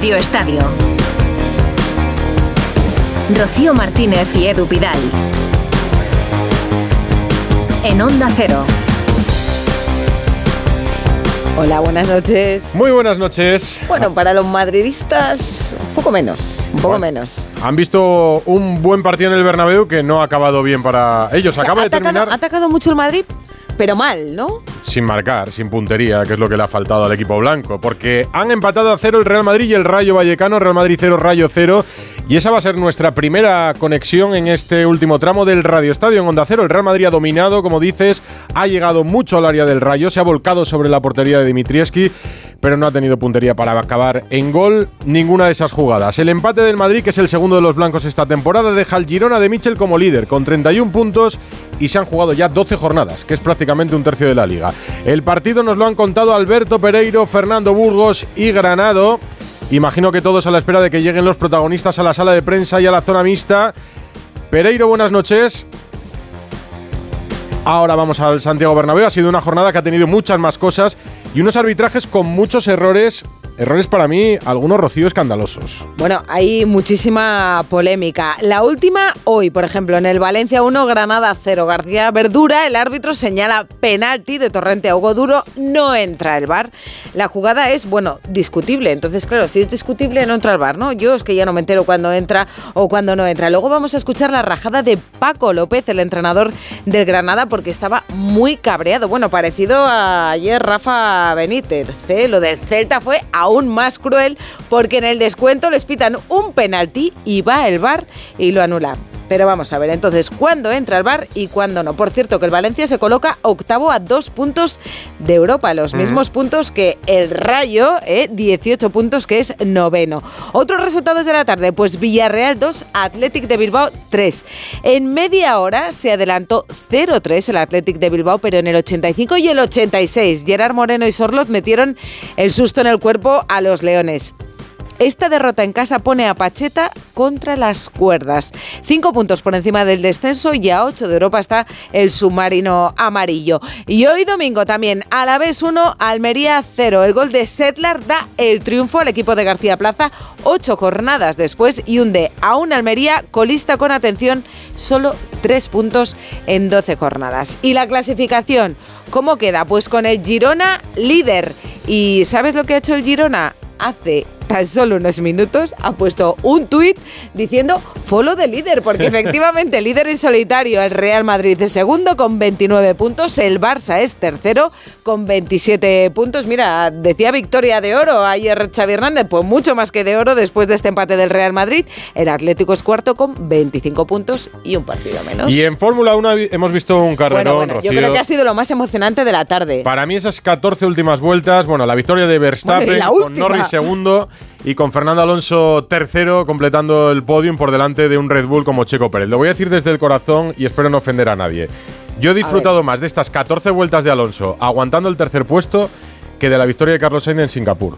Radio Estadio. Rocío Martínez y Edu Pidal. En Onda Cero. Hola, buenas noches. Muy buenas noches. Bueno, para los madridistas, un poco menos, un poco menos. Han visto un buen partido en el Bernabéu que no ha acabado bien para ellos. Acaba ha de atacado, terminar ha atacado mucho el Madrid, pero mal, ¿no? Sin marcar, sin puntería, que es lo que le ha faltado al equipo blanco, porque han empatado a cero el Real Madrid y el Rayo Vallecano, Real Madrid 0, Rayo 0, y esa va a ser nuestra primera conexión en este último tramo del Radio Estadio en Onda Cero. El Real Madrid ha dominado, como dices, ha llegado mucho al área del Rayo, se ha volcado sobre la portería de Dimitrievski, pero no ha tenido puntería para acabar en gol ninguna de esas jugadas. El empate del Madrid, que es el segundo de los blancos esta temporada, deja al Girona de Michel como líder, con 31 puntos y se han jugado ya 12 jornadas, que es prácticamente un tercio de la liga. El partido nos lo han contado Alberto Pereiro, Fernando Burgos y Granado. Imagino que todos a la espera de que lleguen los protagonistas a la sala de prensa y a la zona mixta. Pereiro, buenas noches. Ahora vamos al Santiago Bernabéu. Ha sido una jornada que ha tenido muchas más cosas y unos arbitrajes con muchos errores Errores para mí, algunos rocío escandalosos. Bueno, hay muchísima polémica. La última, hoy, por ejemplo, en el Valencia 1, Granada 0. García Verdura, el árbitro señala penalti de Torrente a Hugo Duro, no entra el bar. La jugada es, bueno, discutible. Entonces, claro, si es discutible, no entra el bar, ¿no? Yo es que ya no me entero cuando entra o cuando no entra. Luego vamos a escuchar la rajada de Paco López, el entrenador del Granada, porque estaba muy cabreado. Bueno, parecido a ayer Rafa Benítez. Lo del Celta fue a aún más cruel porque en el descuento les pitan un penalti y va el bar y lo anulan. Pero vamos a ver entonces cuándo entra el bar y cuándo no. Por cierto, que el Valencia se coloca octavo a dos puntos de Europa, los mismos puntos que el Rayo, eh, 18 puntos que es noveno. Otros resultados de la tarde, pues Villarreal 2, Athletic de Bilbao 3. En media hora se adelantó 0-3 el Athletic de Bilbao, pero en el 85 y el 86 Gerard Moreno y Sorloz metieron el susto en el cuerpo a los Leones. Esta derrota en casa pone a Pacheta contra las cuerdas. Cinco puntos por encima del descenso y a ocho de Europa está el submarino amarillo. Y hoy domingo también, a la vez uno, Almería 0. El gol de Sedlar da el triunfo al equipo de García Plaza ocho jornadas después y hunde a un Almería colista con atención solo tres puntos en 12 jornadas. Y la clasificación, ¿cómo queda? Pues con el Girona líder. ¿Y sabes lo que ha hecho el Girona? Hace tan solo unos minutos ha puesto un tuit diciendo follow de líder, porque efectivamente líder en solitario el Real Madrid es segundo con 29 puntos, el Barça es tercero con 27 puntos. Mira, decía victoria de oro ayer Xavi Hernández, pues mucho más que de oro después de este empate del Real Madrid. El Atlético es cuarto con 25 puntos y un partido menos. Y en Fórmula 1 hemos visto un carrerón, bueno, bueno, yo creo que ha sido lo más emocionante de la tarde. Para mí esas 14 últimas vueltas, bueno, la victoria de Verstappen Bueno, con. Norris segundo y con Fernando Alonso tercero completando el podium por delante de un Red Bull como Checo Pérez. Lo voy a decir desde el corazón y espero no ofender a nadie. Yo he disfrutado más de estas 14 vueltas de Alonso aguantando el tercer puesto que de la victoria de Carlos Sainz en Singapur.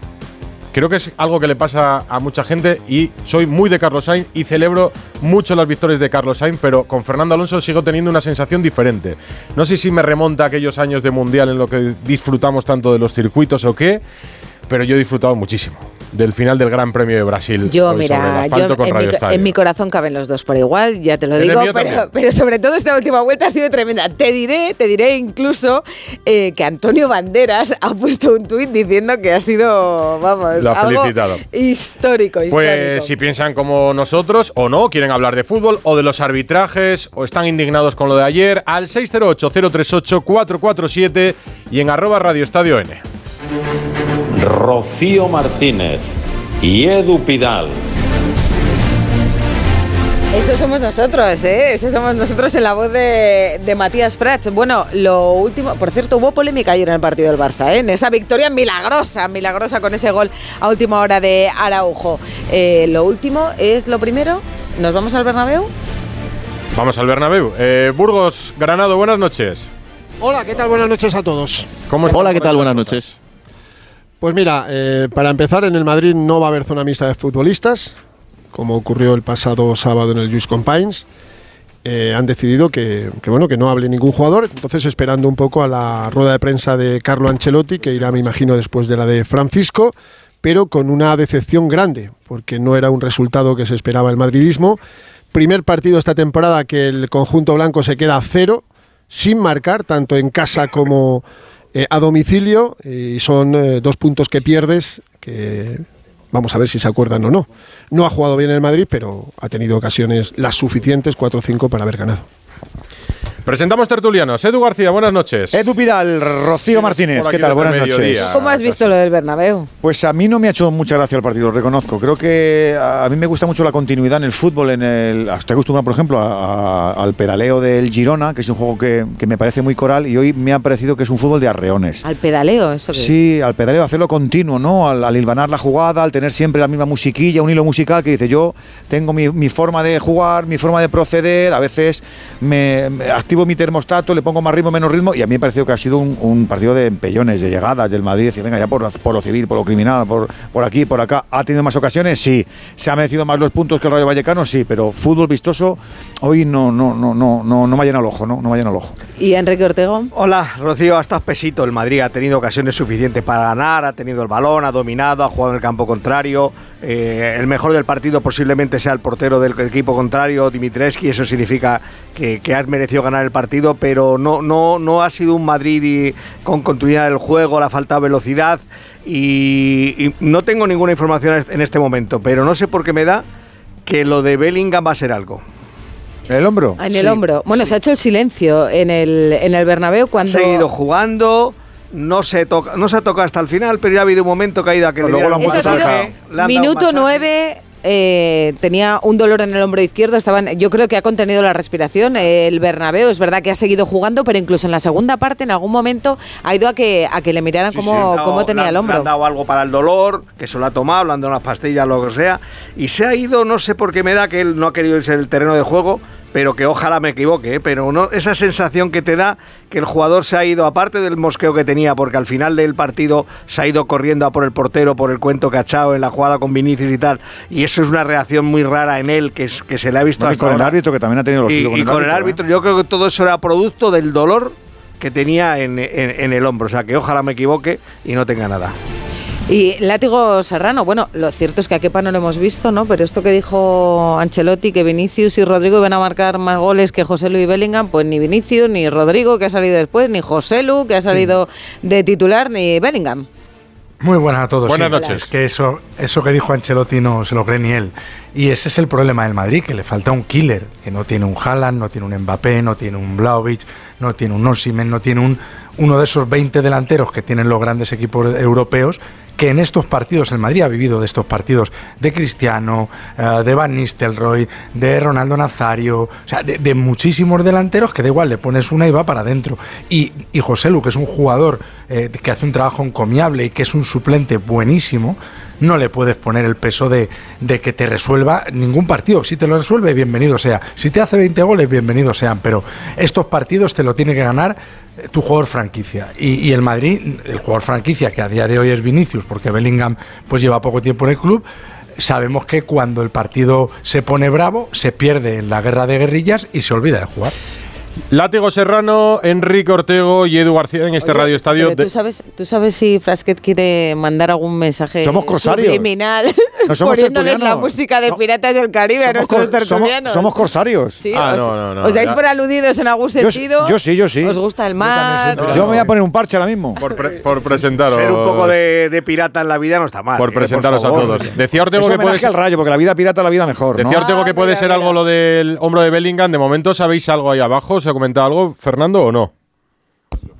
Creo que es algo que le pasa a mucha gente y soy muy de Carlos Sainz y celebro mucho las victorias de Carlos Sainz, pero con Fernando Alonso sigo teniendo una sensación diferente. No sé si me remonta a aquellos años de Mundial en lo que disfrutamos tanto de los circuitos o qué, pero yo he disfrutado muchísimo del final del Gran Premio de Brasil. Yo, mira, yo, con en, mi, en mi corazón caben los dos por igual, ya te lo digo, pero, sobre todo esta última vuelta ha sido tremenda. Te diré, te diré incluso eh, que Antonio Banderas ha puesto un tuit diciendo que ha sido, vamos, algo felicitado. histórico, histórico. Pues si piensan como nosotros o no, quieren hablar de fútbol o de los arbitrajes o están indignados con lo de ayer, al 608-038-447 y en arroba Radio Estadio N. Rocío Martínez y Edu Pidal. Eso somos nosotros, ¿eh? Eso somos nosotros en la voz de, de Matías Prats. Bueno, lo último, por cierto, hubo polémica ayer en el partido del Barça, ¿eh? En esa victoria milagrosa, milagrosa con ese gol a última hora de Araujo. Eh, lo último es lo primero. ¿Nos vamos al Bernabéu? Vamos al Bernabéu. Eh, Burgos, Granado, buenas noches. Hola, ¿qué tal? Buenas noches a todos. ¿Cómo están Hola, ¿qué tal? Buenas noches. Pues mira, eh, para empezar, en el Madrid no va a haber zona mixta de futbolistas, como ocurrió el pasado sábado en el Juice Compines. Eh, han decidido que, que, bueno que no hable ningún jugador, entonces esperando un poco a la rueda de prensa de Carlo Ancelotti, que irá, me imagino, después de la de Francisco, pero con una decepción grande, porque no era un resultado que se esperaba el madridismo. Primer partido esta temporada que el conjunto blanco se queda a cero, sin marcar, tanto en casa como eh, a domicilio, y son eh, dos puntos que pierdes, que vamos a ver si se acuerdan o no. No ha jugado bien el Madrid, pero ha tenido ocasiones las suficientes, 4 o 5, para haber ganado. Presentamos tertulianos. Edu García, buenas noches. Edu Pidal, Rocío Martínez, ¿qué tal? Buenas noches. ¿Cómo has visto lo del Bernabéu? Pues a mí no me ha hecho mucha gracia el partido, lo reconozco. Creo que a mí me gusta mucho la continuidad en el fútbol. En el, estoy acostumbrado, por ejemplo, a- a- al pedaleo del Girona, que es un juego que, que me parece muy coral, y hoy me ha parecido que es un fútbol de arreones. Al pedaleo, eso que Sí, al pedaleo, hacerlo continuo, ¿no? Al, al hilvanar la jugada, al tener siempre la misma musiquilla, un hilo musical que dice yo tengo mi, mi forma de jugar, mi forma de proceder, a veces me, me activo mi termostato, le pongo más ritmo, menos ritmo, y a mí me ha parecido que ha sido un, un partido de empellones, de llegadas del Madrid, decir, venga, ya por, por lo civil, por lo criminal, por, por aquí, por acá. ¿Ha tenido más ocasiones? Sí. ¿Se ha merecido más los puntos que el Rayo Vallecano? Sí, pero fútbol vistoso hoy no, no, no, no, no, no me ha llenado el ojo, ¿no? No me ha llenado el ojo. ¿Y Enrique Ortego? Hola, Rocío, hasta espesito. El Madrid ha tenido ocasiones suficientes para ganar, ha tenido el balón, ha dominado, ha jugado en el campo contrario. Eh, el mejor del partido posiblemente sea el portero del equipo contrario, Dimitrescu, eso significa que, que has merecido ganar el partido, pero no, no, no ha sido un Madrid y- con continuidad del juego, le ha faltado velocidad y, y no tengo ninguna información en este momento, pero no sé por qué me da que lo de Bellingham va a ser algo. ¿El hombro? En el Sí, hombro. Bueno, se ha hecho el silencio en el, en el Bernabéu Ha cuando... seguido jugando. No se, toca, no se ha tocado hasta el final, pero ya ha habido un momento que ha ido a que le Luego Eso ha sido le minuto nueve. eh, tenía un dolor en el hombro izquierdo, estaban, yo creo que ha contenido la respiración. eh, el Bernabéu es verdad que ha seguido jugando, pero incluso en la segunda parte, en algún momento, ha ido a que a que le miraran Sí, cómo, sí, le cómo tenía le el Le hombro. han dado algo para el dolor, que se lo ha tomado, le han dado unas pastillas, lo que sea. Y se ha ido, no sé por qué me da que él no ha querido irse del terreno de juego, pero que ojalá me equivoque. ¿eh? Pero no, esa sensación que te da que el jugador se ha ido, aparte del mosqueo que tenía, porque al final del partido se ha ido corriendo a por el portero, por el cuento echado en la jugada con Vinicius y tal. Y eso es una reacción muy rara en él, que, se le ha visto No, y con el árbitro, que también ha tenido los Y, suyos y con el ¿eh? árbitro, yo creo que todo eso era producto del dolor que tenía en, en- en el hombro. O sea, que ojalá me equivoque y no tenga nada. Y Látigo Serrano, bueno, lo cierto es que a Kepa no lo hemos visto, ¿no? Pero esto que dijo Ancelotti, que Vinicius y Rodrigo iban a marcar más goles que José Lu y Bellingham, pues ni Vinicius, ni Rodrigo, que ha salido después, ni José Lu, que ha salido de titular, ni Bellingham. Muy buenas a todos. Buenas sí. noches. Es que eso, eso que dijo Ancelotti no se lo cree ni él. Y ese es el problema del Madrid, que le falta un killer, que no tiene un Haaland, no tiene un Mbappé, no tiene un Vlaovic, no tiene un Osimhen, no tiene un, uno de esos 20 delanteros que tienen los grandes equipos europeos, que en estos partidos, el Madrid ha vivido de estos partidos, de Cristiano, eh, de Van Nistelrooy, de Ronaldo Nazario, o sea, de, muchísimos delanteros que da igual, le pones una y va para adentro. Y, y José Lu, que es un jugador eh, que hace un trabajo encomiable y que es un suplente buenísimo, no le puedes poner el peso de, de que te resuelva ningún partido. Si te lo resuelve, bienvenido sea. Si te hace 20 goles, bienvenidos sean. Pero estos partidos te lo tiene que ganar tu jugador franquicia. Y, y el Madrid, el jugador franquicia, que a día de hoy es Vinicius, porque Bellingham pues lleva poco tiempo en el club, sabemos que cuando el partido se pone bravo, se pierde en la guerra de guerrillas y se olvida de jugar. Látigo Serrano, Enrique Ortego y Edu García en este Oye, Radio Estadio. pero de- ¿tú, sabes, ¿Tú sabes si Frasquet quiere mandar algún mensaje Somos corsarios. subliminal No somos poniéndoles la música de So- Piratas del Caribe a Somos, nuestros cor- somos- tertulianos? somos corsarios. Sí, Ah, os, no, no, no, ¿Os dais por aludidos en algún sentido? yo sí, yo sí. ¿Os gusta el mar? No, Yo me voy a poner un parche ahora mismo. por, pre- por presentaros. Ser un poco de, de pirata en la vida no está mal. Por ¿eh? presentaros a todos. Decía Ortego Es que puede homenaje al ser, rayo, porque la vida pirata la vida mejor, ¿no? decía Ortego que Ah, puede mira, ser mira. algo lo del hombro de Bellingham. De momento, ¿sabéis algo ahí abajo? ¿Se ha comentado algo, Fernando, o no?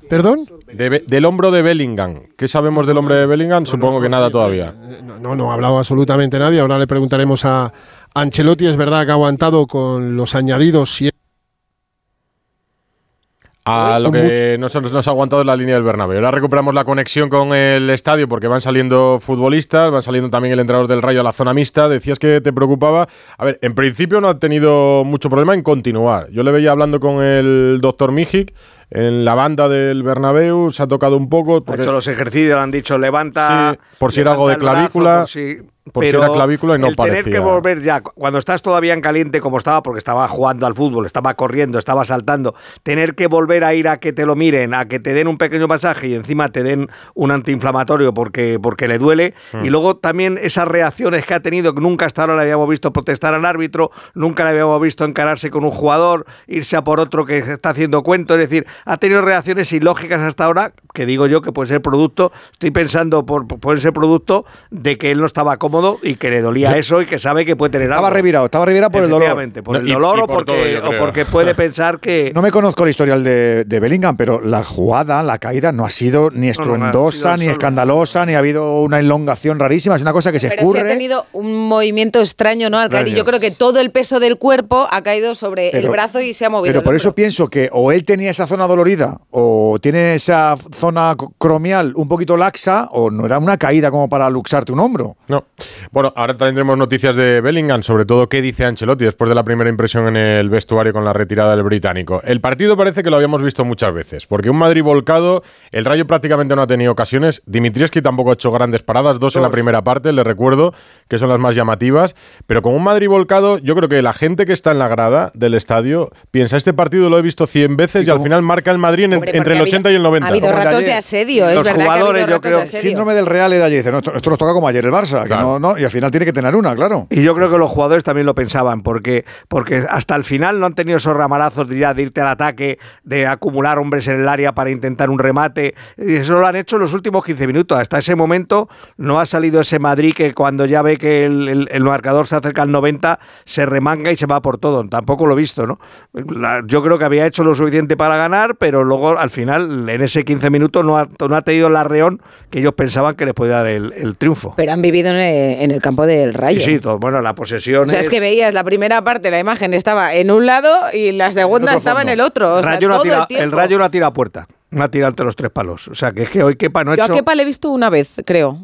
¿Perdón? De del hombro de Bellingham. ¿Qué sabemos del hombre de Bellingham? Supongo que nada todavía. No, no, no ha hablado absolutamente nadie. Ahora le preguntaremos a Ancelotti. Es verdad que ha aguantado con los añadidos. Si A lo que nos, nos ha aguantado es la línea del Bernabéu. Ahora recuperamos la conexión con el estadio porque van saliendo futbolistas, van saliendo también el entrenador del Rayo a la zona mixta. Decías que te preocupaba. A ver, en principio no ha tenido mucho problema en continuar. Yo le veía hablando con el doctor Mijic en la banda del Bernabéu, se ha tocado un poco. Ha hecho los ejercicios, le han dicho levanta. Sí, por si era algo de el brazo, clavícula. Por por si pero era clavícula y no el parecía. tener que volver ya, cuando estás todavía en caliente como estaba, porque estaba jugando al fútbol, estaba corriendo, estaba saltando, tener que volver a ir a que te lo miren, a que te den un pequeño masaje y encima te den un antiinflamatorio porque, porque le duele. Mm. Y luego también esas reacciones que ha tenido, que nunca hasta ahora le habíamos visto protestar al árbitro, nunca le habíamos visto encararse con un jugador, irse a por otro que está haciendo cuento, es decir, ha tenido reacciones ilógicas hasta ahora, que digo yo que puede ser producto, estoy pensando, por, puede ser producto de que él no estaba cómodo y que le dolía eso y que sabe que puede tener algo. Estaba revirado, estaba revirado por el dolor. Por No, el dolor y o, por porque, o porque puede pensar que... No me conozco el historial de, de Bellingham, pero la jugada, la caída, no ha sido ni no, estruendosa, ni escandalosa, ni ha habido una elongación rarísima. Es una cosa que se Pero sí escurre. ha tenido un movimiento extraño, ¿no? Al caer. Y yo creo que todo el peso del cuerpo ha caído sobre el Pero- brazo y se ha movido. Pero por eso pienso que o él tenía esa zona dolorida, o tiene esa zona cromial un poquito laxa, o no era una caída como para luxarte un hombro. No. Bueno, ahora tendremos noticias de Bellingham, sobre todo qué dice Ancelotti después de la primera impresión en el vestuario con la retirada del británico. El partido parece que lo habíamos visto muchas veces, porque un Madrid volcado, el Rayo prácticamente no ha tenido ocasiones, Dimitrievski tampoco ha hecho grandes paradas, dos en la primera parte, le recuerdo, que son las más llamativas, pero con un Madrid volcado, yo creo que la gente que está en la grada del estadio piensa, este partido lo he visto 100 veces y, al final marca el Madrid en- Hombre, entre el ha habido- 80 y el 90. Ha habido Como el de ratos de asedio, es Los verdad jugadores, que ha yo creo, de. Síndrome del Real de ayer. Dice, no, esto, esto nos toca como ayer el Barça. que Claro. no, no, y al final tiene que tener una, claro. Y yo creo que los jugadores también lo pensaban, porque, porque hasta el final no han tenido esos ramalazos de, ya de irte al ataque, de acumular hombres en el área para intentar un remate. Y eso lo han hecho en los últimos 15 minutos. Hasta ese momento no ha salido ese Madrid que cuando ya ve que el, el- el marcador se acerca al 90, se remanga y se va por todo. Tampoco lo he visto, ¿no? La- yo creo que había hecho lo suficiente para ganar, pero luego al final, en ese 15 minutos, no ha, no ha tenido la reón que ellos pensaban que les podía dar el, el triunfo. Pero han vivido en el, en el campo del Rayo. Sí, sí, todo, bueno, la posesión O sea, es que veías la primera parte, la imagen estaba en un lado y la segunda estaba en el otro. O El sea, Rayo no ha todo tirado- el tiempo. el Rayo no ha tirado a puerta. No ha tirado entre los tres palos. O sea, que es que hoy Kepa no ha Yo a hecho... Kepa le he visto una vez, creo.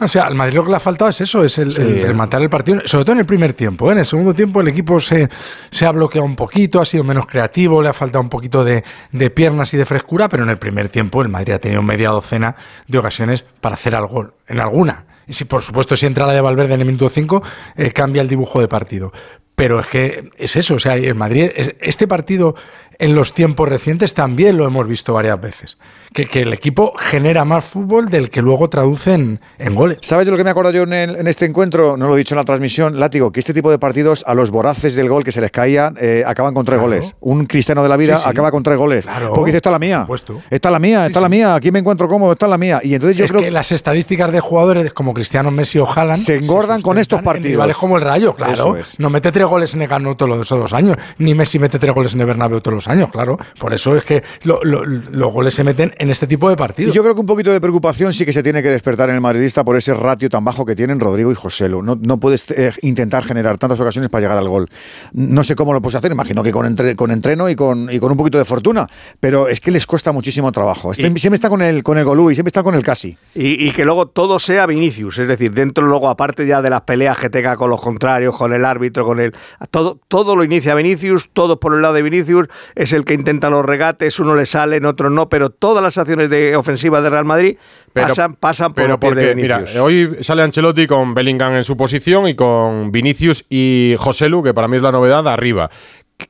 O sea, al Madrid lo que le ha faltado es eso, es el, el rematar el partido, sobre todo en el primer tiempo. ¿eh? En el segundo tiempo el equipo se, se ha bloqueado un poquito, ha sido menos creativo, le ha faltado un poquito de, de piernas y de frescura, pero en el primer tiempo el Madrid ha tenido media docena de ocasiones para hacer algo, en alguna. Y si, por supuesto, si entra la de Valverde en el minuto 5, eh, cambia el dibujo de partido. Pero es que es eso, o sea, el Madrid, es- este partido en los tiempos recientes también lo hemos visto varias veces. Que, que el equipo genera más fútbol del que luego traduce en, goles. ¿Sabes de lo que me acuerdo yo en, el- en este encuentro? No lo he dicho en la transmisión, Látigo, que este tipo de partidos a los voraces del gol que se les caían eh, acaban con tres Claro. goles. Un cristiano de la vida Sí, sí. acaba con tres goles. Claro. Porque dice, esta es la mía. Esta es la mía, esta es la mía. Aquí me encuentro cómodo, esta es la mía. Y entonces yo es creo que las estadísticas de jugadores como Cristiano, Messi o Haaland Se engordan con estos partidos. rivales como el Rayo, claro. Es. No mete tres goles en el todos los dos años, ni Messi mete tres goles en el Bernabéu todos los años, claro. Por eso es que lo- lo- los goles se meten en este tipo de Y partidos. yo creo que un poquito de preocupación sí que se tiene que despertar en el madridista por ese ratio tan bajo que tienen Rodrigo y Joselu. No, no puedes eh, intentar generar tantas ocasiones para llegar al gol. No sé cómo lo puedes hacer, imagino que con, entre- con entreno y con, y con un poquito de fortuna, pero es que les cuesta muchísimo trabajo. Este- siempre está con el, con el Golú y siempre está con el casi. Y, y que luego todo sea Vinicius, es decir, dentro luego, aparte ya de las peleas que tenga con los contrarios, con el árbitro, con el. Todo, todo lo inicia Vinicius, todo por el lado de Vinicius, es el que intenta los regates, uno le sale, en otro no, pero todas las acciones de ofensiva de Real Madrid pasan, pasan por pero de mira, hoy sale Ancelotti con Bellingham en su posición y con Vinicius y Joselu, que para mí es la novedad, arriba.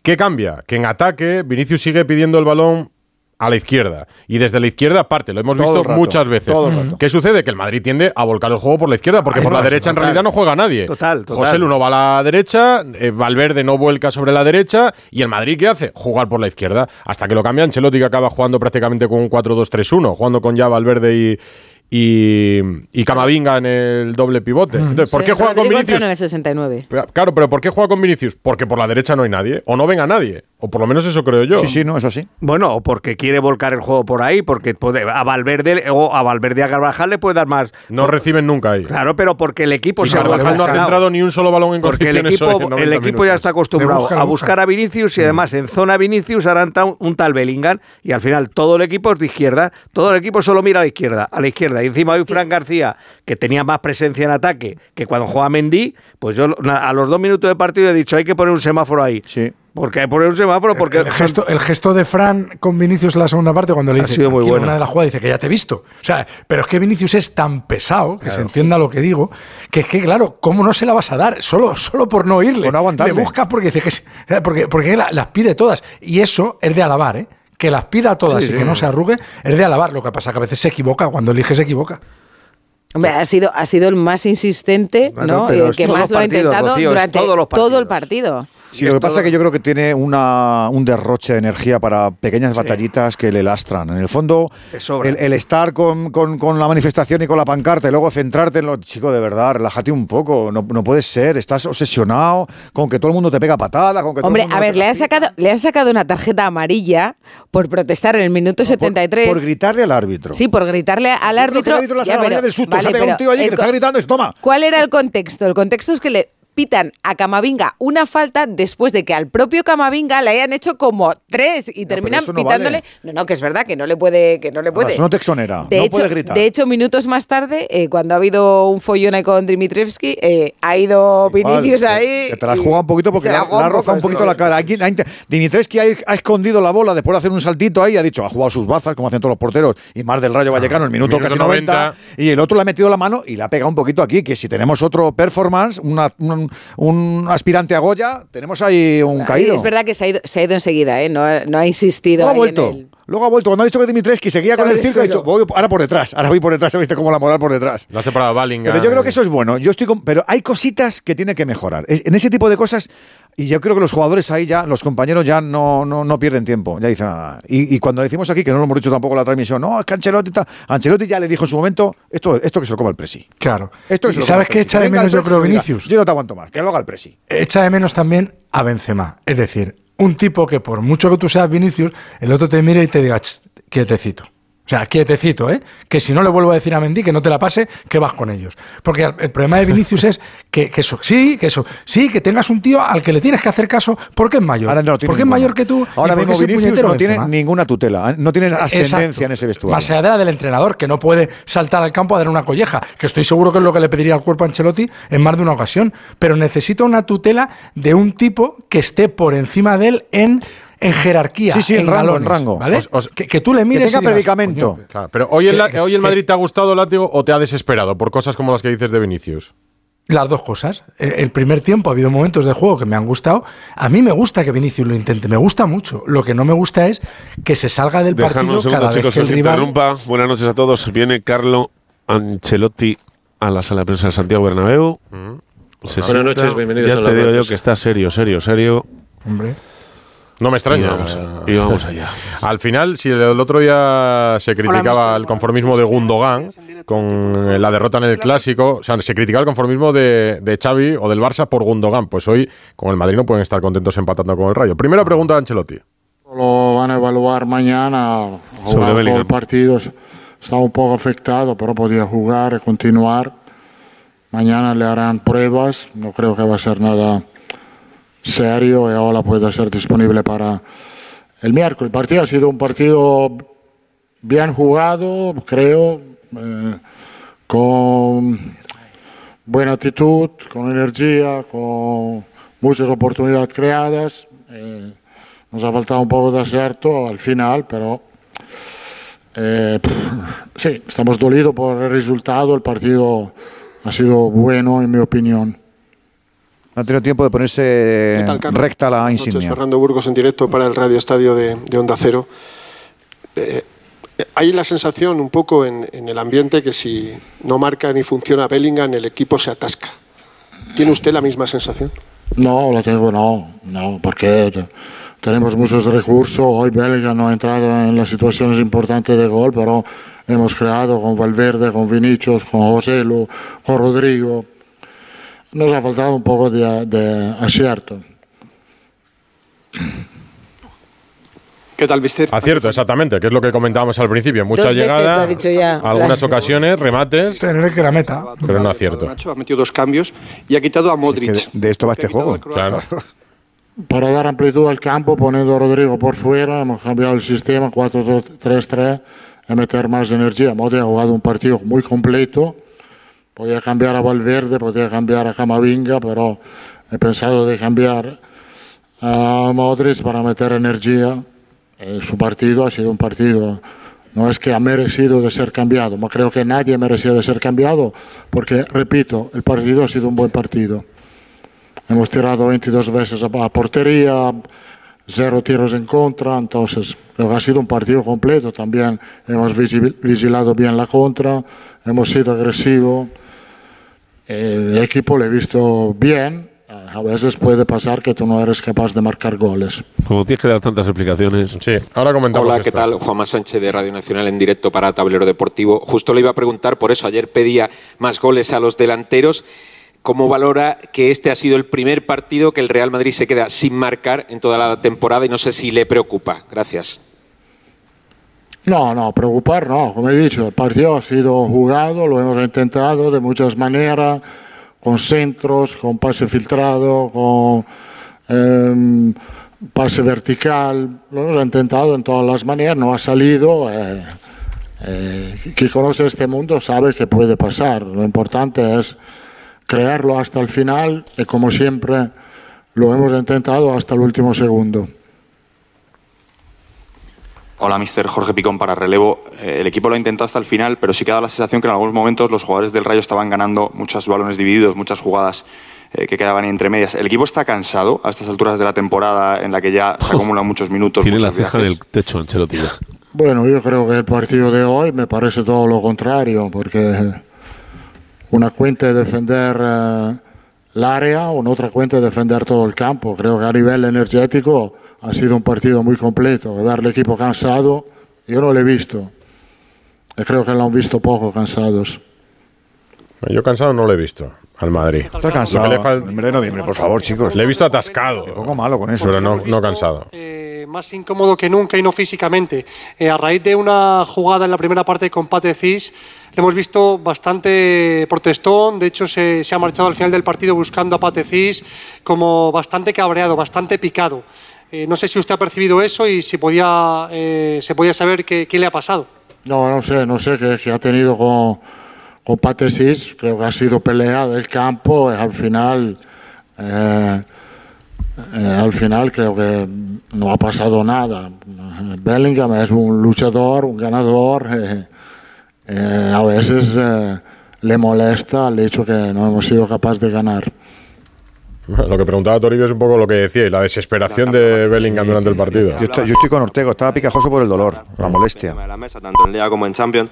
¿Qué cambia? Que en ataque Vinicius sigue pidiendo el balón a la izquierda. Y desde la izquierda parte, lo hemos Todo visto rato, muchas veces. ¿Qué sucede? Que el Madrid tiende a volcar el juego por la izquierda, porque Ahí por la derecha en realidad no juega nadie. Total, total. José Lu no va a la derecha, eh, Valverde no vuelca sobre la derecha, y el Madrid ¿qué hace? Jugar por la izquierda. Hasta que lo cambia Ancelotti, que acaba jugando prácticamente con un 4-2-3-1, jugando con ya Valverde y. Y, y Camavinga en el doble pivote. Entonces, ¿por Sí, qué juega con Rodrigo Vinicius? en el 69. Pero, Claro, pero ¿por qué juega con Vinicius? Porque por la derecha no hay nadie, o no venga nadie, o por lo menos eso creo yo. Sí, sí, no, es así. Bueno, o porque quiere volcar el juego por ahí, porque puede, a Valverde o a Valverde a Carvajal le puede dar más. No reciben nunca ahí. Claro, pero porque el equipo y se Carvajal no ha centrado ni un solo balón en Porque el condiciones hoy en equipo, 90 el equipo ya está acostumbrado busca, a busca. buscar a Vinicius y además en zona Vinicius entra un, un tal Bellingham y al final todo el equipo es de izquierda, todo el equipo solo mira a la izquierda, a la izquierda. Y encima hoy Fran García, que tenía más presencia en ataque que cuando juega Mendy, pues yo a los dos minutos de partido he dicho hay que poner un semáforo ahí. Sí. Porque hay que poner un semáforo, porque El gesto, el gesto de Fran con Vinicius en la segunda parte, cuando le Ha dice sido muy "Tranquilo", bueno. una de las jugadas, dice que ya te he visto. O sea, pero es que Vinicius es tan pesado, que se entienda lo que digo, que es que, claro, ¿cómo no se la vas a dar? Solo, solo por no oírle. Por no aguantarle. Le buscas porque dice que porque, porque la- las pide todas. Y eso es de alabar, ¿eh? Que las pida todas Sí, y sí. que no se arrugue, es de alabar. Lo que pasa que a veces se equivoca, cuando elige se equivoca. Hombre, ha sido, ha sido el más insistente, Bueno, ¿no? El es que más lo ha intentado Rocío, durante todo el partido. Sí, lo que pasa es que yo creo que tiene una, un derroche de energía para pequeñas batallitas que le lastran. En el fondo, el, el estar con, con- con la manifestación y con la pancarta y luego centrarte en lo. Chico, de verdad, relájate un poco. No, no puedes ser. Estás obsesionado con que todo el mundo te pega patada. Con que todo el Hombre, mundo a ver, le han, sacado, le han sacado una tarjeta amarilla por protestar en el minuto 73. Por, por gritarle al árbitro. Sí, por gritarle al árbitro. el árbitro la Ya, pero- del susto. vale, se ha pegado un tío allí que le está gritando y dice, toma. ¿Cuál era el contexto? El contexto es que le pitan a Camavinga una falta después de que al propio Camavinga le hayan hecho como tres y terminan no pitándole. vale. No, no, que es verdad que no le puede, que no le puede. eso no te exonera, De no hecho, puede gritar. De hecho, minutos más tarde, eh, cuando ha habido un follón ahí con Dimitrievski, eh, ha ido Vinicius Igual, ahí. Que te la jugado un poquito porque le la ha, rozado un poquito sí. la cara. Aquí, ha escondido la bola después de hacer un saltito ahí. Ha dicho, ha jugado sus bazas, como hacen todos los porteros, y más del Rayo Vallecano, el minuto, minuto casi 90, 90. Y el otro le ha metido la mano y le ha pegado un poquito aquí. Que si tenemos otro performance, una- un, un aspirante a Goya, tenemos ahí un caído. Es verdad que se ha ido, se ha ido enseguida, ¿eh? no, ha- no ha insistido. Luego ha en vuelto. el- Luego ha vuelto. Cuando ha visto que Dimitreski seguía con el el circo, ha dicho, voy ahora por detrás. Ahora voy por detrás. ¿Viste cómo la moral por detrás? Lo ha separado Ballingham. Pero yo creo que eso es bueno. Yo estoy con- pero hay cositas que tiene que mejorar. En ese tipo de cosas, y yo creo que los jugadores ahí ya, los compañeros ya no, no, no pierden tiempo. Ya dicen nada. Y, y cuando decimos aquí, que no lo hemos dicho tampoco en la transmisión, no, es que Ancelotti, está- Ancelotti ya le dijo en su momento, esto, esto que se lo coma el presi. Claro. Esto que se ¿Y lo sabes qué echa de menos yo creo diga, Vinicius? Yo no te aguanto más, que lo haga el presi. echa de menos también a Benzema. Es decir, un tipo que por mucho que tú seas Vinicius, el otro te mire y te diga, "Ch, quietecito. O sea, quietecito, ¿eh? Que si no le vuelvo a decir a Mendy que no te la pase, que vas con ellos. Porque el problema de Vinicius es que, que eso, sí, que eso, sí, que tengas un tío al que le tienes que hacer caso porque es mayor. Ahora no tiene porque es mayor que tú. Ahora mismo Vinicius puñetero no tiene ninguna tutela, ¿eh? no tiene ascendencia Exacto. en ese vestuario. Más allá de la del entrenador, que no puede saltar al campo a dar una colleja, que estoy seguro que es lo que le pediría al cuerpo a Ancelotti en más de una ocasión, pero necesita una tutela de un tipo que esté por encima de él en, en jerarquía. Sí, sí, en rango, galones, en rango. ¿vale? Os- os- que, que tú le mires tenga y digas, predicamento. "Coño, Claro, pero hoy, el, Que- hoy el que- Madrid te ha gustado, Látigo, o te ha desesperado por cosas como las que dices de Vinicius. Las dos cosas. El primer tiempo ha habido momentos de juego que me han gustado. A mí me gusta que Vinicius lo intente, me gusta mucho. Lo que no me gusta es que se salga del Dejadme partido un segundo, cada vez chicos, que el rival. interrumpa. Buenas noches a todos. Viene Carlo Ancelotti a la sala de prensa de Santiago Bernabéu. Se Buenas noches, bienvenidos Ya a te la digo yo que está serio, serio, serio. Hombre. No me Y extraña. vamos, a- y vamos allá. Al final, si el, otro día se criticaba el conformismo de Gundogan con la derrota en el clásico, o sea, se criticaba el conformismo de, de Xavi o del Barça por Gundogan, pues hoy con el Madrid no pueden estar contentos empatando con el Rayo. Primera pregunta de Ancelotti. Lo van a evaluar mañana. Jugado todo el partido. Estaba un poco afectado, pero podía jugar y continuar. Mañana le harán pruebas. No creo que va a ser nada serio y ahora puede ser disponible para el miércoles. El partido ha sido un partido bien jugado, creo, eh, con buena actitud, con energía, con muchas oportunidades creadas. Eh, nos ha faltado un poco de acierto al final, pero eh, sí, estamos dolidos por el resultado. El partido ha sido bueno, en mi opinión. No ha tenido tiempo de ponerse ¿Qué tal, recta la Buenas noches, insignia. Fernando Burgos en directo para el Radio Estadio de, de Onda Cero. Eh, eh, hay la sensación un poco en, en el ambiente que si no marca ni funciona Bellingham, el equipo se atasca. ¿Tiene usted la misma sensación? No, lo tengo, no, no, porque te- tenemos muchos recursos. Hoy Belga no ha entrado en las situaciones importantes de gol, pero hemos creado con Valverde, con Vinicius, con José Lu, con Rodrigo. Nos ha faltado un poco de, de acierto. ¿Qué tal, Mister? Acierto, exactamente, que es lo que comentábamos al principio. Mucha Dos veces llegada, lo ha dicho ya. algunas ocasiones, remates, Tener que la meta. pero no acierto. Nacho ha metido dos cambios y ha quitado a Modric. que de- esto va este juego. a. Claro. Para dar amplitud al campo, poniendo a Rodrigo por fuera, hemos cambiado el sistema 4-3-3 y meter más energía. Modric ha jugado un partido muy completo. Podía cambiar a Valverde, podía cambiar a Camavinga, pero he pensado de cambiar a Modric para meter energía. Eh, su partido ha sido un partido, no es que ha merecido de ser cambiado, no creo que nadie merecía de ser cambiado, porque, repito, el partido ha sido un buen partido. Hemos tirado 22 veces a portería, cero tiros en contra, entonces creo que ha sido un partido completo. También hemos vigilado bien la contra, hemos sido agresivos. El equipo lo he visto bien. A veces puede pasar que tú no eres capaz de marcar goles. Como tienes que dar tantas explicaciones. Sí, ahora comentamos Hola, ¿qué esto. tal? Juanma Sánchez de Radio Nacional en directo para Tablero Deportivo. Justo le iba a preguntar por eso. Ayer pedía más goles a los delanteros. ¿Cómo valora que este ha sido el primer partido que el Real Madrid se queda sin marcar en toda la temporada y no sé si le preocupa? Gracias. No, no, preocupar no. Como he dicho, el partido ha sido jugado, lo hemos intentado de muchas maneras, con centros, con pase filtrado, con em, pase vertical. Lo hemos intentado en todas las maneras, no ha salido. eh, eh, quien conoce este mundo sabe que puede pasar. Lo importante es creerlo hasta el final y como siempre lo hemos intentado hasta el último segundo. Hola, mister Jorge Picón para relevo. Eh, el equipo lo ha intentado hasta el final, pero sí que da la sensación que en algunos momentos los jugadores del Rayo estaban ganando muchos balones divididos, muchas jugadas eh, que quedaban entre medias. ¿El equipo está cansado a estas alturas de la temporada en la que ya se acumulan muchos minutos? Tiene la ceja viajes? del techo, Ancelotti. Bueno, yo creo que el partido de hoy me parece todo lo contrario, porque una cuenta es defender eh, el área, una otra cuenta es defender todo el campo. Creo que a nivel energético ha sido un partido muy completo. El equipo cansado, yo no lo he visto. Y creo que lo han visto poco cansados. Yo cansado no lo he visto al Madrid. Está cansado. El mes de noviembre, por favor, chicos. Le he visto atascado. Un poco malo con eso. Pero no, no cansado. Eh, más incómodo que nunca y no físicamente. Eh, a raíz de una jugada en la primera parte con Pate Cis, le hemos visto bastante protestón. De hecho, se, se ha marchado al final del partido buscando a Pate Cis como bastante cabreado, bastante picado. Eh, no sé si usted ha percibido eso y si podía, eh, se podía saber qué, qué le ha pasado. No, no sé, no sé qué, qué ha tenido con, con Patesis. Creo que ha sido pelea del campo al final, eh, al final creo que no ha pasado nada. Bellingham es un luchador, un ganador. a veces le molesta el hecho que no hemos sido capaces de ganar. Lo que preguntaba Toribio es un poco lo que decía, y la desesperación de Bellingham durante el partido. Yo estoy, yo estoy con Ortego, estaba picajoso por el dolor, la molestia. de la mesa, tanto en Liga como en Champions.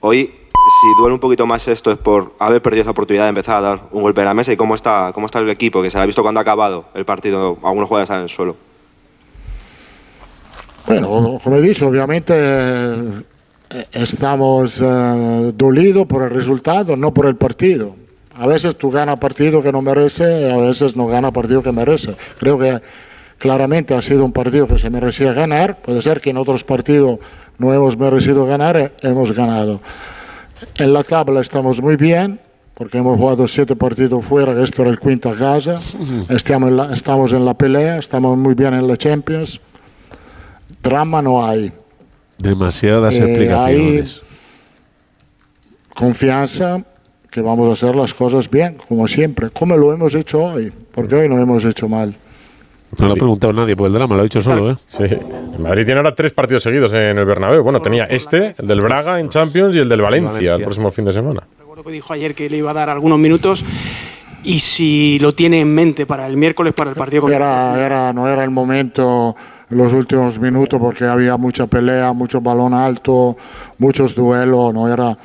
Hoy, si duele un poquito más esto, es por haber perdido esa oportunidad de empezar a dar un golpe en la mesa y cómo está, cómo está el equipo, que se ha visto cuando ha acabado el partido, algunos jugadores están en el suelo. Bueno, como he dicho, obviamente eh, estamos eh, dolidos por el resultado, no por el partido. A veces tú ganas partido que no merece, a veces no gana partido que merece. Creo que claramente ha sido un partido que se merecía ganar. Puede ser que en otros partidos no hemos merecido ganar, eh, hemos ganado. En la tabla estamos muy bien, porque hemos jugado siete partidos fuera, esto era el quinto a casa. Estamos en la, estamos en la pelea, estamos muy bien en la Champions. Drama no hay. Demasiadas Eh, explicaciones. Confianza que vamos a hacer las cosas bien, como siempre, como lo hemos hecho hoy, porque hoy no hemos hecho mal. No lo ha preguntado nadie por el drama, lo ha dicho solo, ¿eh? Sí. El Madrid tiene ahora tres partidos seguidos en el Bernabéu. Bueno, tenía este, el del Braga en Champions y el del Valencia el próximo fin de semana. Recuerdo que dijo ayer que le iba a dar algunos minutos y si lo tiene en mente para el miércoles, para el partido con Era, era, no era el momento los últimos minutos porque había mucha pelea, mucho balón alto, muchos duelos, no era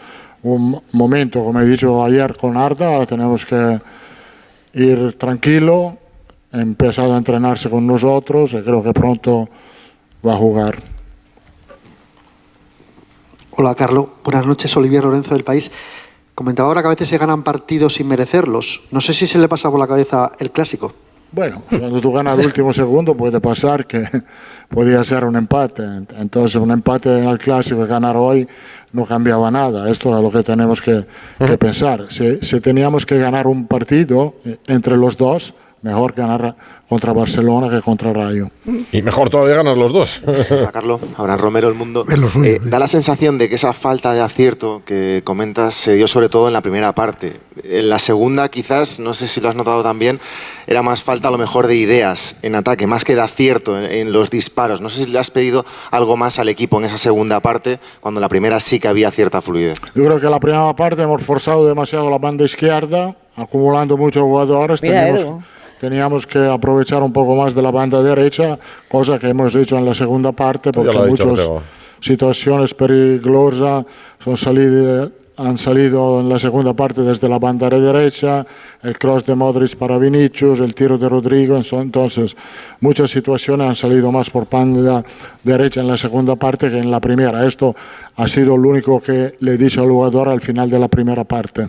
un momento, como he dicho ayer con Arda, tenemos que ir tranquilo, ha empezado a entrenarse con nosotros y creo que pronto va a jugar. Hola, Carlos. Buenas noches, Olivier Lorenzo del País. Comentaba ahora que a veces se ganan partidos sin merecerlos. No sé si se le pasa por la cabeza el clásico. Bueno, cuando tú ganas el último segundo puede pasar que podía ser un empate. Entonces un empate en el clásico y ganar hoy no cambiaba nada. Esto es lo que tenemos que, que pensar. Si, si teníamos que ganar un partido eh, entre los dos, mejor ganar contra Barcelona que contra Rayo. Y mejor todavía ganar los dos. Carlos. Abraham Romero, El Mundo. Es lo suyo, Eh, sí. da la sensación de que esa falta de acierto que comentas se dio sobre todo en la primera parte. En la segunda, quizás, no sé si lo has notado también, era más falta a lo mejor de ideas en ataque, más que de acierto en, en los disparos. No sé si le has pedido algo más al equipo en esa segunda parte, cuando en la primera sí que había cierta fluidez. Yo creo que la primera parte hemos forzado demasiado la banda izquierda, acumulando muchos jugadores. Mira, teníamos, Edu. Teníamos que aprovechar un poco más de la banda derecha, cosa que hemos hecho en la segunda parte, porque muchas situaciones peligrosas son salido, han salido en la segunda parte desde la banda derecha, el cross de Modric para Vinicius, el tiro de Rodrigo, entonces muchas situaciones han salido más por banda derecha en la segunda parte que en la primera. Esto ha sido lo único que le he dicho al jugador al final de la primera parte.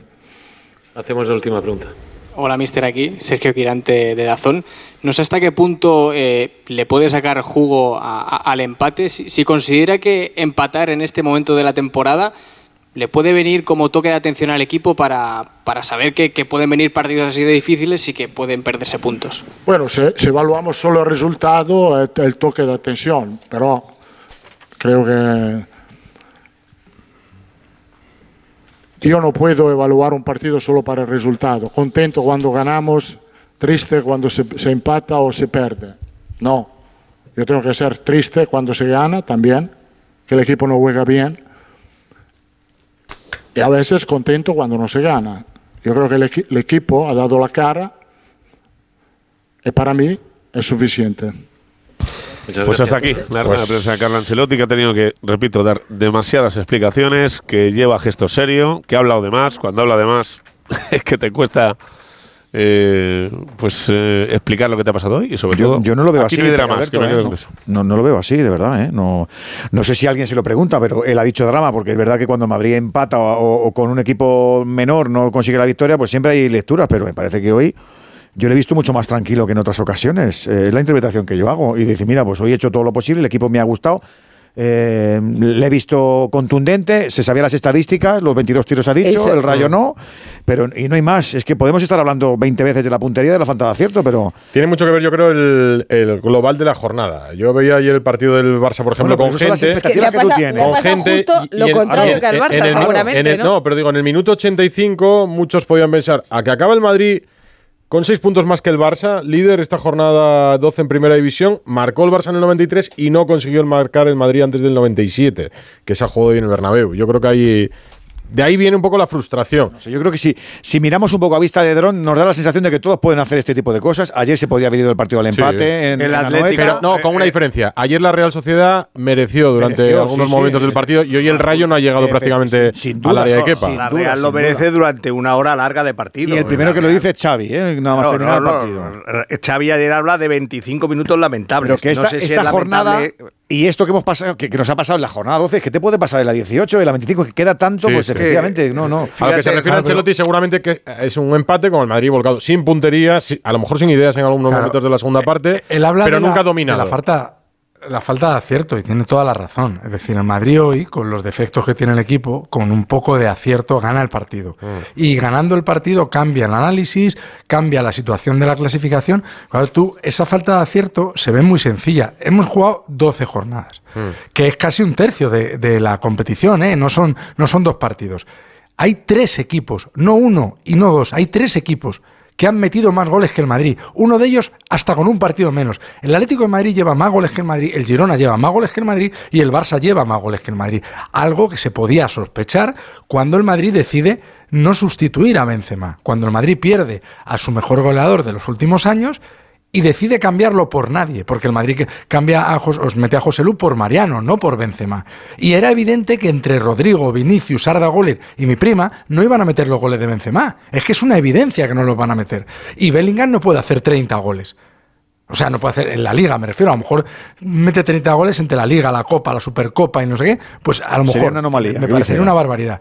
Hacemos la última pregunta. Hola, mister, aquí, Sergio Quirante de Dazón. No sé hasta qué punto eh, le puede sacar jugo al empate. Si, si considera que empatar en este momento de la temporada le puede venir como toque de atención al equipo para, para saber que, pueden venir partidos así de difíciles y que pueden perderse puntos. Bueno, se evaluamos solo el resultado, el toque de atención, pero creo que yo no puedo evaluar un partido solo para el resultado. Contento cuando ganamos, triste cuando se, se empata o se pierde. No, yo tengo que ser triste cuando se gana también, que el equipo no juega bien. Y a veces contento cuando no se gana. Yo creo que el, el equipo ha dado la cara y para mí es suficiente. Pues hasta aquí la rueda de prensa de Carlo Ancelotti, que ha tenido que, repito, dar demasiadas explicaciones, que lleva gesto serio, que ha hablado de más. Cuando habla de más, es que te cuesta eh, pues eh, explicar lo que te ha pasado hoy y sobre Yo, todo. yo no lo veo así. no Alberto, ¿eh? no, eso. no, no lo veo así, de verdad. ¿eh? No, no sé si alguien se lo pregunta, pero él ha dicho drama, porque es verdad que cuando Madrid empata o, o- o con un equipo menor no consigue la victoria, pues siempre hay lecturas, pero me parece que hoy yo le he visto mucho más tranquilo que en otras ocasiones. Eh, es la interpretación que yo hago. Y dice, mira, pues hoy he hecho todo lo posible, el equipo me ha gustado. eh, le he visto contundente, se sabía las estadísticas, los 22 tiros ha dicho, el rayo no, pero y no hay más. Es que podemos estar hablando 20 veces de la puntería de la falta de acierto, pero Tiene mucho que ver, yo creo, el, el global de la jornada. Yo veía ayer el partido del Barça, por ejemplo, Bueno, con gente. Es que que tú pasado- tienes. Con gente. justo lo en- contrario a que al Barça, el- seguramente, en el- ¿no? No, pero digo, en el minuto 85, muchos podían pensar a que acaba el Madrid con seis puntos más que el Barça, líder esta jornada 12 en primera división, marcó el Barça en el 93 y no consiguió marcar el Madrid antes del 97, que se ha jugado bien en el Bernabéu. Yo creo que ahí. De ahí viene un poco la frustración. Yo creo que si, si miramos un poco a vista de dron, nos da la sensación de que todos pueden hacer este tipo de cosas. Ayer se podía haber ido el partido al empate. Sí. en, El en Atlético. Pero no, con una diferencia. Ayer la Real Sociedad mereció durante Mereció, algunos sí, sí. momentos del partido y hoy el Rayo no ha llegado prácticamente sin al duda, área de Kepa. La Real lo merece duda. durante una hora larga de partido. Y el primero que lo Real. dice es Xavi, ¿eh? nada más No, terminar no, el partido. Xavi ayer habla de 25 minutos lamentables. Pero que esta, No sé si esta es jornada lamentable- y esto que hemos pasado, que, que nos ha pasado en la jornada 12, que te puede pasar en la 18, en la 25, que queda tanto, Sí, pues efectivamente, no, no. A lo que se Fíjate, refiere a Ancelotti, seguramente que es un empate con el Madrid volcado, sin puntería, si- a lo mejor sin ideas en algunos Claro. momentos de la segunda parte, Él habla pero de la- nunca de dominado. La falta, la falta de acierto, y tiene toda la razón. Es decir, el Madrid hoy, con los defectos que tiene el equipo, con un poco de acierto, gana el partido. Y ganando el partido cambia el análisis, cambia la situación de la clasificación. Claro, tú, esa falta de acierto se ve muy sencilla. Hemos jugado 12 jornadas, que es casi un tercio de, de la competición, ¿eh? no, son, no son dos partidos. Hay tres equipos, no uno y no dos, hay tres equipos que han metido más goles que el Madrid. Uno de ellos hasta con un partido menos. El Atlético de Madrid lleva más goles que el Madrid, el Girona lleva más goles que el Madrid y el Barça lleva más goles que el Madrid. Algo que se podía sospechar cuando el Madrid decide no sustituir a Benzema, cuando el Madrid pierde a su mejor goleador de los últimos años y decide cambiarlo por nadie, porque el Madrid cambia a Jos- os mete a José Lu por Mariano, no por Benzema. Y era evidente que entre Rodrigo, Vinicius, Arda Goller y mi prima no iban a meter los goles de Benzema. Es que es una evidencia que no los van a meter. Y Bellingham no puede hacer 30 goles. O sea, no puede hacer en la liga, me refiero. A lo mejor mete 30 goles entre la liga, la copa, la supercopa y no sé qué. Pues a lo mejor Sería una anomalía, me parecería una barbaridad.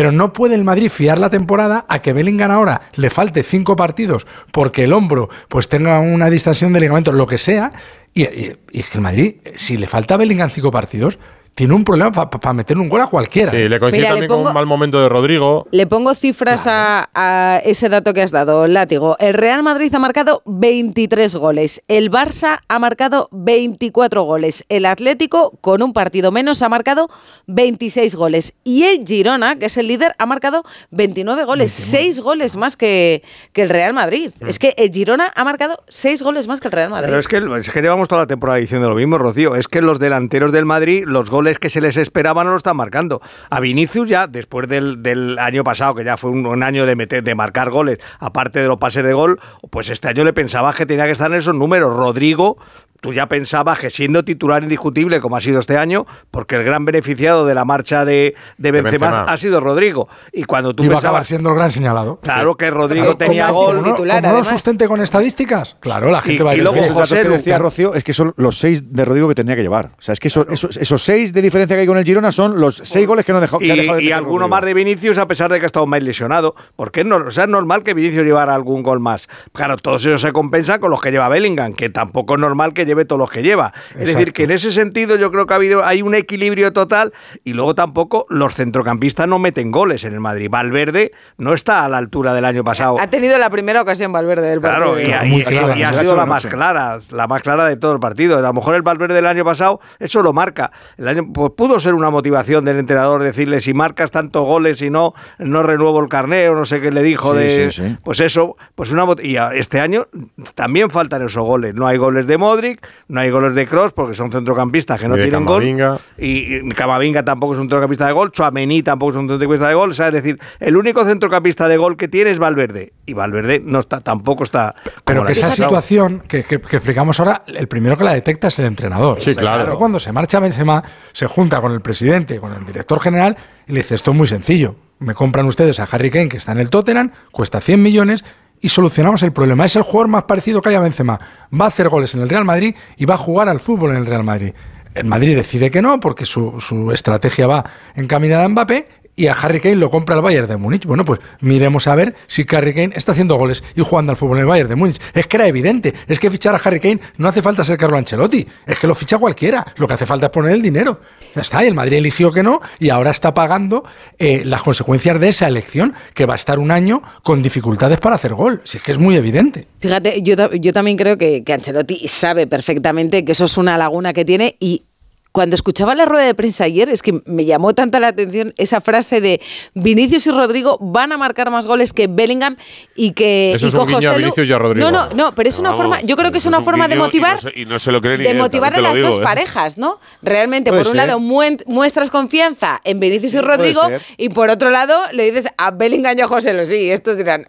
Pero no puede el Madrid fiar la temporada a que Bellingham ahora le falte cinco partidos porque el hombro pues tenga una distensión de ligamento, lo que sea. Y, y- el Madrid, si le falta Bellingham cinco partidos, tiene un problema para meter un gol a cualquiera. Sí, le coincide Mira, le también con un mal momento de Rodrigo. Le pongo cifras a, a ese dato que has dado, Látigo. El Real Madrid ha marcado 23 goles. El Barça ha marcado 24 goles. El Atlético, con un partido menos, ha marcado 26 goles. Y el Girona, que es el líder, ha marcado 29 goles. 6 goles más que, que el Real Madrid. Es que el Girona ha marcado 6 goles más que el Real Madrid. Pero es que, es que llevamos toda la temporada diciendo lo mismo, Rocío. Es que los delanteros del Madrid, los goles que se les esperaban no lo están marcando. A Vinicius ya, después del, del año pasado, que ya fue un, un año de, meter, de marcar goles, aparte de los pases de gol, pues este año le pensabas que tenía que estar en esos números. Rodrigo, tú ya pensabas que siendo titular indiscutible como ha sido este año, porque el gran beneficiado de la marcha de, de Benzema, Benzema. ha sido Rodrigo. Y cuando tú Iba a acabar pensabas... siendo el gran señalado. Claro que Rodrigo tenía gol. como no- como no lo sustente con estadísticas, claro, la gente va a decir, esos "Oh, datos que decía Rocío es que son los seis de Rodrigo que tenía que llevar. O sea, es que eso- esos, esos seis de diferencia que hay con el Girona son los seis goles que no ha dejado, que ha Y, dejado de y alguno Rodrigo. más de Vinicius a pesar de que ha estado más lesionado. Porque es, no- o sea, es normal que Vinicius llevara algún gol más. Claro, todos ellos se compensan con los que lleva Bellingham, que tampoco es normal que lleve todos los que lleva. Es decir, que en ese sentido yo creo que ha habido hay un equilibrio total y luego tampoco los centrocampistas no meten goles en el Madrid. Valverde no está a la altura del año pasado. Ha tenido la primera ocasión Valverde del partido. Claro, y, ha- y- y- y ha sido la más clara, la más clara de todo el partido. A lo mejor el Valverde del año pasado, eso lo marca. El año, pues pudo ser una motivación del entrenador decirle si marcas tantos goles y no, no renuevo el carneo, no sé qué le dijo Sí, de. sí, sí. Pues eso, pues una y este año también faltan esos goles. No hay goles de Modric, no hay goles de Cross porque son centrocampistas que no tienen Camavinga. gol. Y, Camavinga tampoco es un centrocampista de gol, Chouameni tampoco es un centrocampista de gol. O sea, es decir, el único centrocampista de gol que tiene es Valverde. Y Valverde no está, tampoco está. Pero que esa situación que, que- que explicamos ahora, el primero que la detecta es el entrenador. Sí, claro. Pero cuando se marcha Benzema, se junta con el presidente, con el director general, y le dice, esto es muy sencillo. Me compran ustedes a Harry Kane, que está en el Tottenham, cuesta 100 millones, y solucionamos el problema. Es el jugador más parecido que haya a Benzema. Va a hacer goles en el Real Madrid y va a jugar al fútbol en el Real Madrid. El Madrid decide que no, porque su, su estrategia va encaminada a Mbappé, y a Harry Kane lo compra el Bayern de Múnich. Bueno, pues miremos a ver si Harry Kane está haciendo goles y jugando al fútbol en el Bayern de Múnich. Es que era evidente, es que fichar a Harry Kane no hace falta ser Carlo Ancelotti, es que lo ficha cualquiera. Lo que hace falta es poner el dinero. Ya está, y el Madrid eligió que no y ahora está pagando eh, las consecuencias de esa elección, que va a estar un año con dificultades para hacer gol. Si es que es muy evidente. Fíjate, yo, yo también creo que, que Ancelotti sabe perfectamente que eso es una laguna que tiene y cuando escuchaba la rueda de prensa ayer es que me llamó tanta la atención esa frase de Vinicius y Rodrigo van a marcar más goles que Bellingham y que Eso y es un guiño a Vinicius y a Rodrigo. No, no, no, pero es una forma, yo creo que es una un forma de y motivar no se- Y no se lo cree ni de motivar a las dos ¿eh? parejas, ¿no? Realmente, Puede por un ser. lado muestras confianza en Vinicius y Rodrigo y por otro lado le dices a Bellingham y a José Lu, sí, estos dirán,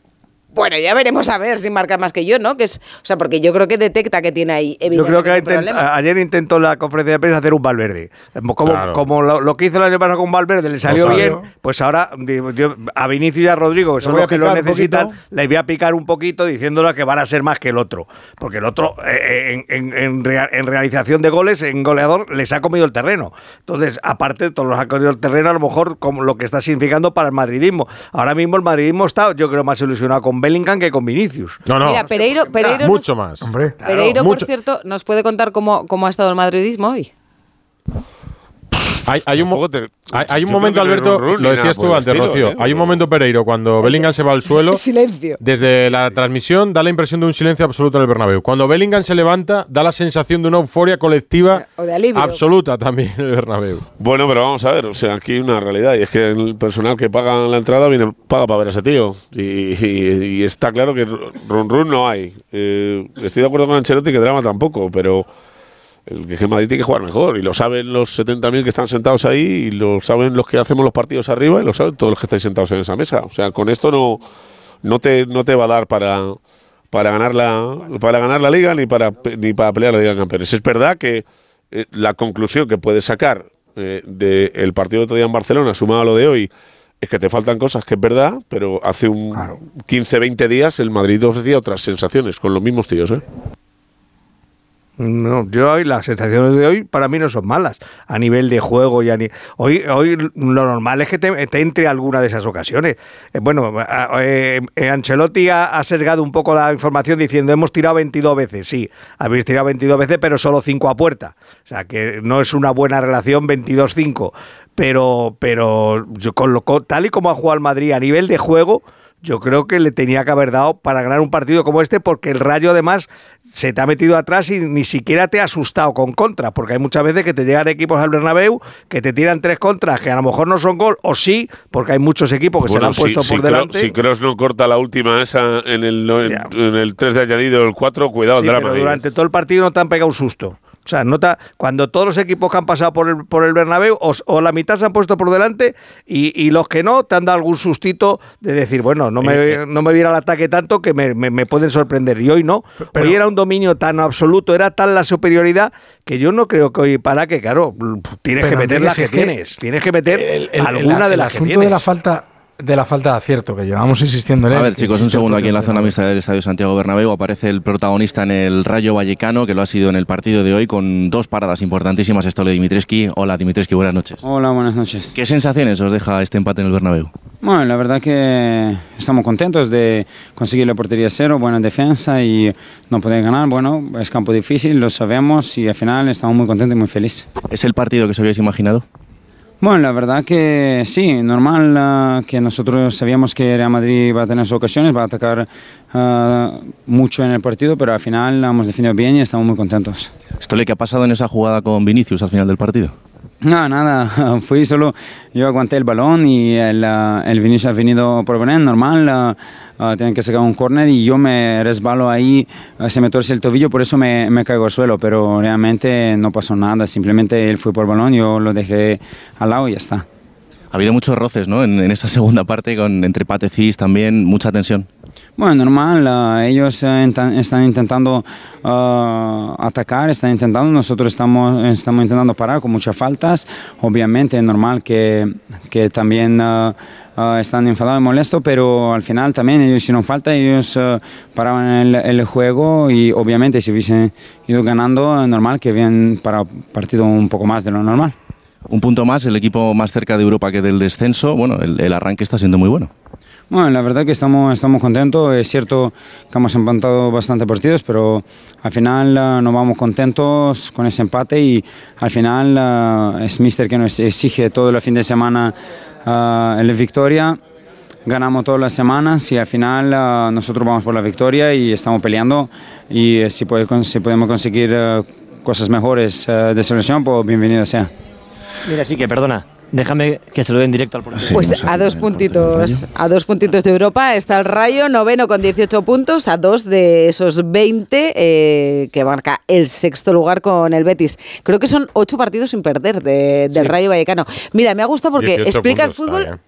bueno, ya veremos a ver si marca más que yo, ¿no? Que es, o sea, porque yo creo que detecta que tiene ahí Yo evidentemente creo que intent- ayer intentó en la conferencia de prensa hacer un Valverde. Como, Claro. como lo, lo que hizo el año pasado con Valverde le salió bien, pues ahora digo, yo, a Vinicius y a Rodrigo, que son los que lo necesitan, les voy a picar un poquito diciéndole que van a ser más que el otro. Porque el otro, eh, en, en- en en realización de goles, en goleador, les ha comido el terreno. Entonces, aparte de todos los ha comido el terreno, a lo mejor como lo que está significando para el madridismo. Ahora mismo el madridismo está, yo creo, más ilusionado con Bellingham que con Vinicius. No, no. Mira, Pereiro, Pereiro, mucho más. Hombre, Pereiro, mucho. por cierto, nos puede contar cómo, cómo ha estado el madridismo hoy. Hay, hay un, mo- Tampoco te- hay, hay un yo momento, Alberto, run lo decías tú antes, estilo, Rocío. ¿eh? Hay un momento, Pereiro, cuando Bellingham se va al suelo. Silencio. Desde la transmisión da la impresión de un silencio absoluto en el Bernabéu. Cuando Bellingham se levanta, da la sensación de una euforia colectiva O de alivio. absoluta también en el Bernabéu. Bueno, pero vamos a ver, o sea, aquí hay una realidad y es que el personal que paga la entrada viene paga para ver a ese tío y, y- y está claro que run run no hay. Eh, estoy de acuerdo con Ancelotti que drama tampoco, pero el que Madrid tiene que jugar mejor y lo saben los 70.000 que están sentados ahí y lo saben los que hacemos los partidos arriba y lo saben todos los que estáis sentados en esa mesa. O sea, con esto no no te no te va a dar para para ganar la para ganar la liga ni para ni para pelear la liga de campeones. Es verdad que eh, la conclusión que puedes sacar eh, del partido de otro día en Barcelona, sumado a lo de hoy, es que te faltan cosas, que es verdad, pero hace un 15, 20 días el Madrid ofrecía otras sensaciones con los mismos tíos. ¿eh? No, yo hoy las sensaciones de hoy para mí no son malas a nivel de juego y a ni- hoy hoy lo normal es que te, entre alguna de esas ocasiones. Eh, bueno, eh, Ancelotti ha, ha un poco la información diciendo hemos tirado 22 veces. Sí, habéis tirado 22 veces, pero solo 5 a puerta. O sea, que no es una buena relación 22-5. Pero, pero yo con lo, tal y como ha jugado el Madrid a nivel de juego, yo creo que le tenía que haber dado para ganar un partido como este, porque el Rayo además se te ha metido atrás y ni siquiera te ha asustado con contras, porque hay muchas veces que te llegan equipos al Bernabéu que te tiran tres contras que a lo mejor no son gol, o sí, porque hay muchos equipos que se le han si- puesto si por delante. Si Kroos no corta la última esa en el, en, en el 3 de añadido, el 4, cuidado Sí, el drama. pero ahí, ¿eh? durante todo el partido no te han pegado un susto. O sea, no te ha- cuando todos los equipos que han pasado por el, por el Bernabéu, o, o la mitad se han puesto por delante y, y los que no, te han dado algún sustito de decir, bueno, no me, no me viera el ataque tanto que me, me- me pueden sorprender. Y hoy no. hoy era un dominio tan absoluto, era tan la superioridad que yo no creo que hoy para que, claro, tienes que meter las que, es que tienes. Tienes que meter el- el- alguna el de las que asunto tienes. de la falta de la falta de acierto que llevamos insistiendo en él. A ver, chicos, un segundo. Aquí en la zona mixta del Estadio Santiago Bernabéu aparece el protagonista en el Rayo Vallecano, que lo ha sido en el partido de hoy, con dos paradas importantísimas. Estole Dimitreski. Hola, Dimitreski, buenas noches. Hola, buenas noches. ¿Qué sensaciones os deja este empate en el Bernabéu? Bueno, la verdad que estamos contentos de conseguir la portería cero, buena defensa y no poder ganar. Bueno, es campo difícil, lo sabemos y al final estamos muy contentos y muy felices. ¿Es el partido que os habíais imaginado? Bueno, la verdad que sí, normal ah, que nosotros sabíamos que Real Madrid va a tener sus ocasiones, va a atacar ah, mucho en el partido, pero al final hemos definido bien y estamos muy contentos. Estole, ¿qué ha pasado en esa jugada con Vinicius al final del partido? No, nada, fui solo, yo aguanté el balón y el, ah, el Vinicius ha venido por venir, normal, ah, ah, tienen que sacar un córner y yo me resbalo ahí, ah, se me torce el tobillo, por eso me, me caigo al suelo, pero realmente no pasó nada, simplemente él fue por balón, yo lo dejé al lado y ya está. Ha habido muchos roces, ¿no? En, en esa segunda parte, con, entre Patecis también, mucha tensión. Bueno, normal, ellos eh, están intentando ah, atacar, están intentando, nosotros estamos, estamos intentando parar con muchas faltas. Obviamente es normal que, que también ah, están enfadados y molestos, pero al final también ellos hicieron falta, ellos ah, paraban el, el juego y obviamente si hubiesen ido ganando, normal que habían para partido un poco más de lo normal. Un punto más, el equipo más cerca de Europa que del descenso. Bueno, el arranque está siendo muy bueno. Bueno, la verdad que estamos, estamos contentos. Es cierto que hemos empatado bastantes partidos, pero al final ah, nos vamos contentos con ese empate y al final ah, es Mister que nos exige todo el fin de semana ah, la victoria. Ganamos todas las semanas y al final nosotros vamos por la victoria y estamos peleando y eh, si, puede- si podemos conseguir cosas mejores de selección, pues bienvenido sea. Mira, sí que perdona. Déjame que se lo den directo al portero. Pues a dos puntitos, a dos puntitos de Europa está el Rayo, noveno con 18 puntos, a dos de esos 20 eh, que marca el sexto lugar con el Betis. Creo que son ocho partidos sin perder de- del Rayo Vallecano. Mira, me ha gustado porque 18 explica el fútbol.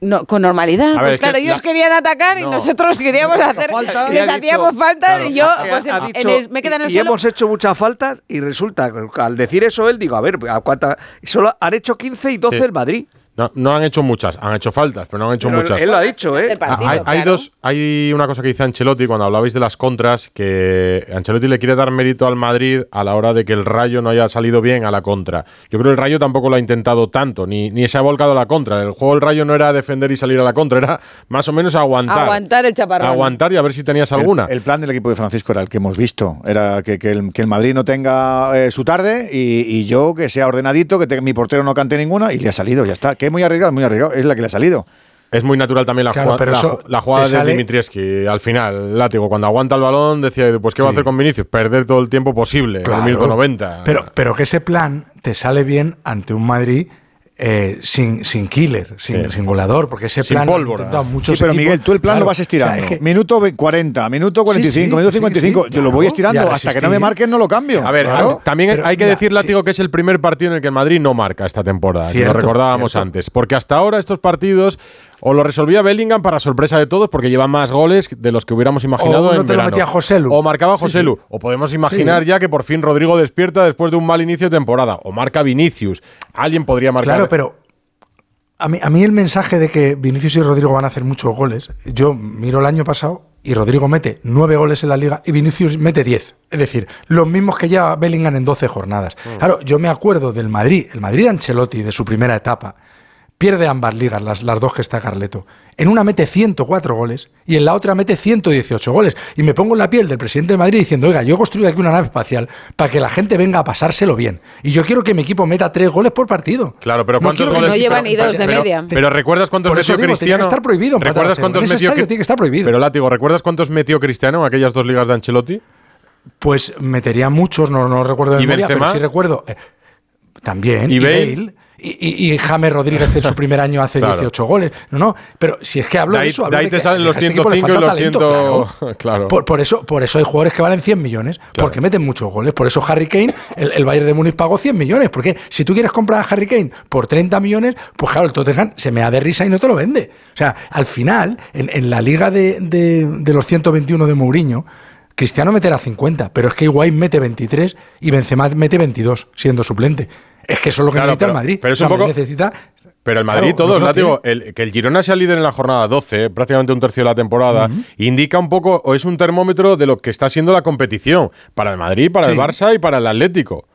No, con normalidad. Ver, pues claro, ellos la- querían atacar y No. nosotros queríamos hacer, falta. les hacíamos dicho- falta claro, y yo pues, ha en dicho, el- me quedé en el y, suelo. hemos hecho muchas faltas y resulta que al decir eso él digo, a ver, ¿a cuántas? Solo han hecho 15 y 12 Sí. el Madrid. No, no han hecho muchas, han hecho faltas, pero no han hecho Pero muchas. él lo ha dicho, ¿eh? Hay, hay dos, hay una cosa que dice Ancelotti cuando hablabais de las contras, que Ancelotti le quiere dar mérito al Madrid a la hora de que el Rayo no haya salido bien a la contra. Yo creo que el Rayo tampoco lo ha intentado tanto, ni, ni se ha volcado a la contra. El juego del Rayo no era defender y salir a la contra, era más o menos aguantar. Aguantar el chaparrón. Aguantar y a ver si tenías alguna. El, el plan del equipo de Francisco era el que hemos visto. Era que, que el, que el Madrid no tenga eh, su tarde y, y yo que sea ordenadito, que te- mi portero no cante ninguna y le ha salido, ya está. Que es muy arriesgado, muy arriesgado. Es la que le ha salido. Es muy natural también la, Claro, jugada- pero la, eso ju- la jugada te de sale- Dimitrievski. Al final, látigo, cuando aguanta el balón, decía, pues ¿qué va a hacer con Vinicius? Perder todo el tiempo posible, Claro. el minuto 90. Pero, pero que ese plan te sale bien ante un Madrid eh, sin, sin killer, sin, Sí. sin goleador, porque ese Sin plan pólvora. intentado muchos Sí, pero equipos. Miguel, tú el plan Claro, lo vas estirando. o sea, es que- Minuto ve- 40, minuto 45, sí, minuto sí, 55. sí, yo lo voy estirando hasta que no me marquen, no lo cambio. A ver, Claro. también Pero hay que mira, decir, Látigo, que es el primer partido en el que el Madrid no marca esta temporada. que Cierto, lo recordábamos cierto. antes. Porque hasta ahora estos partidos o lo resolvía Bellingham para sorpresa de todos, porque lleva más goles de los que hubiéramos imaginado O en te lo metía Joselu. O marcaba Sí, Joselu. sí. O podemos imaginar Sí. ya que por fin Rodrigo despierta después de un mal inicio de temporada. O marca Vinicius. Alguien podría marcar. Claro, pero a mí, a mí el mensaje de que Vinicius y Rodrigo van a hacer muchos goles, yo miro el año pasado y Rodrigo mete nueve goles en la liga y Vinicius mete 10. Es decir, los mismos que lleva Bellingham en 12 jornadas. Claro, yo me acuerdo del Madrid, el Madrid de Ancelotti, de su primera etapa, pierde ambas ligas, las, las dos que está Carleto. En una mete 104 goles y en la otra mete 118 goles. Y me pongo en la piel del presidente de Madrid diciendo, oiga, yo he construido aquí una nave espacial para que la gente venga a pasárselo bien. Y yo quiero que mi equipo meta tres goles por partido. Claro, pero No ¿cuántos que goles? no lleva ni dos de pero- media. Pero ¿recuerdas cuántos metió digo, Cristiano? que estar prohibido ¿Recuerdas cuántos En ese metió tiene que estar prohibido. Pero Látigo, ¿recuerdas cuántos metió Cristiano en aquellas dos ligas de Ancelotti? Pues metería muchos, no, no recuerdo de ¿Y memoria, pero sí recuerdo. eh, también. ¿Y Y, Bale? Bale. Y, y- James Rodríguez en su primer año hace Claro. 18 goles. No, no, pero si es que hablo De eso. hablo de ahí de te que salen los a este equipo le 105 y los talento, 100, claro. claro. Por, por eso, por eso hay jugadores que valen 100 millones, porque meten muchos goles. Por eso Harry Kane, el, el Bayern de Múnich pagó 100 millones. Porque si tú quieres comprar a Harry Kane por 30 millones, pues claro, el Tottenham se me da de risa y no te lo vende. O sea, al final, en, en la liga de, de- de los 121 de Mourinho, Cristiano meterá 50, pero es que Higuaín mete 23 y Benzema mete 22, siendo suplente. Es que eso es lo que Claro, necesita pero- el Madrid. pero es un poco- necesita Pero el Madrid, Claro, todo, lo que no Látigo, el, que el Girona sea líder en la jornada 12, prácticamente un tercio de la temporada, indica un poco, o es un termómetro de lo que está siendo la competición para el Madrid, para el. Barça y para el Atlético.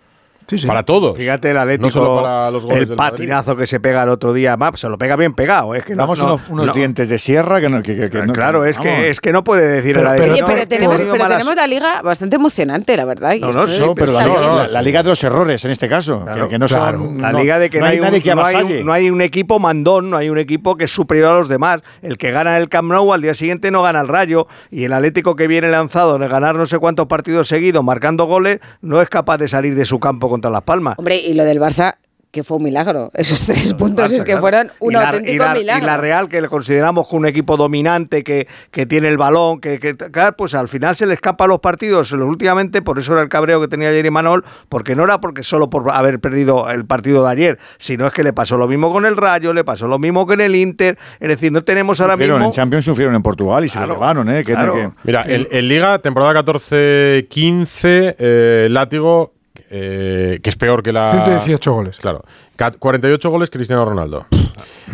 Para todos. Fíjate el Atlético, No solo para los goles el Madrid. patinazo que se pega el otro día, Map, se lo pega bien pegado. Es que no- Damos no- unos, unos no- dientes de sierra que no. Que, que- que no- Claro, que- es que, es que no puede decir Pero- el pero- Oye, Atlético, pero, no, tenemos, pero malas- tenemos la liga bastante emocionante, la verdad. y No, no, no, pero la, liga- bien. la- la liga de los errores en este caso. que, que no son. Claro, la no- liga de que no, hay, un, que no hay un- avasalle. no hay un equipo mandón, no hay un equipo que es superior a los demás. El que gana en el Camp Nou al día siguiente no gana el Rayo y el Atlético que viene lanzado de ganar no sé cuántos partidos seguidos marcando goles no es capaz de salir de su campo contra Las Palmas. Hombre, y lo del Barça, que fue un milagro. Esos tres puntos es que Claro. fueron un Y la- auténtico y la, milagro. Y la Real, que le consideramos un equipo dominante, que, que tiene el balón, que, que claro, pues al final se le escapa a los partidos. Últimamente, por eso era el cabreo que tenía ayer Imanol, porque no era porque solo por haber perdido el partido de ayer, sino es que le pasó lo mismo con el Rayo, le pasó lo mismo con el Inter. Es decir, no tenemos ahora Sufrieron mismo. en Champions, sufrieron en Portugal y se lo llevaron, ¿eh? Que- claro. que- Mira, en, en Liga, temporada 14-15, eh, Látigo, eh, que es peor que la. 118 goles. Claro. Ca- 48 goles Cristiano Ronaldo.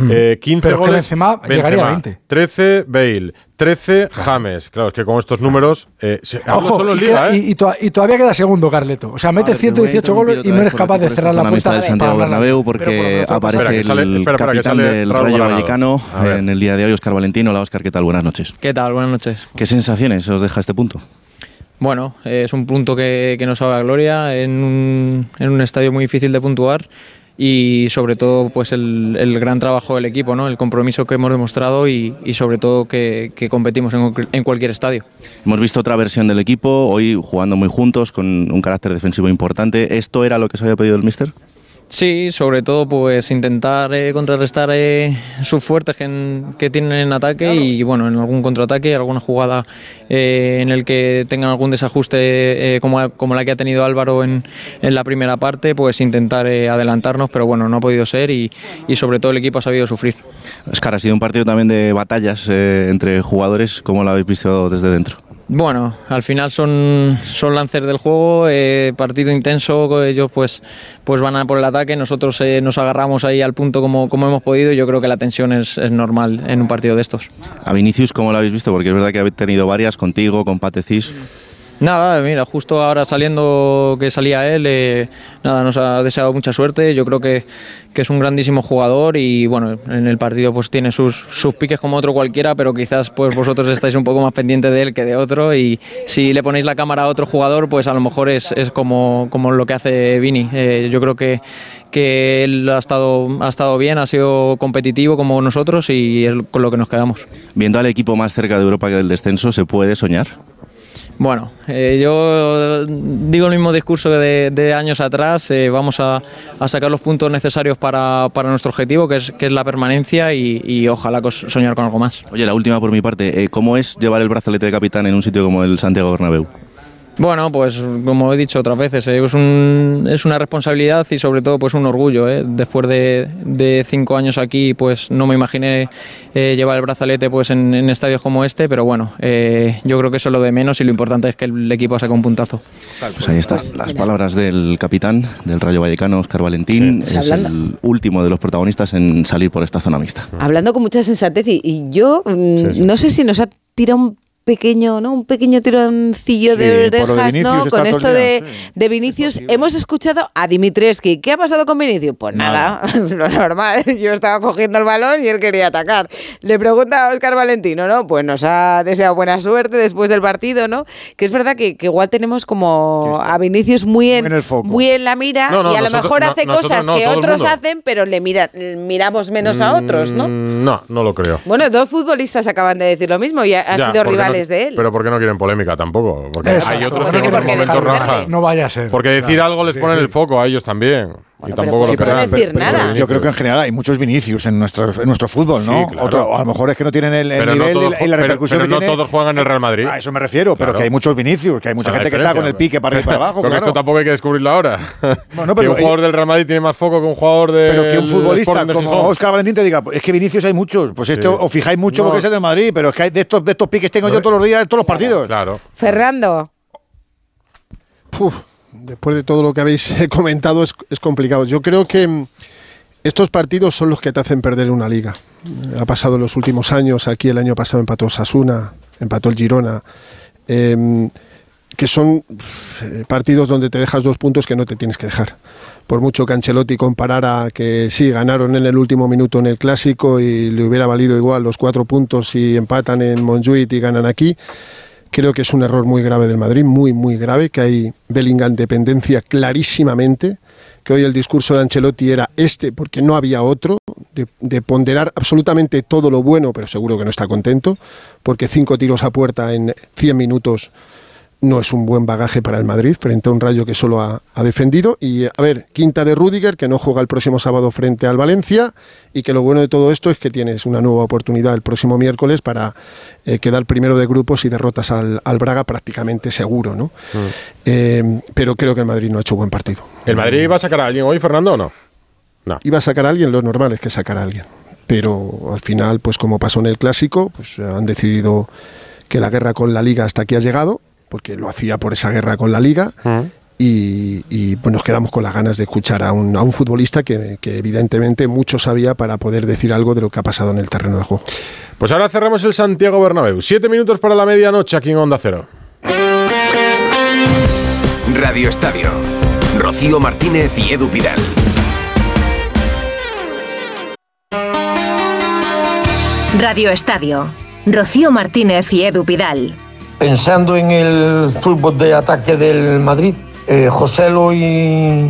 Eh, 15 Pero es que goles. Benzema llegaría a 20. 13 Bale. 13 James. Claro, es que con estos números. Eh, se, Ojo, solo y, Liga, queda- ¿eh? y- y toa- y todavía queda segundo Carleto. O sea, mete 118 goles y no eres capaz de cerrar la puerta. del Santiago Bernabéu porque aparece Espera, que sale- el capitán del Rayo. Vallecano en el día de hoy, Oscar Valentín. Hola, Oscar, ¿qué tal? Buenas noches. ¿Qué tal? Buenas noches. ¿Qué sensaciones os deja este punto? Bueno, es un punto que, nos sabe a gloria en un, en un estadio muy difícil de puntuar y sobre todo pues el, gran trabajo del equipo, ¿no? el compromiso que hemos demostrado y, sobre todo que, competimos en, cualquier- en cualquier estadio. Hemos visto otra versión del equipo, hoy jugando muy juntos, con un carácter defensivo importante. ¿Esto era lo que se había pedido el míster? Sí, sobre todo pues intentar eh, contrarrestar eh, sus fuertes que, en- que tienen en ataque y bueno, en algún contraataque, alguna jugada eh, en el que tengan algún desajuste eh, como, como la que ha tenido Álvaro en, en la primera parte, pues intentar eh, adelantarnos, pero bueno, no ha podido ser y, y sobre todo el equipo ha sabido sufrir. Oscar, ha sido un partido también de batallas eh, entre jugadores. ¿Cómo lo habéis visto desde dentro? Bueno, al final son, son lancers del juego, eh, partido intenso, ellos pues, pues van a por el ataque, nosotros eh, nos agarramos ahí al punto como, como hemos podido y yo creo que la tensión es, normal en un partido de estos. A Vinicius, ¿cómo lo habéis visto? Porque es verdad que habéis tenido varias contigo, con Patecis. Nada, mira, justo ahora saliendo que salía él, eh, nada, nos ha deseado mucha suerte. Yo creo que, que es un grandísimo jugador y bueno, en el partido pues tiene sus, sus piques como otro cualquiera, pero quizás pues vosotros estáis un poco más pendientes de él que de otro y si le ponéis la cámara a otro jugador, pues a lo mejor es, es como, como lo que hace Vini. Eh, yo creo que, que él ha estado, ha estado bien, ha sido competitivo como nosotros y es con lo que nos quedamos. Viendo al equipo más cerca de Europa que del descenso, ¿se puede soñar? Bueno, eh, yo digo el mismo discurso de, de años atrás, eh, vamos a, sacar los puntos necesarios para, nuestro objetivo, que es, que es la permanencia y, ojalá soñar con algo más. Oye, la última por mi parte. eh, ¿Cómo es llevar el brazalete de capitán en un sitio como el Santiago Bernabéu? Bueno, pues como he dicho otras veces, eh, es, un- es una responsabilidad y sobre todo pues un orgullo. eh. Después de, de cinco años aquí, pues no me imaginé eh, llevar el brazalete pues en, en estadios como este, pero bueno, eh, yo creo que eso es lo de menos y lo importante es que el equipo saque un puntazo. Pues ahí están las palabras del capitán del Rayo Vallecano, Oscar Valentín. Pues Es hablando- el último de los protagonistas en salir por esta zona mixta. Hablando con mucha sensatez y, y yo mm, no sé si nos ha tirado un pequeño, ¿no? Un pequeño tironcillo Sí, de lo de orejas, Vinicius ¿no? Con esto el día, de, de Vinicius. Hemos escuchado a Dimitreski. ¿Qué ha pasado con Vinicius? Pues nada, lo normal. Yo estaba cogiendo el balón y él quería atacar. Le pregunta a Oscar Valentino, ¿no? Pues nos ha deseado buena suerte después del partido, ¿no? Que es verdad que, que igual tenemos como a Vinicius muy en, muy en, la mira No, no, y a lo nosotros- mejor no, hace nosotros cosas no, que el otros hacen, pero le mira, miramos menos a otros, ¿no? Mm, No, no lo creo. Bueno, dos futbolistas acaban de decir lo mismo y ha- Ya, sido porque rivales no- de él. Pero ¿por qué no quieren polémica tampoco? Porque Exacto. hay otros No que por momentos. No vaya a ser. Porque decir Claro. algo les Sí, pone sí. el foco a ellos también. Y tampoco lo pero- pero- pero Yo creo que en general hay muchos Vinicius en nuestro, en nuestro fútbol, ¿no? Sí, claro. Otro- a lo mejor es que no tienen el, el Pero no nivel todos y la- pero- repercusión pero que no tiene. todos juegan en el Real Madrid. A eso me refiero, pero que hay muchos Vinicius, que hay mucha la gente que está con el pique para arriba y para abajo. Pero que claro. esto tampoco hay que descubrirlo ahora. Bueno, que pero- un jugador del Real Madrid tiene más foco que un jugador de. Pero que un futbolista como Oscar Valentín te diga, es que Vinicius hay muchos. Pues este Sí. os fijáis mucho No. porque es el del Madrid, pero es que hay de estos, de estos piques tengo yo todos los días, todos los partidos. Claro. Fernando. Uf, después de todo lo que habéis comentado es, complicado. Yo creo que mm, estos partidos son los que te hacen perder una liga. Ha pasado en los últimos años, aquí el año pasado empató Sasuna, empató el Girona, em, que son eh, partidos donde te dejas dos puntos que no te tienes que dejar. Por mucho que Ancelotti comparara que sí, ganaron en el último minuto en el Clásico y le hubiera valido igual los cuatro puntos si empatan en Montjuic y ganan aquí, Creo que es un error muy grave del Madrid, muy, muy grave, que hay Bellingham dependencia clarísimamente, que hoy el discurso de Ancelotti era este, porque no había otro, de, de ponderar absolutamente todo lo bueno, pero seguro que no está contento, porque cinco tiros a puerta en 100 minutos no es un buen bagaje para el Madrid frente a un Rayo que solo ha, ha defendido. Y a ver, quinta de Rudiger, que no juega el próximo sábado frente al Valencia, y que lo bueno de todo esto es que tienes una nueva oportunidad el próximo miércoles para eh, quedar primero de grupos y derrotas al, al Braga prácticamente seguro, ¿no? Eh, pero creo que el Madrid no ha hecho buen partido. ¿El Madrid va a sacar a alguien hoy, Fernando, o no? No. Iba a sacar a alguien, lo normal es que sacar a alguien. Pero al final, pues como pasó en el clásico, pues han decidido que la guerra con la liga hasta aquí ha llegado, porque lo hacía por esa guerra con la liga. Y, y, pues nos quedamos con las ganas de escuchar a un, a un futbolista que, que evidentemente mucho sabía para poder decir algo de lo que ha pasado en el terreno de juego. Pues ahora cerramos el Santiago Bernabéu. Siete minutos para la medianoche aquí en Onda Cero. Radio Estadio. Rocío Martínez y Edu Pidal. Radio Estadio. Rocío Martínez y Edu Pidal. Pensando en el fútbol de ataque del Madrid, eh, Joselo y,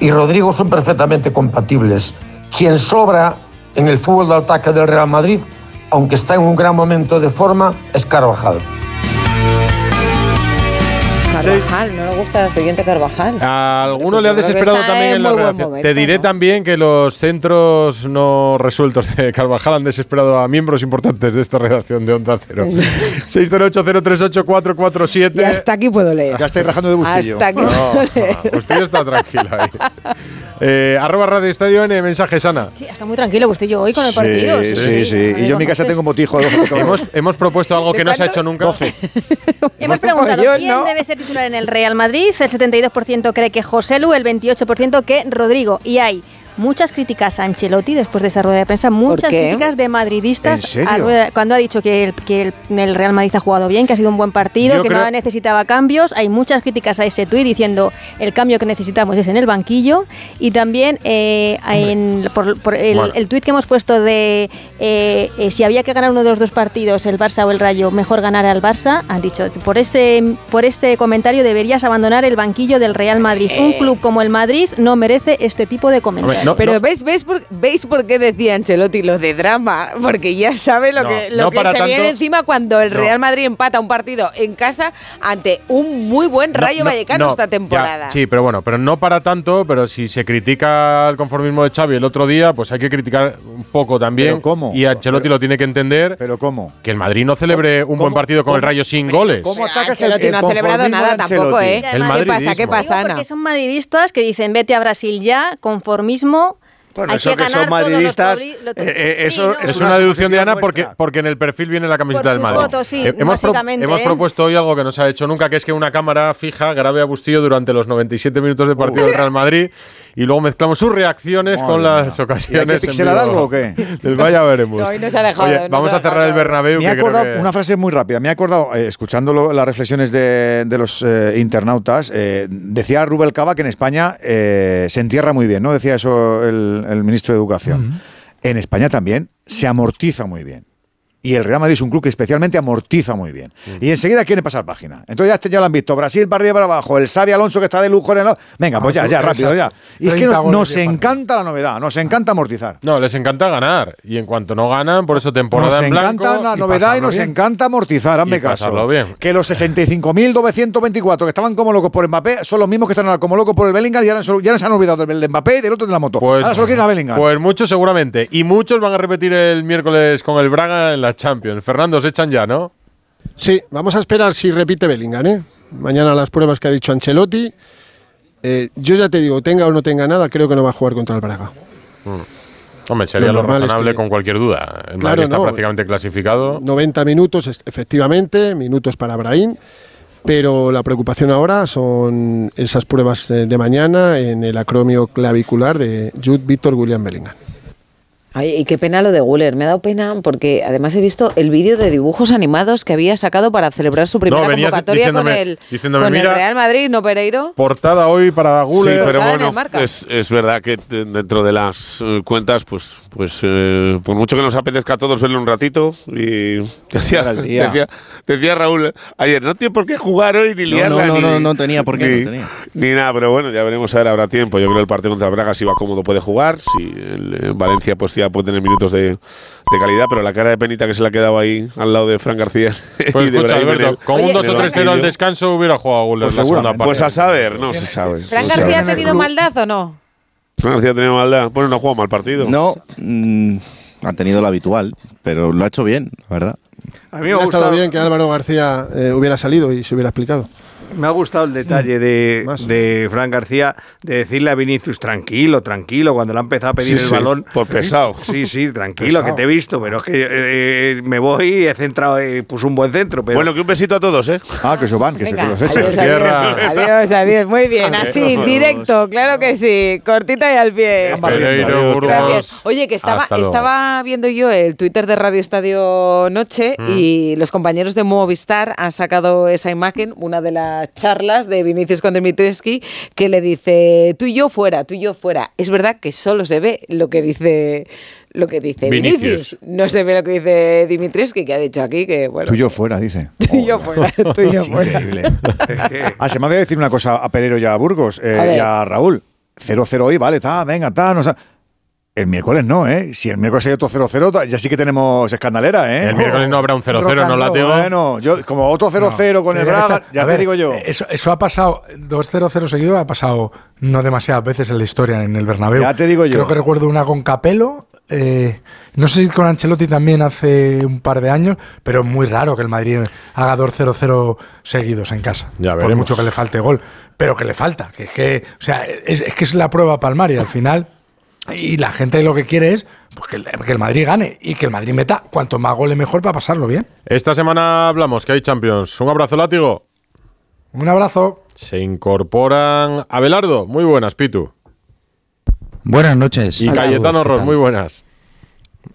y Rodrigo son perfectamente compatibles. Quien sobra en el fútbol de ataque del Real Madrid, aunque está en un gran momento de forma, es Carvajal. Carvajal, no le gusta el siguiente Carvajal. A alguno Pues le ha desesperado también en en la redacción. momento, Te diré ¿no? también que los centros no resueltos de Carvajal han desesperado a miembros importantes de esta redacción de Onda Cero. 608-038-447. Y hasta aquí puedo leer. Ya estáis rajando de Bustillo. Hasta aquí No, puedo leer. no, Bustillo está tranquila ahí. Eh, arroba Radio Estadio N, mensaje sana. Sí, está muy tranquilo, pues estoy yo hoy con el partido. Sí, sí, sí. Y yo en mi casa tengo motijo hemos, hemos propuesto algo que no se ha hecho nunca. Hemos preguntado quién no. debe ser titular en el Real Madrid. El 72% cree que José Lu, el 28% que Rodrigo. Y hay muchas críticas a Ancelotti después de esa rueda de prensa, muchas críticas de madridistas ¿En serio? a rueda- cuando ha dicho que, el, que el- el Real Madrid ha jugado bien, que ha sido un buen partido, Yo que creo- no necesitaba cambios. Hay muchas críticas a ese tuit diciendo el cambio que necesitamos es en el banquillo y también eh, en- por, por el, Bueno. el tuit que hemos puesto de eh, eh, si había que ganar uno de los dos partidos, el Barça o el Rayo, mejor ganar al Barça, han dicho, por ese por este comentario deberías abandonar el banquillo del Real Madrid. Un club como el Madrid no merece este tipo de comentarios. No, Pero no. ¿ves, ves, por, ¿veis por qué decía Ancelotti lo de drama? Porque ya sabe lo No, que, lo no que se tanto. viene encima cuando el No. Real Madrid empata un partido en casa ante un muy buen Rayo no, Vallecano no, esta ya, temporada. sí, pero bueno, pero no para tanto, pero si se critica el conformismo de Xavi el otro día, pues hay que criticar un poco también. ¿Pero cómo? Y Ancelotti lo tiene que entender. ¿Pero cómo? Que el Madrid no celebre un buen partido con el Rayo sin goles. ¿Cómo atacas el, Ancelotti el no ha celebrado nada tampoco? ¿eh? El ¿Qué pasa? ¿Qué pasa, Ana? porque son madridistas que dicen vete a Brasil ya, conformismo. Bueno, hay eso que que ganar son todos los madridistas, eh, eh, Sí, eso no. Es una deducción de Ana porque, porque en el perfil viene la camiseta Por del Madrid. foto, sí, Eh, hemos, pro- hemos propuesto hoy algo que no se ha hecho nunca, que es que una cámara fija grabe a Bustillo durante los 97 minutos de partido del Real Madrid y luego mezclamos sus reacciones con las ocasiones. ¿Y hay que algo o qué? Del Vaya veremos. No, hoy no se ha dejado, Oye, no vamos se ha a cerrar el. Bernabéu. Me he acordado, que- una frase muy rápida, me he acordado, eh, escuchando lo- las reflexiones de, de los eh, internautas, eh, decía Rubel Cava que en España eh, se entierra muy bien, ¿no? Decía eso el, el ministro de Educación. En España también se amortiza muy bien. Y el Real Madrid es un club que especialmente amortiza muy bien. Y enseguida quiere pasar página. Entonces ya, este ya lo han visto. Brasil para arriba y para abajo. El Xavi Alonso que está de lujo en el... Venga, pues ya, ya, rápido, ya. Y es que 30 no- goles nos de encanta la novedad, nos encanta amortizar. No, les encanta ganar. Y en cuanto no ganan, por eso temporada Nos en blanco. encanta la y novedad y pasarlo nos bien. encanta amortizar, hazme Y caso. pasarlo bien. Que los 65.924 que estaban como locos por Mbappé son los mismos que están ahora como locos por el Bellingham y ahora, ya se han olvidado del de Mbappé y del otro de la moto. ahora solo quieren a Bellingham. Pues muchos seguramente. Y muchos van a repetir el miércoles con el Braga en la Champions. Fernando, se echan ya, ¿no? Sí, vamos a esperar si repite Bellingham, ¿eh? Mañana las pruebas que ha dicho Ancelotti. Eh, yo ya te digo, tenga o no tenga nada, creo que no va a jugar contra el Braga. Hombre, sería Lo lo, es razonable que- con cualquier duda. El Claro, Madrid está no. prácticamente clasificado. 90 minutos, efectivamente, minutos para Brahim. Pero la preocupación ahora son esas pruebas de mañana en el acromio clavicular de Jude Víctor William Bellingham. Ay, y qué pena lo de Guller. Me ha dado pena porque además he visto el vídeo de dibujos animados que había sacado para celebrar su primera No, convocatoria con, el, diciéndome, con el Real Madrid, ¿no, Pereiro? Portada hoy para Sí, Guller. pero Portada en bueno, es, es verdad que de- dentro de las eh, cuentas, pues, pues eh, por mucho que nos apetezca a todos verlo un ratito, y decía, Era el día. decía, decía Raúl ayer, no tiene por qué jugar hoy ni No, liarla no, no, ni, no, no tenía por qué, ni, no tenía. ni nada, pero bueno, ya veremos a ver, habrá tiempo. Yo creo que el partido contra el Braga si va cómodo puede jugar, si el, eh, Valencia pues ya puede tener minutos de, de calidad, pero la cara de penita que se le ha quedado ahí al lado de Fran García Pues escucha, Alberto, con un el 2 o 3 0 al descanso hubiera jugado Guller Pues la segunda seguramente. parte. Pues a saber, no se sabe. ¿Fran García ha tenido maldad o no? Fran García ha tenido maldad. Bueno, no ha jugado mal partido. No, mm, ha tenido lo habitual, pero lo ha hecho bien, la verdad. A mí me ha ha estado bien que Álvaro García eh, hubiera salido y se hubiera explicado. Me ha gustado el detalle de, de Fran García de decirle a Vinicius tranquilo, tranquilo, cuando le ha empezado a pedir Sí, el sí, balón. por pesado. Sí, sí, tranquilo, Pesado. que te he visto, pero es que eh, me voy y he centrado, eh, puso un buen centro. Pero Bueno, que un besito a todos, ¿eh? Ah, que eso van, que se Venga, que los echen. adiós, adiós, adiós, adiós. Muy bien, así, directo, claro que sí. Cortita y al pie. Gracias. Oye, que estaba, estaba viendo yo el Twitter de Radio Estadio Noche Mm. y los compañeros de Movistar han sacado esa imagen, una de las charlas de Vinicius con Dimitrescu, que le dice tú y yo fuera, tú y yo fuera. Es verdad que solo se ve lo que dice lo que dice Vinicius. Vinicius. No se ve lo que dice Dimitrescu, que ha dicho aquí que bueno. Tú y yo fuera, dice. Tú y yo fuera, tú y yo fuera. Increíble. ah, se me había decir una cosa a Perero y a Burgos eh, A y a Raúl. 0-0 hoy, vale, está, venga, está. No, el miércoles no, ¿eh? Si el miércoles hay otro 0-0, ya sí que tenemos escandalera, ¿eh? El miércoles no habrá un 0-0, no la tengo. Bueno, yo, como otro 0-0 con el Braga, ya a te ver, digo yo. Eso, eso ha pasado, 2-0-0 seguido, ha pasado no demasiadas veces en la historia en el Bernabéu. Ya te digo yo. Creo que recuerdo una con Capello, eh, no sé si con Ancelotti también hace un par de años, pero es muy raro que el Madrid haga 2-0-0 seguidos en casa. Ya por veremos. mucho que le falte gol. Pero que le falta, que es que, o sea, es, es que es la prueba palmar y al final, y la gente lo que quiere es pues, que, el, que el Madrid gane y que el Madrid meta cuanto más goles mejor para pasarlo bien. Esta semana hablamos que hay Champions. Un abrazo, látigo. Un abrazo. Se incorporan Abelardo. Muy buenas, Pitu. Buenas noches. Y Cayetano Ross. Muy buenas.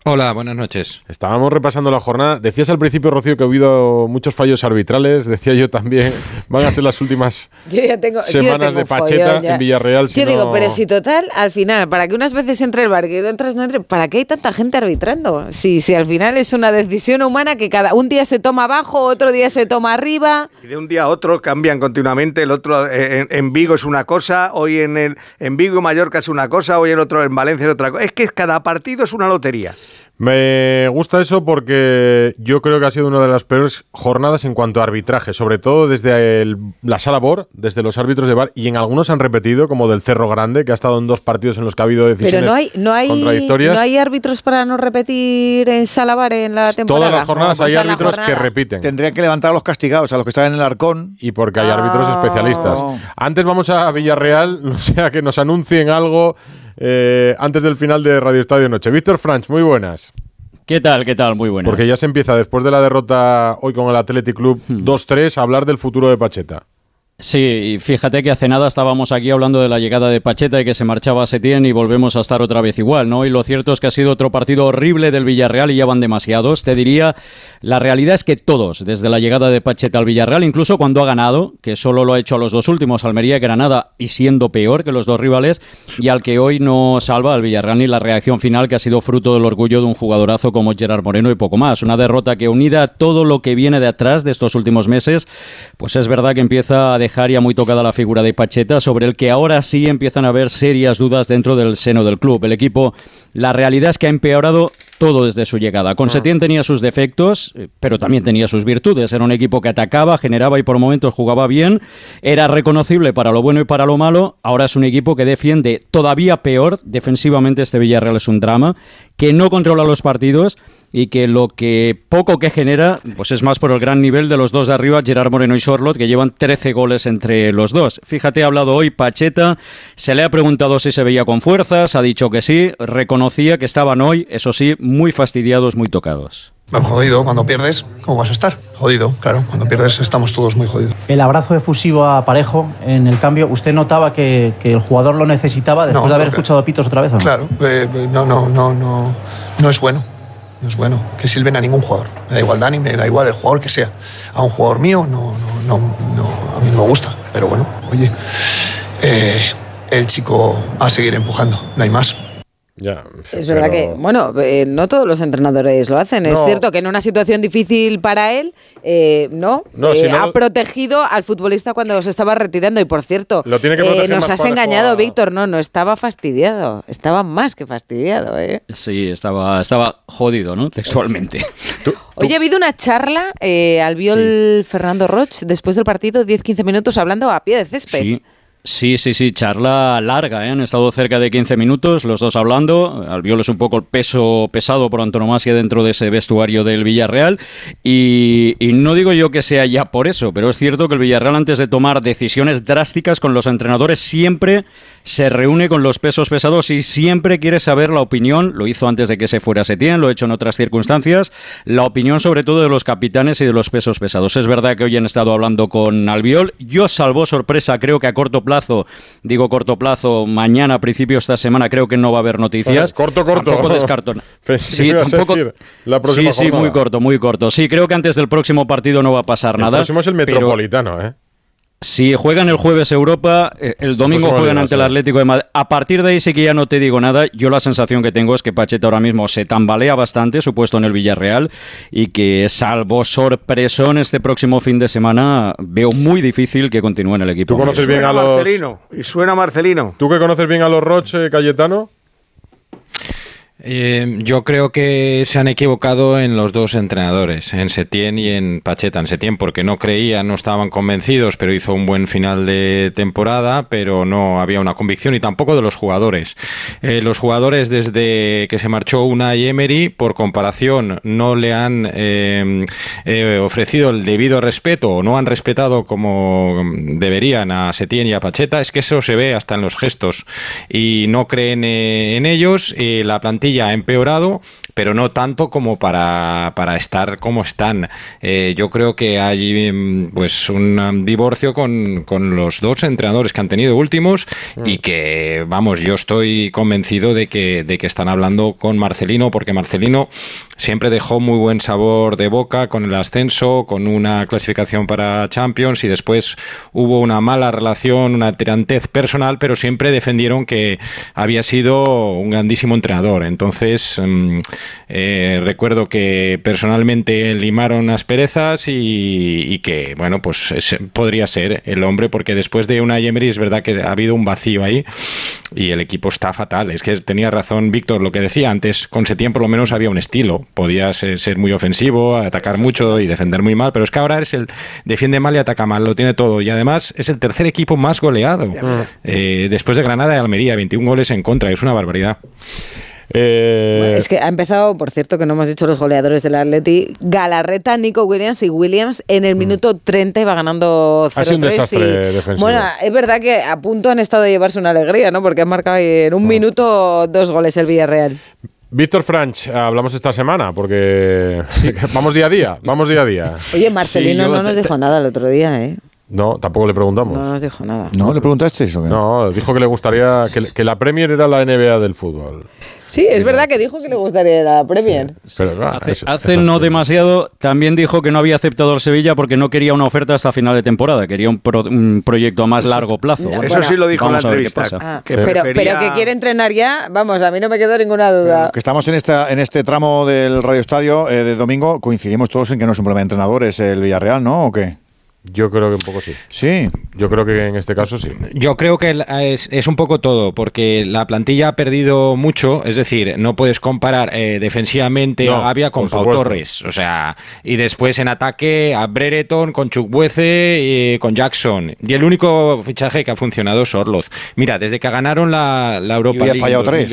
Hola, buenas noches. Estábamos repasando la jornada. Decías al principio, Rocío, que ha habido muchos fallos arbitrales. Decía yo también. Van a ser las últimas Yo ya tengo, yo ya semanas tengo de Pacheta follón en Villarreal. si yo digo, pero si total, al final, para que unas veces entre el bar y otras no entre, ¿para qué hay tanta gente arbitrando? Si, si al final es una decisión humana que cada un día se toma abajo, otro día se toma arriba. Y de un día a otro cambian continuamente. El otro eh, en, en Vigo es una cosa, hoy en el en Vigo Mallorca es una cosa, hoy el otro en Valencia es otra cosa. Es que cada partido es una lotería. Me gusta eso porque yo creo que ha sido una de las peores jornadas en cuanto a arbitraje, sobre todo desde el- la sala BOR, desde los árbitros de bar, y en algunos han repetido, como del Cerro Grande, que ha estado en dos partidos en los que ha habido decisiones Pero no hay, no hay, contradictorias. no hay árbitros para no repetir en Salabar en la temporada. Todas las jornadas hay árbitros que repiten. Tendrían que levantar a los castigados, a los que están en el arcón. Y porque hay árbitros Ah. especialistas. Antes vamos a Villarreal, no sea que nos anuncien algo eh, antes del final de Radio Estadio Noche. Víctor Franch, muy buenas. ¿Qué tal? ¿Qué tal? Muy buenas. Porque ya se empieza, después de la derrota hoy con el Athletic Club Hmm. 2-3, a hablar del futuro de Pacheta. Sí, fíjate que hace nada estábamos aquí hablando de la llegada de Pacheta y que se marchaba a Setién y volvemos a estar otra vez igual, ¿no? Y lo cierto es que ha sido otro partido horrible del Villarreal y ya van demasiados. Te diría, la realidad es que todos, desde la llegada de Pacheta al Villarreal, incluso cuando ha ganado, que solo lo ha hecho a los dos últimos, Almería y Granada, y siendo peor que los dos rivales, y al que hoy no salva al Villarreal ni la reacción final que ha sido fruto del orgullo de un jugadorazo como Gerard Moreno y poco más. Una derrota que unida a todo lo que viene de atrás de estos últimos meses, pues es verdad que empieza a dejar ya muy tocada la figura de Pacheta, sobre el que ahora sí empiezan a haber serias dudas dentro del seno del club. El equipo, la realidad es que ha empeorado todo desde su llegada. Con Setién tenía sus defectos, eh, pero también tenía sus virtudes. Era un equipo que atacaba, generaba y por momentos jugaba bien. Era reconocible para lo bueno y para lo malo. Ahora es un equipo que defiende todavía peor. Defensivamente este Villarreal es un drama, que no controla los partidos y que lo que poco que genera pues es más por el gran nivel de los dos de arriba, Gerard Moreno y Charlotte, que llevan 13 goles entre los dos. Fíjate, ha hablado hoy Pacheta, se le ha preguntado si se veía con fuerzas, ha dicho que sí, reconocía que estaban hoy, eso sí, muy fastidiados, muy tocados. Jodido, cuando pierdes, ¿cómo vas a estar? Jodido, claro, cuando pierdes estamos todos muy jodidos. El abrazo efusivo a Parejo en el cambio, ¿usted notaba que, que el jugador lo necesitaba después de haber escuchado pitos otra vez? ¿o no? Claro, eh, no, no, no, no, no es bueno es bueno que silben a ningún jugador. Me da igual Dani, me da igual el jugador que sea. A un jugador mío no, no, no, no a mí no me gusta. Pero bueno, oye, eh, el chico a seguir empujando, no hay más. Ya, Es verdad que, bueno, eh, no todos los entrenadores lo hacen. Es cierto que en una situación difícil para él, eh, no, No, Eh, si no- ha protegido al futbolista cuando se estaba retirando. Y por cierto, Lo tiene que eh, nos has engañado, a- Víctor. No, no estaba fastidiado. Estaba más que fastidiado. ¿eh? Sí, estaba, estaba jodido, ¿no? Textualmente. Oye, ha habido una charla eh, al viol Fernando Roch después del partido, 10-15 minutos hablando a pie de césped. Sí. Sí, sí, sí, charla larga, ¿eh? han estado cerca de 15 minutos, los dos hablando. Albiol es un poco el peso pesado por antonomasia dentro de ese vestuario del Villarreal. Y, y no digo yo que sea ya por eso, pero es cierto que el Villarreal, antes de tomar decisiones drásticas con los entrenadores, siempre se reúne con los pesos pesados y siempre quiere saber la opinión. Lo hizo antes de que se fuera Setién, lo ha hecho en otras circunstancias. La opinión, sobre todo, de los capitanes y de los pesos pesados. Es verdad que hoy han estado hablando con Albiol. Yo, salvo sorpresa, creo que a corto plazo, digo corto plazo, mañana, a principio de esta semana, creo que no va a haber noticias. Corto, corto. Tampoco descarto. Decir la próxima sí, sí, jornada. muy corto, muy corto. Sí, creo que antes del próximo partido no va a pasar El nada. próximo es el pero- Metropolitano, ¿eh? Si juegan el jueves Europa, eh, el domingo juegan ante el sí. Atlético de Madrid. A partir de ahí sí que ya no te digo nada. Yo la sensación que tengo es que Pacheta ahora mismo se tambalea bastante, su puesto en el Villarreal, y que salvo sorpresón este próximo fin de semana, veo muy difícil que continúe en el equipo. ¿Tú conoces bien a los... Marcelino, y suena Marcelino. ¿Tú que conoces bien a los Roche, Cayetano? Eh, yo creo que se han equivocado en los dos entrenadores, en Setién y en Pacheta. En Setién porque no creían, no estaban convencidos, pero hizo un buen final de temporada, pero no había una convicción y tampoco de los jugadores. Eh, los jugadores desde que se marchó Unai Emery, por comparación, no le han eh, ofrecido el debido respeto o no han respetado como deberían a Setién y a Pacheta. Es que eso se ve hasta en los gestos y no creen en ellos. Eh, la plantilla ha empeorado, pero no tanto como para, para estar como están. Eh, yo creo que hay mm, pues un um, divorcio con, con los dos entrenadores que han tenido últimos y que, vamos, yo estoy convencido de que, de que están hablando con Marcelino, porque Marcelino siempre dejó muy buen sabor de boca con el ascenso, con una clasificación para Champions y después hubo una mala relación, una tirantez personal, pero siempre defendieron que había sido un grandísimo entrenador. Entonces, mm, eh, recuerdo que personalmente limaron asperezas y, y que, bueno, pues es- podría ser el hombre, porque después de una Emery es verdad que ha habido un vacío ahí y el equipo está fatal. Es que tenía razón Víctor lo que decía antes, con Setién por lo menos había un estilo, podía ser, ser muy ofensivo, atacar mucho y defender muy mal, pero es que ahora es el defiende mal y ataca mal, lo tiene todo y además es el tercer equipo más goleado. Eh, después de Granada y Almería, 21 goles en contra, es una barbaridad. Eh, Es que ha empezado, por cierto, que no hemos dicho los goleadores del Atleti, Galarreta, Nico Williams y Williams en el minuto 30 iba ganando 0-3. Mm. Ha sido un desastre y- defensivo. Bueno, es verdad que a punto han estado de llevarse una alegría, ¿no? Porque han marcado Mm. en un minuto dos goles el Villarreal. Víctor Franch, hablamos esta semana porque vamos día a día, vamos día a día. Oye, Marcelino Sí, yo no nos dijo nada el otro día, ¿eh? No, tampoco le preguntamos. No nos dijo nada. ¿No le preguntaste eso? No, dijo que le gustaría que, que la Premier era la NBA del fútbol. Sí, es verdad que dijo que le gustaría la Premier. Pero claro, Hace, eso- hace eso no sí. demasiado también dijo que no había aceptado el Sevilla porque no quería una oferta hasta final de temporada, quería un, pro- un proyecto a más largo plazo. No, Eso sí lo dijo en la entrevista. Ah, que pero, prefería- pero que quiere entrenar ya, vamos, a mí no me quedó ninguna duda. Que estamos en, esta, en este tramo del Radio Estadio eh, de domingo, coincidimos todos en que no es un problema de entrenadores el Villarreal, ¿no? ¿O qué? Yo creo que un poco sí. Sí. Yo creo que en este caso sí. Yo creo que es, es un poco todo, porque la plantilla ha perdido mucho, es decir, no puedes comparar eh, defensivamente No, a Gavia con Pau supuesto. Torres, o sea, y después en ataque a Brereton con Chukwueze y con Jackson. Y el único fichaje que ha funcionado es Orloz. Mira, desde que ganaron la, la Europa Y hoy ha League en fallado tres.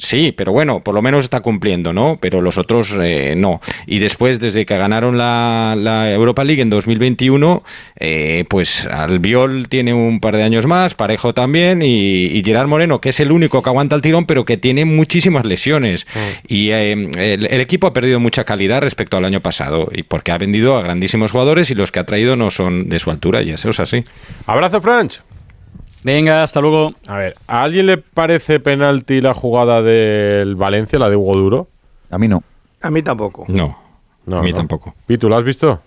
2021 Sí, pero bueno, por lo menos está cumpliendo, ¿no? Pero los otros eh, no. Y después, desde que ganaron la, la Europa League en 2021, eh, pues Albiol tiene un par de años más, Parejo también, y, y Gerard Moreno, que es el único que aguanta el tirón, pero que tiene muchísimas lesiones. Y eh, el, el equipo ha perdido mucha calidad respecto al año pasado, y porque ha vendido a grandísimos jugadores y los que ha traído no son de su altura, y eso es así. Abrazo, Franch. Venga, hasta luego. A ver, ¿a alguien le parece penalti la jugada del Valencia, la de Hugo Duro? A mí no. A mí tampoco. No, No, a mí no. tampoco. Pitu, ¿lo has visto?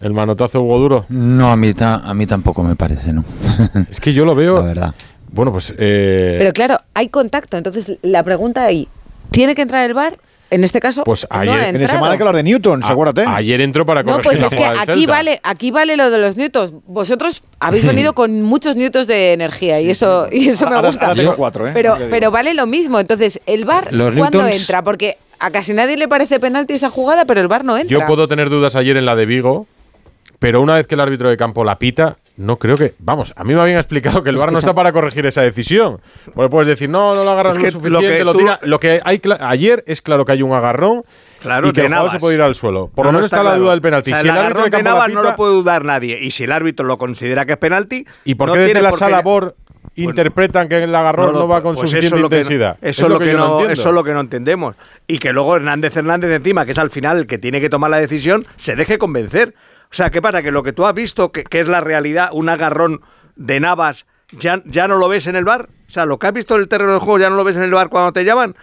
¿El manotazo de Hugo Duro? No, a mí, ta- a mí tampoco me parece, ¿no? Es que yo lo veo. La verdad. Bueno, pues. eh, Pero claro, hay contacto. Entonces, la pregunta ahí, ¿tiene que entrar el bar? En este caso, Pues no ayer- ha en semana que hablar de Newton, a- acuérdate. Ayer entró para No, corregir pues la es que aquí vale, aquí vale lo de los newtons. Vosotros habéis venido con muchos newtons de energía y eso, y eso me gusta. ahora tengo cuatro, ¿eh? Pero, pero vale lo mismo. Entonces, ¿el bar Los cuándo newtons- entra? Porque a casi nadie le parece penalti esa jugada, pero el bar no entra. Yo puedo tener dudas ayer en la de Vigo, pero una vez que el árbitro de campo la pita, no creo que. Vamos, a mí me habían explicado que el Es VAR que no está para corregir esa decisión. Porque puedes decir, no, no lo agarras Es lo que suficiente, lo que lo, tú- tira. Lo que hay ayer es claro que hay un agarrón Claro, y que el jugador se puede ir al suelo. Por No, lo no menos está, la claro. duda del penalti. O sea, si el el árbitro agarrón de Navas no lo puede dudar nadie. Y si el árbitro lo considera que es penalti. ¿Y por no qué desde la sala BOR interpretan que el agarrón no, va con pues suficiente eso no- intensidad? eso es lo que, no, entiendo. eso es lo que no entendemos. Y que luego Hernández Hernández encima, que es al final el que tiene que tomar la decisión, se deje convencer. O sea, ¿qué pasa? Que lo que tú has visto, que, que es la realidad, un agarrón de Navas, ya, ya no lo ves en el bar. O sea, lo que has visto en el terreno del juego ya no lo ves en el bar cuando te llaman.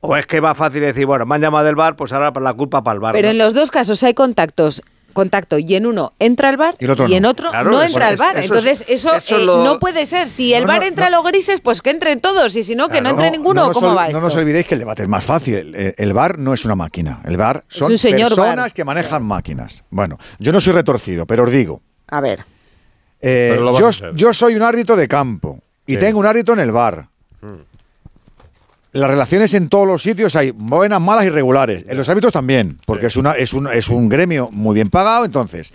O es que va fácil decir, bueno, me han llamado del bar, pues ahora la culpa para el bar. Pero ¿no? en los dos casos hay contactos contacto y en uno entra el bar Y el otro en no. otro Claro, no entra el bar. eso es- Entonces eso, eso eh, lo- no puede ser. Si el No, bar entra no. los grises, pues que entren todos y si no, que no entre No, ninguno. ¿Cómo ol- va No esto? nos olvidéis que el debate es más fácil. El, el VAR no es una máquina. El VAR son personas que manejan máquinas. Bueno, yo no soy retorcido, pero os digo. A ver. eh, yo, a soy un árbitro de campo y Sí. tengo un árbitro en el VAR. Las relaciones en todos los sitios hay buenas, malas y regulares. En los árbitros también, porque es, una, es, un, es un gremio muy bien pagado. Entonces,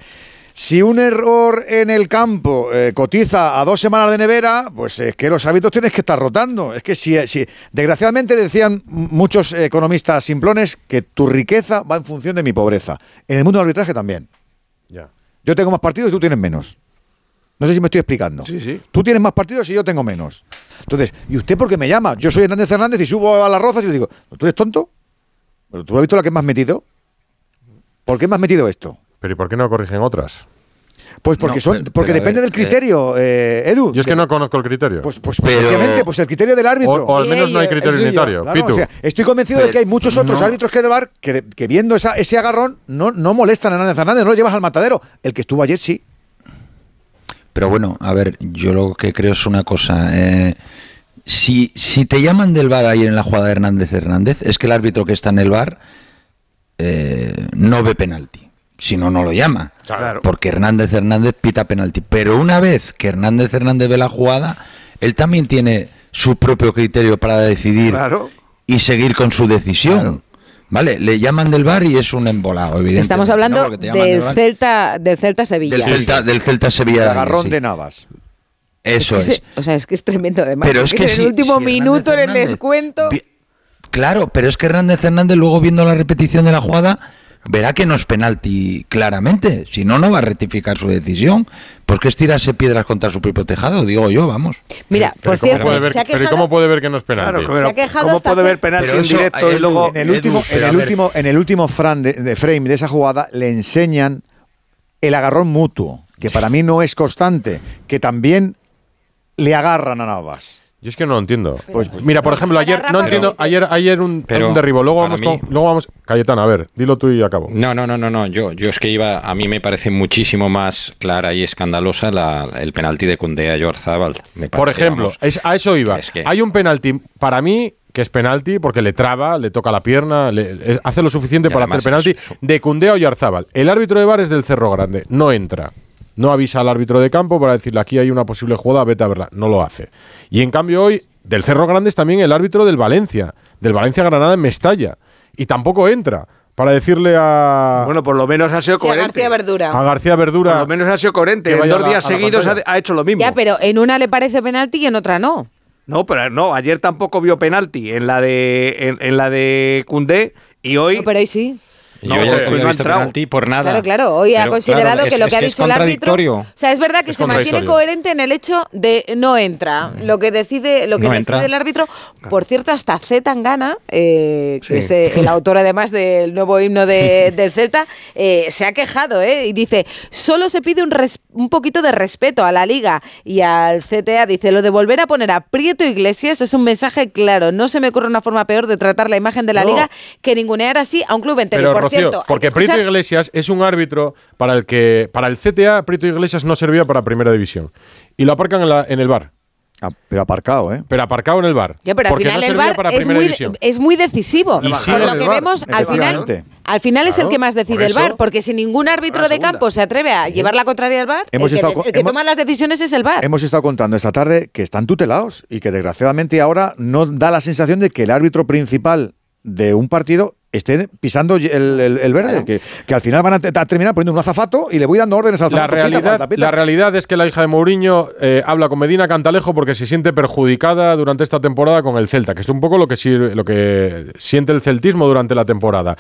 si un error en el campo eh, cotiza a dos semanas de nevera, pues es que los árbitros tienes que estar rotando. Es que si, si desgraciadamente decían muchos economistas simplones que tu riqueza va en función de mi pobreza. En el mundo del arbitraje también. Ya. Yo tengo más partidos y tú tienes menos. No sé si me estoy explicando. Sí, sí. Tú tienes más partidos y yo tengo menos. Entonces, ¿y usted por qué me llama? Yo soy Hernández Hernández y subo a las rozas y le digo, ¿tú eres tonto? ¿Pero tú has visto la que me has metido? ¿Por qué me has metido esto? Pero ¿y por qué no corrigen otras? Pues porque No, son, pero- porque pero depende ver, del criterio, eh, Edu. Yo es que no conozco el criterio. Pues, pues, pues, efectivamente, pues el criterio del árbitro. O, o al menos no hay criterio unitario. Claro, Pitu. o sea, estoy convencido de que hay muchos otros no. árbitros que de bar que viendo esa, ese agarrón no, no molestan a Hernández Hernández, no lo llevas al matadero. El que estuvo ayer sí. Pero bueno, a ver, yo lo que creo es una cosa. eh, si, si te llaman del bar ayer en la jugada de Hernández Hernández, es que el árbitro que está en el bar eh, no ve penalti. Si no, no lo llama. Claro. Porque Hernández Hernández pita penalti. Pero una vez que Hernández Hernández ve la jugada, él también tiene su propio criterio para decidir Claro. y seguir con su decisión. Vale, le llaman del bar y es un embolado, evidentemente. Estamos hablando del. Celta, del Celta Sevilla. del Celta, del Celta Sevilla. El agarrón sí. de Navas. Eso Es que es. se- o sea, es que es tremendo además. Pero es que en si- el último si minuto en el Hernández descuento. Claro, pero es que Hernández Hernández luego viendo la repetición de la jugada verá que no es penalti claramente. Si no, no va a rectificar su decisión. Porque es tirarse piedras contra su propio tejado, digo yo, vamos. Mira, Pero por ¿cómo cierto, puede ver- se ha pero ¿y quejado. ¿cómo puede ver que no es penalti? Claro, pero Se ha quejado ¿cómo puede ver penalti en directo y luego... En el Edu, último, en el último, en el último fran de, de frame de esa jugada le enseñan el agarrón mutuo, que para mí no es constante, que también le agarran a Navas. Yo es que no lo entiendo. Pues, mira, por ejemplo, ayer no entiendo, ayer ayer un, Pero un derribo, luego vamos mí- con luego vamos Cayetana, a ver, dilo tú y acabo. No, no, no, no, no. Yo, yo es que iba. A mí me parece muchísimo más clara y escandalosa la- el penalti de Cundé a Yorzábal. Por ejemplo, vamos, es, a eso iba. que- Hay un penalti para mí que es penalti porque le traba, le toca la pierna, le- hace lo suficiente para hacer penalti de Cundé a Oyarzábal. El árbitro de bar es del Cerro Grande, no entra. No avisa al árbitro de campo para decirle aquí hay una posible jugada, vete a verla. No lo hace. Y en cambio hoy, del Cerro Grande es también el árbitro del Valencia, del Valencia Granada en Mestalla. Y tampoco entra para decirle a. Bueno, por lo menos ha sido Sí, a coherente. García Verdura. A García Verdura. Por lo menos ha sido coherente. En dos la- días seguidos ha, hecho lo mismo. Ya, pero en una le parece penalti y en otra no. No, pero no, ayer tampoco vio penalti en la de en, en la de Cundé y hoy. No, pero hoy sí. Yo No, ha visto penalti por nada. Claro, claro. Hoy ha considerado claro, que es- lo es que ha dicho el árbitro. contradictorio. O sea, es verdad que Es se mantiene coherente en el hecho de no entra. Lo que decide, lo que No decide entra. el árbitro. Por cierto, hasta Z Tangana, eh, que Sí. es eh, el autor además del nuevo himno de- del Celta, eh, se ha quejado ¿eh? y dice: solo se pide un, res- un poquito de respeto a la liga y al CTA. Dice: lo de volver a poner a Prieto Iglesias es un mensaje claro. No se me ocurre una forma peor de tratar la imagen de la No. liga que ningunear así a un club entero. Rocío, porque Prieto Iglesias es un árbitro para el que para el CTA Prieto Iglesias no servía para Primera División y lo aparcan en, la- en el bar. pero aparcado, ¿eh? Pero aparcado en el bar. Ya, pero al Porque final no el para es muy, es muy decisivo. Y Por sí lo que vemos, al final, efectivamente. al final es el que más decide el VAR, porque si ningún árbitro de campo se atreve a llevar la contraria al VAR, el que, estado- el que hemos- toma las decisiones es el VAR. Hemos estado contando esta tarde que están tutelados y que desgraciadamente ahora no da la sensación de que el árbitro principal de un partido esté pisando el, el- el verde, que, que al final van a, te- a terminar poniendo un azafato y le voy dando órdenes al La pita, realidad, falta, pita. la realidad es que la hija de Mourinho eh, habla con Medina Cantalejo porque se siente perjudicada durante esta temporada con el Celta, que es un poco lo que, sir- lo que siente el celtismo durante la temporada.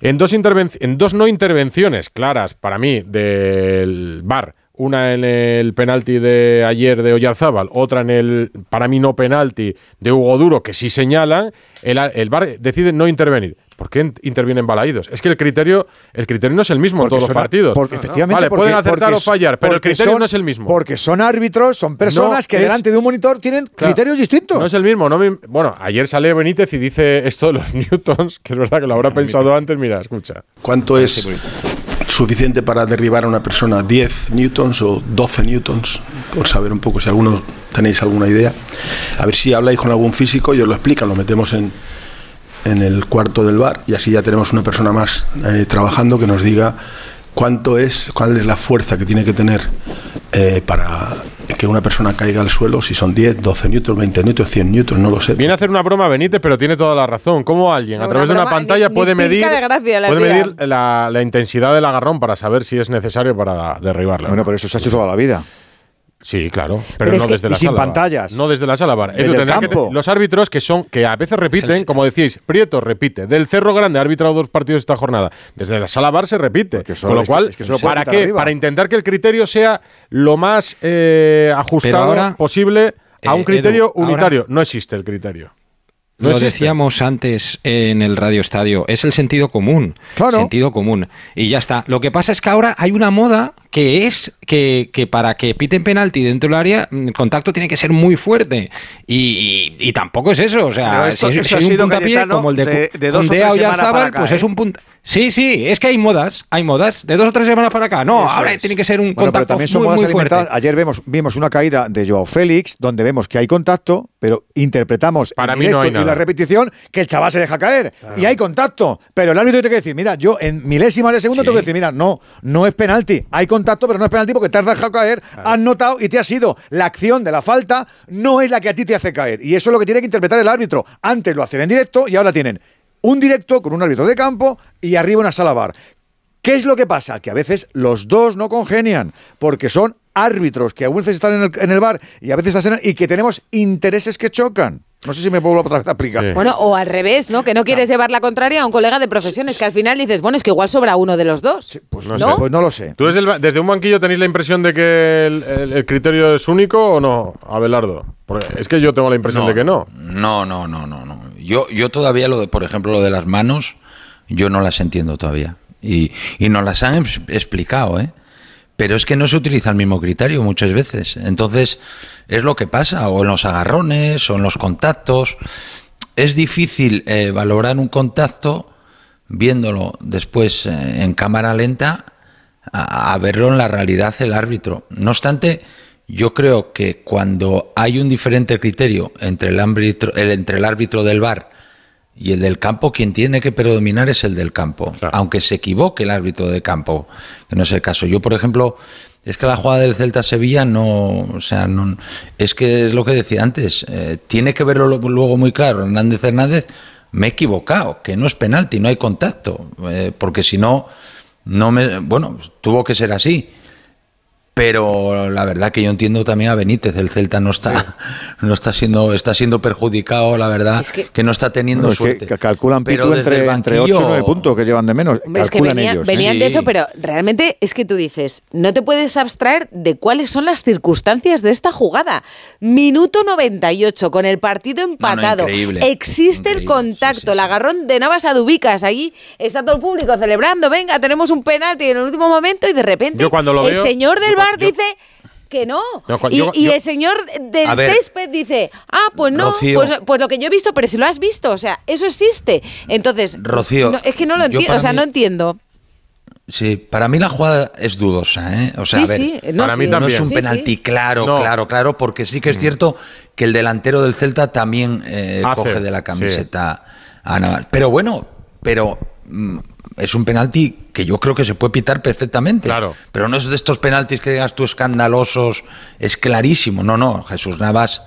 En dos, en dos no intervenciones claras para mí del VAR, una en el penalti de ayer de Oyarzábal, otra en el para mí no penalti de Hugo Duro, que sí señalan, el, el VAR decide no intervenir. ¿Por qué in- intervienen balaídos? Es que el criterio, el criterio no es el mismo en todos los partidos. porque efectivamente, Vale, porque- pueden acertar porque o fallar, pero el criterio son- no es el mismo. Porque son árbitros, son personas No que es- delante de un monitor tienen Claro, criterios distintos. No es el mismo. No me- bueno, ayer sale Benítez y dice esto de los newtons, que es verdad que lo habrá pensado antes. Mira, escucha. ¿Cuánto es suficiente para derribar a una persona? ¿10 newtons o 12 newtons? Por saber un poco si algunos tenéis alguna idea. A ver si habláis con algún físico y os lo explican, lo metemos en, en el cuarto del bar y así ya tenemos una persona más eh, trabajando que nos diga cuánto es, cuál es la fuerza que tiene que tener eh, para que una persona caiga al suelo, si son 10, 12 newtons, 20 newtons, 100 newtons, no lo sé. Viene a hacer una broma Benítez, pero tiene toda la razón. ¿Cómo alguien a Una través de una pantalla ni- puede ni medir, pizca de gracia le puede medir la, la intensidad del agarrón para saber si es necesario para derribarlo? Bueno, pero eso se ha hecho toda la vida. Sí, claro, pero, Pero es no que- desde la y sin sala. VAR. pantallas. No desde la sala bar. Desde el campo. los árbitros que son que a veces repiten, Es como decís, Prieto repite, del Cerro Grande ha arbitrado dos partidos esta jornada. Desde la sala bar se repite. solo- Con lo es que- cual, es que solo puede ¿para qué? arriba. Para intentar que el criterio sea lo más eh, ajustado ahora, posible a un eh, criterio Edu, ahora- unitario. no existe el criterio. No Lo existe. decíamos antes en el Radio Estadio, es el sentido común. Claro. Sentido común. Y ya está. Lo que pasa es que ahora hay una moda que es que, que para que piten penalti dentro del área, mm, el contacto tiene que ser muy fuerte. Y, y- y tampoco es eso. O sea, Pero esto- si, eso si ha un sido, puntapié Cayetano, como el de, de- de dos o tres a semanas Oyarzabal, para acá, pues ¿eh? es un punto. Sí, sí, es que hay modas, hay modas. De dos o tres semanas para acá. No, Eso ahora es. tiene que ser un Bueno, pero contacto también son muy, modas muy fuerte. alimentadas. Ayer vemos, vimos una caída de Joao Félix, donde vemos que hay contacto, pero interpretamos Para en mí no directo hay y la repetición que el chaval se deja caer. Y hay contacto. Pero el árbitro tiene que decir, mira, yo en milésimas de segundo Sí. tengo que decir, mira, no, no es penalti. Hay contacto, pero no es penalti porque te has dejado caer, has notado y te ha sido. La acción de la falta no es la que a ti te hace caer. Y eso es lo que tiene que interpretar el árbitro. Antes lo hacían en directo y ahora tienen un directo con un árbitro de campo y arriba una sala bar. ¿Qué es lo que pasa? Que a veces los dos no congenian, porque son árbitros que a veces están en el, en el bar y a veces están en- y que tenemos intereses que chocan. No sé si me puedo otra vez aplicar. Bueno, o al revés, ¿no? Que no quieres llevar la contraria a un colega de profesiones, que al final dices, bueno, es que igual sobra uno de los dos. pues No ¿No? sé. Pues no lo sé. ¿Tú desde, el ba- desde un banquillo tenéis la impresión de que el, el- el criterio es único o no, Abelardo? Porque es que yo tengo la impresión de que no. No, no, no, no, no. Yo, yo todavía lo de, por ejemplo, lo de las manos, yo no las entiendo todavía. Y, y nos las han ex- explicado, ¿eh? Pero es que no se utiliza el mismo criterio muchas veces. Entonces, es lo que pasa, o en los agarrones, o en los contactos. Es difícil eh, valorar un contacto viéndolo después eh, en cámara lenta a, verlo en la realidad el árbitro. No obstante, yo creo que cuando hay un diferente criterio entre el árbitro, el- entre el árbitro del bar y el del campo, quien tiene que predominar es el del campo, aunque se equivoque el árbitro de campo, que no es el caso. Yo, por ejemplo, es que la jugada del Celta Sevilla no, o sea, no, es que es lo que decía antes, eh, tiene que verlo lo- luego muy claro. Hernández Hernández, me he equivocado, que no es penalti, no hay contacto, eh, porque si no, no me, bueno, tuvo que ser así. Pero la verdad que yo entiendo también a Benítez, el Celta no está, no está siendo, está siendo perjudicado, la verdad, que, no está teniendo Bueno, es que suerte. ca- calculan Pero entre, entre 8 y banquillo- 9 puntos que llevan de menos. Hombre, es que venía- ellos. ¿eh? venían de eso, pero realmente es que tú dices, no te puedes abstraer de cuáles son las circunstancias de esta jugada. Minuto 98, con el partido empatado. increíble, Existe el contacto, el agarrón de Navas a Dubicas. Ahí está todo el público celebrando, venga, tenemos un penalti en el último momento y de repente Yo cuando lo el veo- señor del yo- bar yo- dice que no. Y yo- y yo- el señor del césped dice, ah, pues no, pues, pues lo que yo he visto, pero si lo has visto, o sea, eso existe. Entonces, Rocío, no, es que no lo entiendo, o sea, mí- no entiendo. Sí, para mí la jugada es dudosa, ¿eh? O sea, Sí, a ver, sí, no, Para mí sí. no también. es un penalti sí. claro, No. claro, claro, porque sí que es cierto que el delantero del Celta también eh, Hace, coge de la sí. camiseta a Navas. Pero bueno, pero mm, es un penalti que yo creo que se puede pitar perfectamente. Claro. Pero no es de estos penaltis que digas tú escandalosos, es clarísimo. No, no, Jesús Navas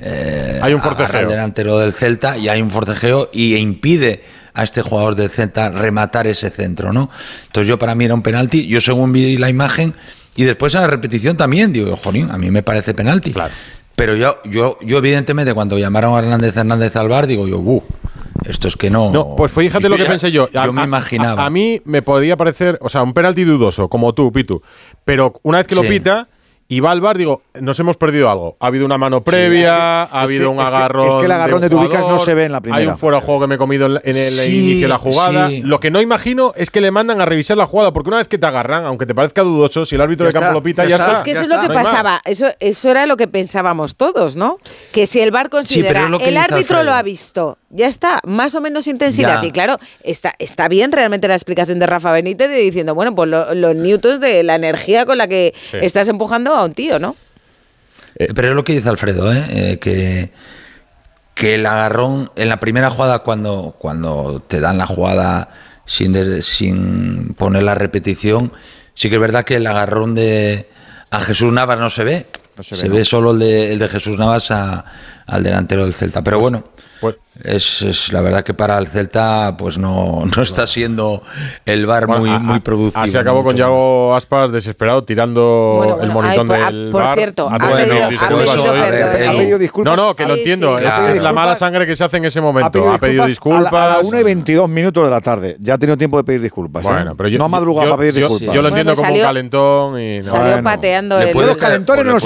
eh, Hay un forcejeo. al delantero del Celta y hay un forcejeo y impide a este jugador del Celta rematar ese centro, ¿no? Entonces yo para mí era un penalti, yo según vi la imagen y después en la repetición también digo, jolín, a mí me parece penalti. Pero yo, yo, yo evidentemente cuando llamaron a Hernández Hernández al bar digo yo, "Uh, esto es que no. No, pues fíjate lo que ya- pensé yo. A- Yo me imaginaba. A, a mí me podía parecer, o sea, un penalti dudoso, como tú, Pitu. Pero una vez que lo pita y va al bar, digo, nos hemos perdido algo. Ha habido una mano previa, es que- ha es que- habido un agarrón. es que el agarrón de un Dubicas no se ve en la Hay primera. un fuera de juego que me he comido en, el Sí, inicio de la jugada. sí. Lo que no imagino es que le mandan a revisar la jugada, porque una vez que te agarran, aunque te parezca dudoso, si el árbitro Ya de campo está, lo pita, ya ya, está. está. Es que eso ya es lo que no hay pasaba, eso, eso era lo que pensábamos todos, ¿no? Que si el VAR considera, el árbitro Alfredo. lo ha visto, ya está, más o menos intensidad. Ya. Y claro, está, está bien realmente la explicación de Rafa Benítez de diciendo, bueno, pues lo- los newtons de la energía con la que Sí. estás empujando a un tío, ¿no? Eh, pero es lo que dice Alfredo, ¿eh? Eh, que, que el agarrón en la primera jugada, cuando, cuando te dan la jugada sin, sin poner la repetición, sí que es verdad que el agarrón de a Jesús Navas no se ve. se se ve, no. solo el de, el de Jesús Navas a- al delantero del Celta. Pero bueno, es, es la verdad que para el Celta pues no, no está siendo el VAR Bueno, muy, a- muy productivo. Así acabó con Yago Aspas desesperado tirando Bueno, el bueno, monitón ay, del ah, por bar. cierto, ha pedido pedido- ha disculpas pedido disculpas. No, no, que lo Sí, entiendo. sí, es, claro. es la mala sangre que se hace en ese momento. Ha pedido disculpas. A la, a la 1 y 22 minutos de la tarde. Ya ha tenido tiempo de pedir disculpas. ¿eh? Bueno, pero yo, no ha madrugado yo- para pedir yo- disculpas. Yo lo Bueno, entiendo como salió- un calentón y no. Salió Bueno. pateando el... los calentones pues no los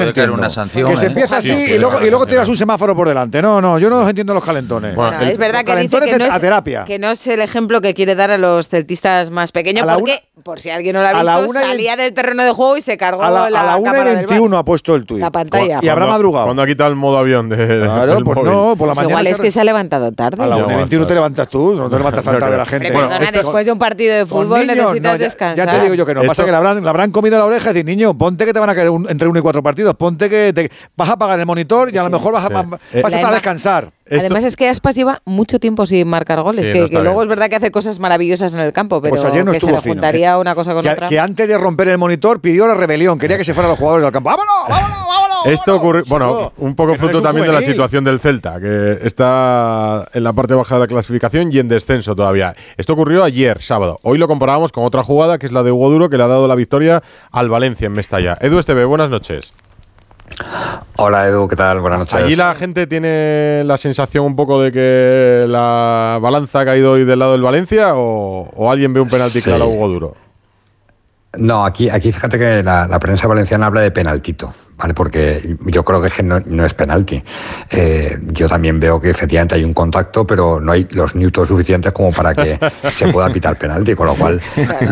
entiendo. que se ¿eh? empieza Sí, así sí, y luego, tiras un semáforo por delante. No, no, yo no los entiendo los calentones. Bueno, Bueno, el- es verdad que dice que no, de- a es, terapia. que no es el ejemplo que quiere dar a los celtistas más pequeños, A la porque, por si alguien no lo ha a la visto, salía del terreno de juego y se cargó A la, la, a la 1 y cámara del bar. 21 ha puesto el tuit. La pantalla. Y habrá madrugado. Cuando ha quitado el modo avión de, Claro, del pues móvil. no, por la Pues mañana. igual es que se ha levantado tarde. A la Ya 1 y va, 21 te levantas tú, no te levantas tan tarde la gente. Perdona, después de un partido de fútbol necesitas descansar. Ya te digo yo que no. Pasa que le habrán, comido la oreja y decir, niño, ponte que te van a caer entre uno y cuatro partidos. Ponte que te- vas a pagar el monitor y a lo mejor vas a, vas Eh, a La estar a ima- descansar. Esto- Además es que Aspas lleva mucho tiempo sin marcar goles, Sí, que, no que luego es verdad que hace cosas maravillosas en el campo, pero Pues ayer no que se le fino. juntaría una cosa con Que, otra. que antes de romper el monitor pidió la rebelión. Quería que se fueran los jugadores del campo. ¡Vámonos, vámonos, vámonos! Esto ocurrió, bueno, un poco no fruto un también de la situación del Celta, que está en la parte baja de la clasificación y en descenso todavía. Esto ocurrió ayer, sábado. Hoy lo comparábamos con otra jugada, que es la de Hugo Duro, que le ha dado la victoria al Valencia en Mestalla. Edu Esteve, buenas noches. Hola Edu, ¿qué tal? Buenas noches. Allí la gente tiene la sensación un poco de que la balanza ha caído hoy del lado del Valencia o, o alguien ve un penalti Sí. claro a Hugo Duro. No, aquí, aquí fíjate que la, la prensa valenciana habla de penaltito. ¿Vale? Porque yo creo que no, no es penalti. Eh, yo también veo que efectivamente hay un contacto, pero no hay los newtons suficientes como para que se pueda pitar penalti, con lo cual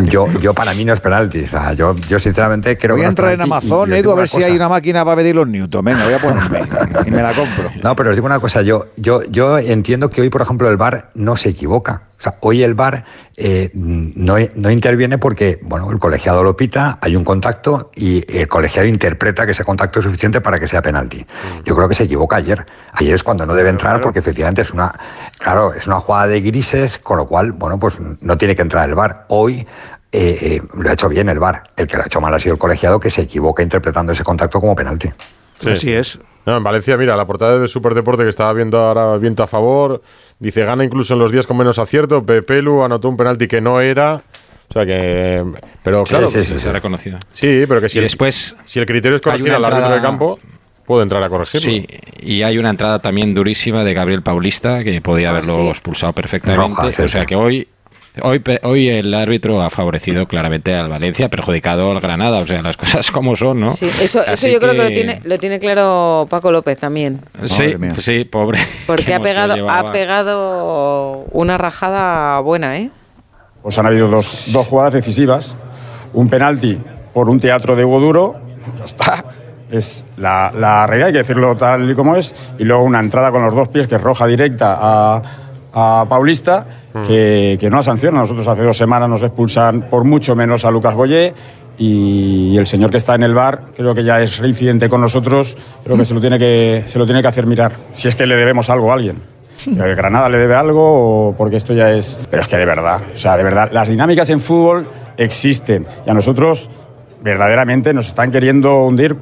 yo, yo para mí no es penalti. O sea, yo, yo sinceramente creo Voy que a no es entrar en Amazon, Edu, a ver si hay una máquina para medir los newtons. Venga, voy a ponerme y me la compro. No, pero os digo una cosa, yo, yo, yo entiendo que hoy, por ejemplo, el VAR no se equivoca. O sea, hoy el VAR eh, no, no interviene porque, bueno, el colegiado lo pita, hay un contacto y el colegiado interpreta que ese contacto es suficiente para que sea penalti. Yo creo que se equivoca ayer. Ayer es cuando no debe entrar porque efectivamente es una, claro, es una jugada de grises, con lo cual, bueno, pues no tiene que entrar el VAR. Hoy eh, eh, lo ha hecho bien el VAR. El que lo ha hecho mal ha sido el colegiado que se equivoca interpretando ese contacto como penalti. Así es. No, en Valencia, mira, la portada de Superdeporte que estaba viendo ahora viento a favor, dice gana incluso en los días con menos acierto, Pepelu anotó un penalti que no era. O sea que. Pero claro. sí, sí, se ha reconocido. Sí, pero que si, Y el- después si el criterio es corregir al árbitro de campo, puede entrar a corregirlo. Sí, y hay una entrada también durísima de Gabriel Paulista que podía Ah, haberlo sí. expulsado perfectamente. Roja, sí, o sea sí. que hoy, hoy, pe- hoy el árbitro ha favorecido claramente al Valencia, perjudicado al Granada. O sea, las cosas como son, ¿no? Sí, eso, eso yo creo que lo tiene, lo tiene claro Paco López también. Sí, sí, pobre. Porque Que ha pegado, ha pegado una rajada buena, ¿eh? Pues han habido dos, dos jugadas decisivas. Un penalti por un teatro de Hugo Duro. Ya está. Es la, la regla, hay que decirlo tal y como es. Y luego una entrada con los dos pies, que es roja directa a, a Paulista, que, que no la sanciona. Nosotros hace dos semanas nos expulsan por mucho menos a Lucas Boyé. Y el señor que está en el bar, creo que ya es reincidente con nosotros, creo que se lo tiene que, se lo tiene que hacer mirar. Si es que le debemos algo a alguien. ¿El Granada le debe algo o porque esto ya es...? Pero es que de verdad, o sea, de verdad, las dinámicas en fútbol existen y a nosotros verdaderamente nos están queriendo hundir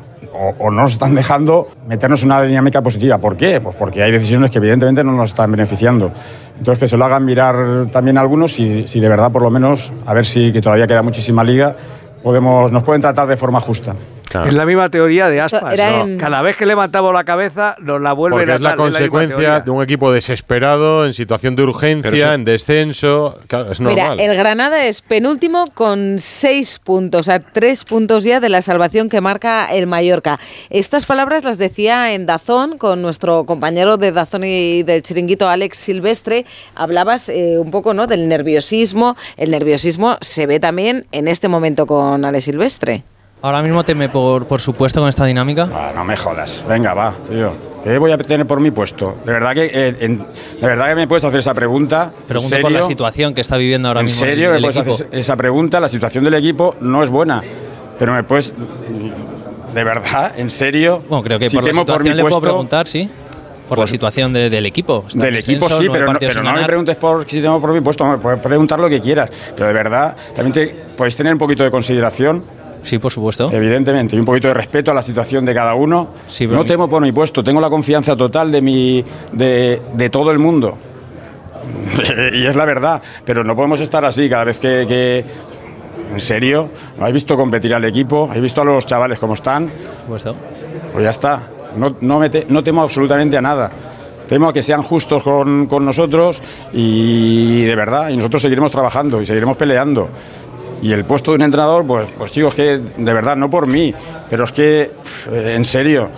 o, no nos están dejando meternos en una dinámica positiva. ¿Por qué? Pues porque hay decisiones que evidentemente no nos están beneficiando. Entonces que se lo hagan mirar también algunos si, si de verdad por lo menos, a ver si que todavía queda muchísima liga, podemos, nos pueden tratar de forma justa. Es la misma teoría de Aspas. era ¿no? en- Cada vez que levantamos la cabeza, nos la vuelven Porque a es la tal, consecuencia de un equipo desesperado, en situación de urgencia, en descenso. Claro, es normal. Mira, el Granada es penúltimo con seis puntos, a tres puntos ya de la salvación que marca el Mallorca. Estas palabras las decía en Dazón con nuestro compañero de Dazón y del chiringuito Alex Silvestre. Hablabas eh, un poco ¿no? del nerviosismo. El nerviosismo se ve también en este momento con Alex Silvestre. Ahora mismo teme por, por supuesto con esta dinámica. Ah, no me jodas. Venga, va, tío. ¿Qué voy a tener por mi puesto? De verdad que, eh, en- de verdad que me puedes hacer esa pregunta. Pregunto ¿En por la situación que está viviendo ahora ¿En mismo el- serio me el puedes equipo. hacer esa pregunta? La situación del equipo no es buena. Pero me puedes. ¿De verdad? ¿En serio? Bueno, creo que Si por la temo por mi situación le puedo puesto- preguntar, sí. Por la situación de- del equipo. Está en Del equipo sí, pero, no, pero no me preguntes por si tengo por mi puesto, me puedes preguntar lo que quieras. Pero de verdad, también te, podéis tener un poquito de consideración. Sí, por supuesto. Evidentemente, y un poquito de respeto a la situación de cada uno. no temo por mi puesto, tengo la confianza total de, mi, de, de todo el mundo. y es la verdad, pero no podemos estar así cada vez que... que- ¿En serio? ¿No habéis visto competir al equipo? ¿Habéis visto a los chavales cómo están? Supuesto. Pues ya está. No, no, me te- no temo absolutamente a nada. Temo a que sean justos con, con nosotros y de verdad, y nosotros seguiremos trabajando y seguiremos peleando. Y el puesto de un entrenador, pues, pues chicos, que de verdad, no por mí, pero es que, en serio,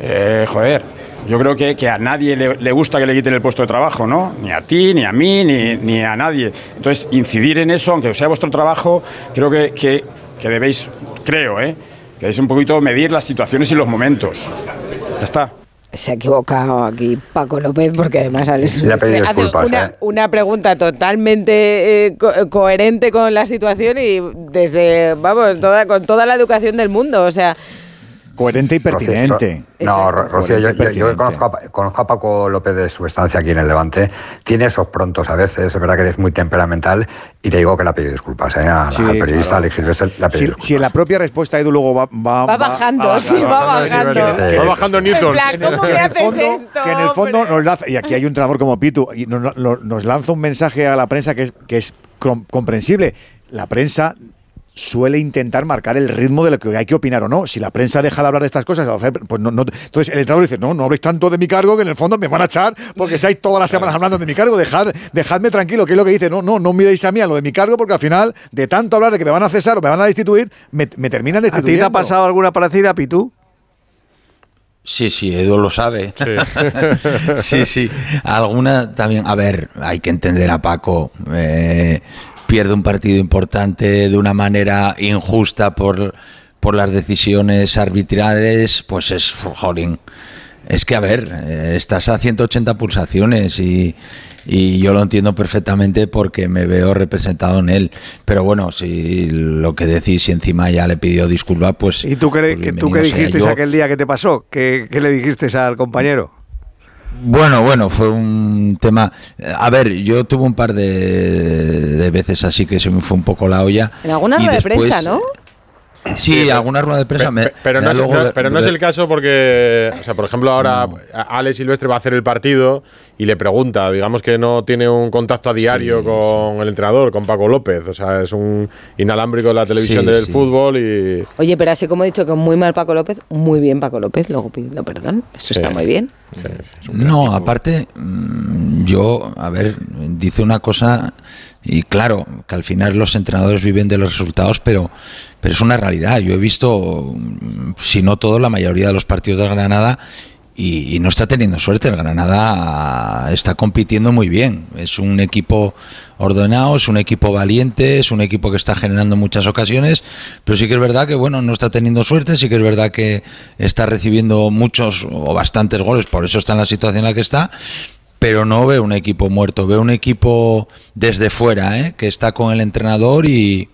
eh, joder, yo creo que, que a nadie le, le gusta que le quiten el puesto de trabajo, ¿no? Ni a ti, ni a mí, ni, ni a nadie. Entonces, incidir en eso, aunque sea vuestro trabajo, creo que, que, que debéis, creo, ¿eh? Que debéis un poquito medir las situaciones y los momentos. Ya está. Se ha equivocado aquí Paco López porque además hace una, ¿eh? una pregunta totalmente eh, co- coherente con la situación y desde, vamos, toda, con toda la educación del mundo. O sea, Coherente y Rocío, pertinente. Ro- No, Ro- Rocío, yo, conozco, a, Pa- conozco a Paco López de su estancia aquí en el Levante. Tiene esos prontos a veces, es verdad que eres muy temperamental y te digo que le ha pedido disculpas ¿eh? a- Sí, al periodista claro. Alex Silvestre. Le ha pedido Si, disculpas. si en la propia respuesta Edu luego va, va, va bajando, sí, va bajando. Va bajando Newton. En plan, ¿cómo que haces esto? que en el fondo nos lanza, y aquí hay un entrenador como Pitu, y nos, lanza un mensaje a la prensa que es, que es comprensible. La prensa suele intentar marcar el ritmo de lo que hay que opinar o no. Si la prensa deja de hablar de estas cosas, pues no, no- entonces el entrenador dice, no, no habléis tanto de mi cargo que en el fondo me van a echar porque estáis todas las semanas hablando de mi cargo, dejad, dejadme tranquilo, que es lo que dice, no, no, no miréis a mí a lo de mi cargo porque al final, de tanto hablar de que me van a cesar o me van a destituir, me, me terminan ¿A ti te destituyendo. ha pasado alguna parecida, Pitu? Sí, sí, Edu lo sabe. Sí, sí. Alguna también. A ver, hay que entender a Paco. eh, pierde un partido importante de una manera injusta por, por las decisiones arbitrales, pues es jolín. Es que, a ver, eh, estás a 180 pulsaciones y, y yo lo entiendo perfectamente porque me veo representado en él. Pero bueno, si lo que decís y encima ya le pidió disculpas, pues. ¿Y tú qué, pues que- tú qué dijiste Yo- aquel día que te pasó? ¿Qué, qué le dijiste al compañero? Bueno, bueno, fue un tema. A ver, yo tuve un par de, de veces así que se me fue un poco la olla. En alguna rueda de después- prensa, ¿no? Sí, alguna rueda de prensa. me- Pero, me no es, luego no- pero no es el caso porque, o sea, por ejemplo, ahora Alex Silvestre va a hacer el partido y le pregunta, digamos que no tiene un contacto a diario con el entrenador, con Paco López, o sea, es un inalámbrico de la televisión Sí, del sí. fútbol y... Oye, pero así como he dicho que muy mal Paco López, muy bien Paco López, luego pidiendo perdón. Eso está muy bien. No, aparte, mm, yo, a ver, dice una cosa, y claro, que al final los entrenadores viven de los resultados, pero, pero es una realidad. Yo he visto, si no todo, la mayoría de los partidos del Granada y, y no está teniendo suerte. El Granada está compitiendo muy bien. Es un equipo ordenado, es un equipo valiente, es un equipo que está generando muchas ocasiones, pero sí que es verdad que bueno, no está teniendo suerte, sí que es verdad que está recibiendo muchos o bastantes goles, por eso está en la situación en la que está. Pero no veo un equipo muerto, veo un equipo desde fuera, ¿eh? que está con el entrenador y,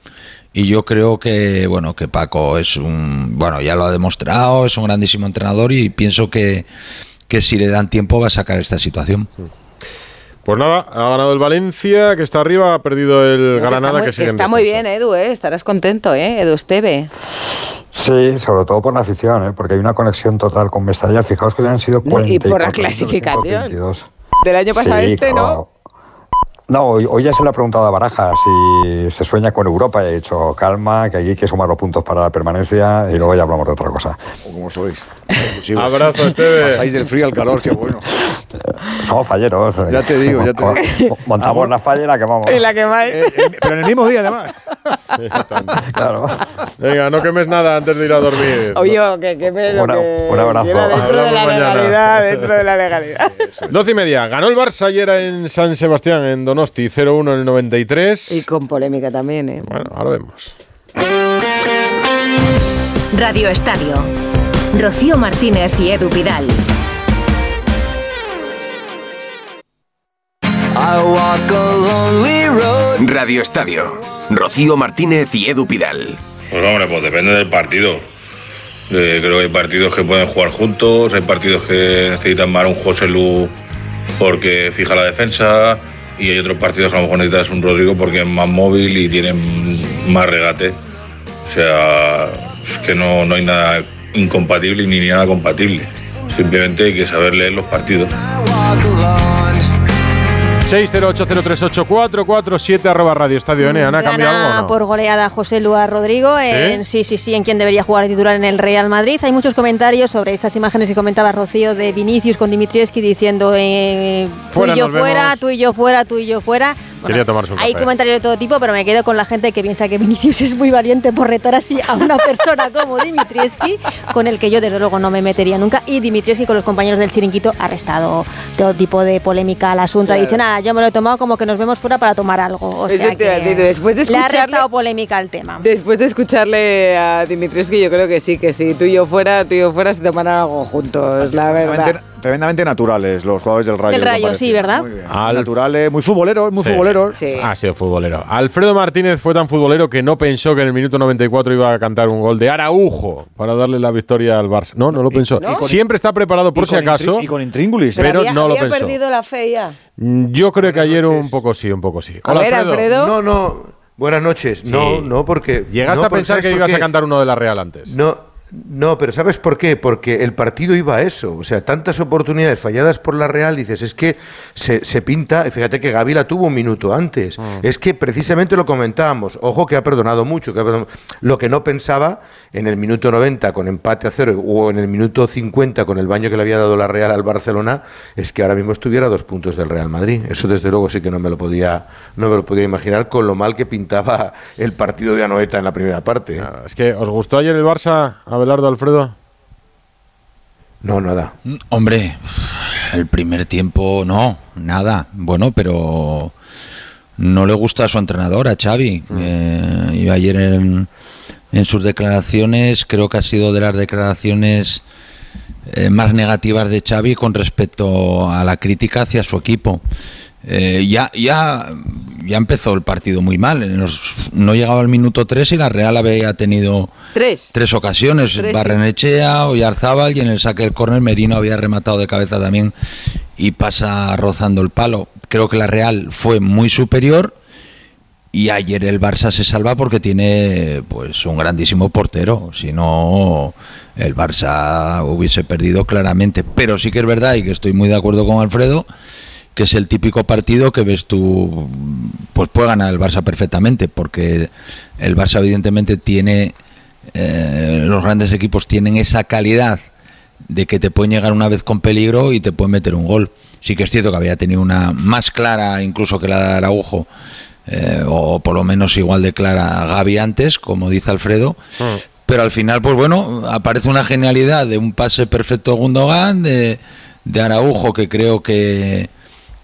y yo creo que bueno que Paco es un bueno ya lo ha demostrado es un grandísimo entrenador y pienso que, que si le dan tiempo va a sacar esta situación Pues nada, ha ganado el Valencia, que está arriba, ha perdido el Granada, está muy, que sigue está muy bien, Edu, ¿eh? estarás contento, ¿eh? Edu Esteve. Sí, sobre todo por la afición, ¿eh? porque hay una conexión total con Mestalla. Fijaos que hubieran sido No, 40 y por la clasificación. 22. Del año pasado Sí, este, ¿no? claro. No, hoy, hoy ya se le ha preguntado a Baraja si se sueña con Europa y ha dicho calma, que aquí hay que sumar los puntos para la permanencia y luego ya hablamos de otra cosa. ¿Cómo sois? Abrazo, Esteve. Pasáis del frío al calor, qué bueno. Somos falleros. Ya te digo, ya te digo. Montamos la falla y la quemamos. Y la que más. Pero en el mismo día, además. claro. Venga, no quemes nada antes de ir a dormir. Oye, que, que me lo Una- que un abrazo. dentro de la mañana. legalidad, dentro de la legalidad. Doce y media. Ganó el Barça ayer en San Sebastián, en Donosti, 0-1 en el 93. Y con polémica también, ¿eh? Bueno, ahora vemos. Radio Estadio. Rocío Martínez y Edu Pidal. Radio Estadio. Rocío Martínez y Edu Pidal. Pues hombre, pues depende del partido. Eh, creo que hay partidos que pueden jugar juntos, hay partidos que necesitan más un José Lu porque fija la defensa y hay otros partidos que a lo mejor necesitas un Rodrigo porque es más móvil y tienen más regate. O sea, es que no, no hay nada incompatible ni nada compatible. Simplemente hay que saber leer los partidos. 608038447 arroba Radio Estadio N. ¿Han cambiado algo no? por goleada José Luis Rodrigo. En, ¿Sí? sí, sí, en quien debería jugar de titular en el Real Madrid. Hay muchos comentarios sobre esas imágenes que comentaba Rocío de Vinicius con Dimitrievski diciendo eh, tú Fuera y yo fuera, vemos. tú y yo fuera, tú y yo fuera. Bueno, Quería tomarse un hay café. comentarios de todo tipo, pero me quedo con la gente que piensa que Vinicius es muy valiente por retar así a una persona como Dimitrievski, con el que yo desde luego no me metería nunca. Y Dimitrievski con los compañeros del chiringuito ha restado todo tipo de polémica al asunto. Ha dicho, nada, yo me lo he tomado como que nos vemos fuera para tomar algo. O Eso te que después de le ha escucharle- restado polémica al tema. Después de escucharle a Dimitrievski, yo creo que sí, que si tú y yo fuera, tú y yo fuera, se tomaran algo juntos, la verdad. Tremendamente, naturales los jugadores del Rayo. Del Rayo, sí, ¿verdad? Muy bien. Naturales, muy futboleros, muy Sí. futboleros. Ha sido futbolero. Alfredo Martínez fue tan futbolero que no pensó que en el minuto 94 iba a cantar un gol de Araujo para darle la victoria al Barça. No, no lo pensó. ¿No? Siempre está preparado por Y si con acaso. y con intríngulis. Pero había, no lo había pensó. perdido la fe ya. Mm, Yo creo que ayer un poco sí, un poco sí. A ver, Alfredo. No, no. Buenas noches. No, Sí. no, porque. Llegaste no, a porque pensar ¿sabes que por ibas a cantar uno de la Real antes. No, no, pero ¿sabes por qué? Porque el partido iba a eso. O sea, tantas oportunidades falladas por la Real, dices, es que se, se pinta. Fíjate que Gaby la tuvo un minuto antes. Es que precisamente lo comentábamos. Ojo que ha perdonado mucho. Que ha perdonado- Lo que no pensaba en el minuto 90 con empate a cero o en el minuto 50 con el baño que le había dado la Real al Barcelona es que ahora mismo estuviera a dos puntos del Real Madrid. Eso desde luego sí que no me lo podía, no me lo podía imaginar con lo mal que pintaba el partido de Anoeta en la primera parte. ¿eh? Es que, ¿os gustó ayer el Barça, Abelardo Alfredo? No, nada. Hombre, el primer tiempo no, nada. Bueno, pero no le gusta a su entrenador, a Xavi. Eh, yo ayer en, en sus declaraciones creo que ha sido de las declaraciones eh, más negativas de Xavi con respecto a la crítica hacia su equipo. Eh, ya, ya, ya empezó el partido muy mal. Los- no llegaba al minuto 3 y la Real había tenido Tres. tres ocasiones. Tres. Barrenechea, Oyarzábal y en el saque del córner Merino había rematado de cabeza también y pasa rozando el palo. Creo que la Real fue muy superior y ayer el Barça se salva porque tiene pues un grandísimo portero. Si no, el Barça hubiese perdido claramente. Pero sí que es verdad y que estoy muy de acuerdo con Alfredo que es el típico partido que ves tú, pues puede ganar el Barça perfectamente, porque el Barça evidentemente tiene, eh, los grandes equipos tienen esa calidad de que te pueden llegar una vez con peligro y te pueden meter un gol. Sí que es cierto que había tenido una más clara incluso que la de Araujo, eh, o por lo menos igual de clara Gaby antes, como dice Alfredo, pero al final, pues bueno, aparece una genialidad de un pase perfecto de Gundogan, de, de Araujo, que creo que,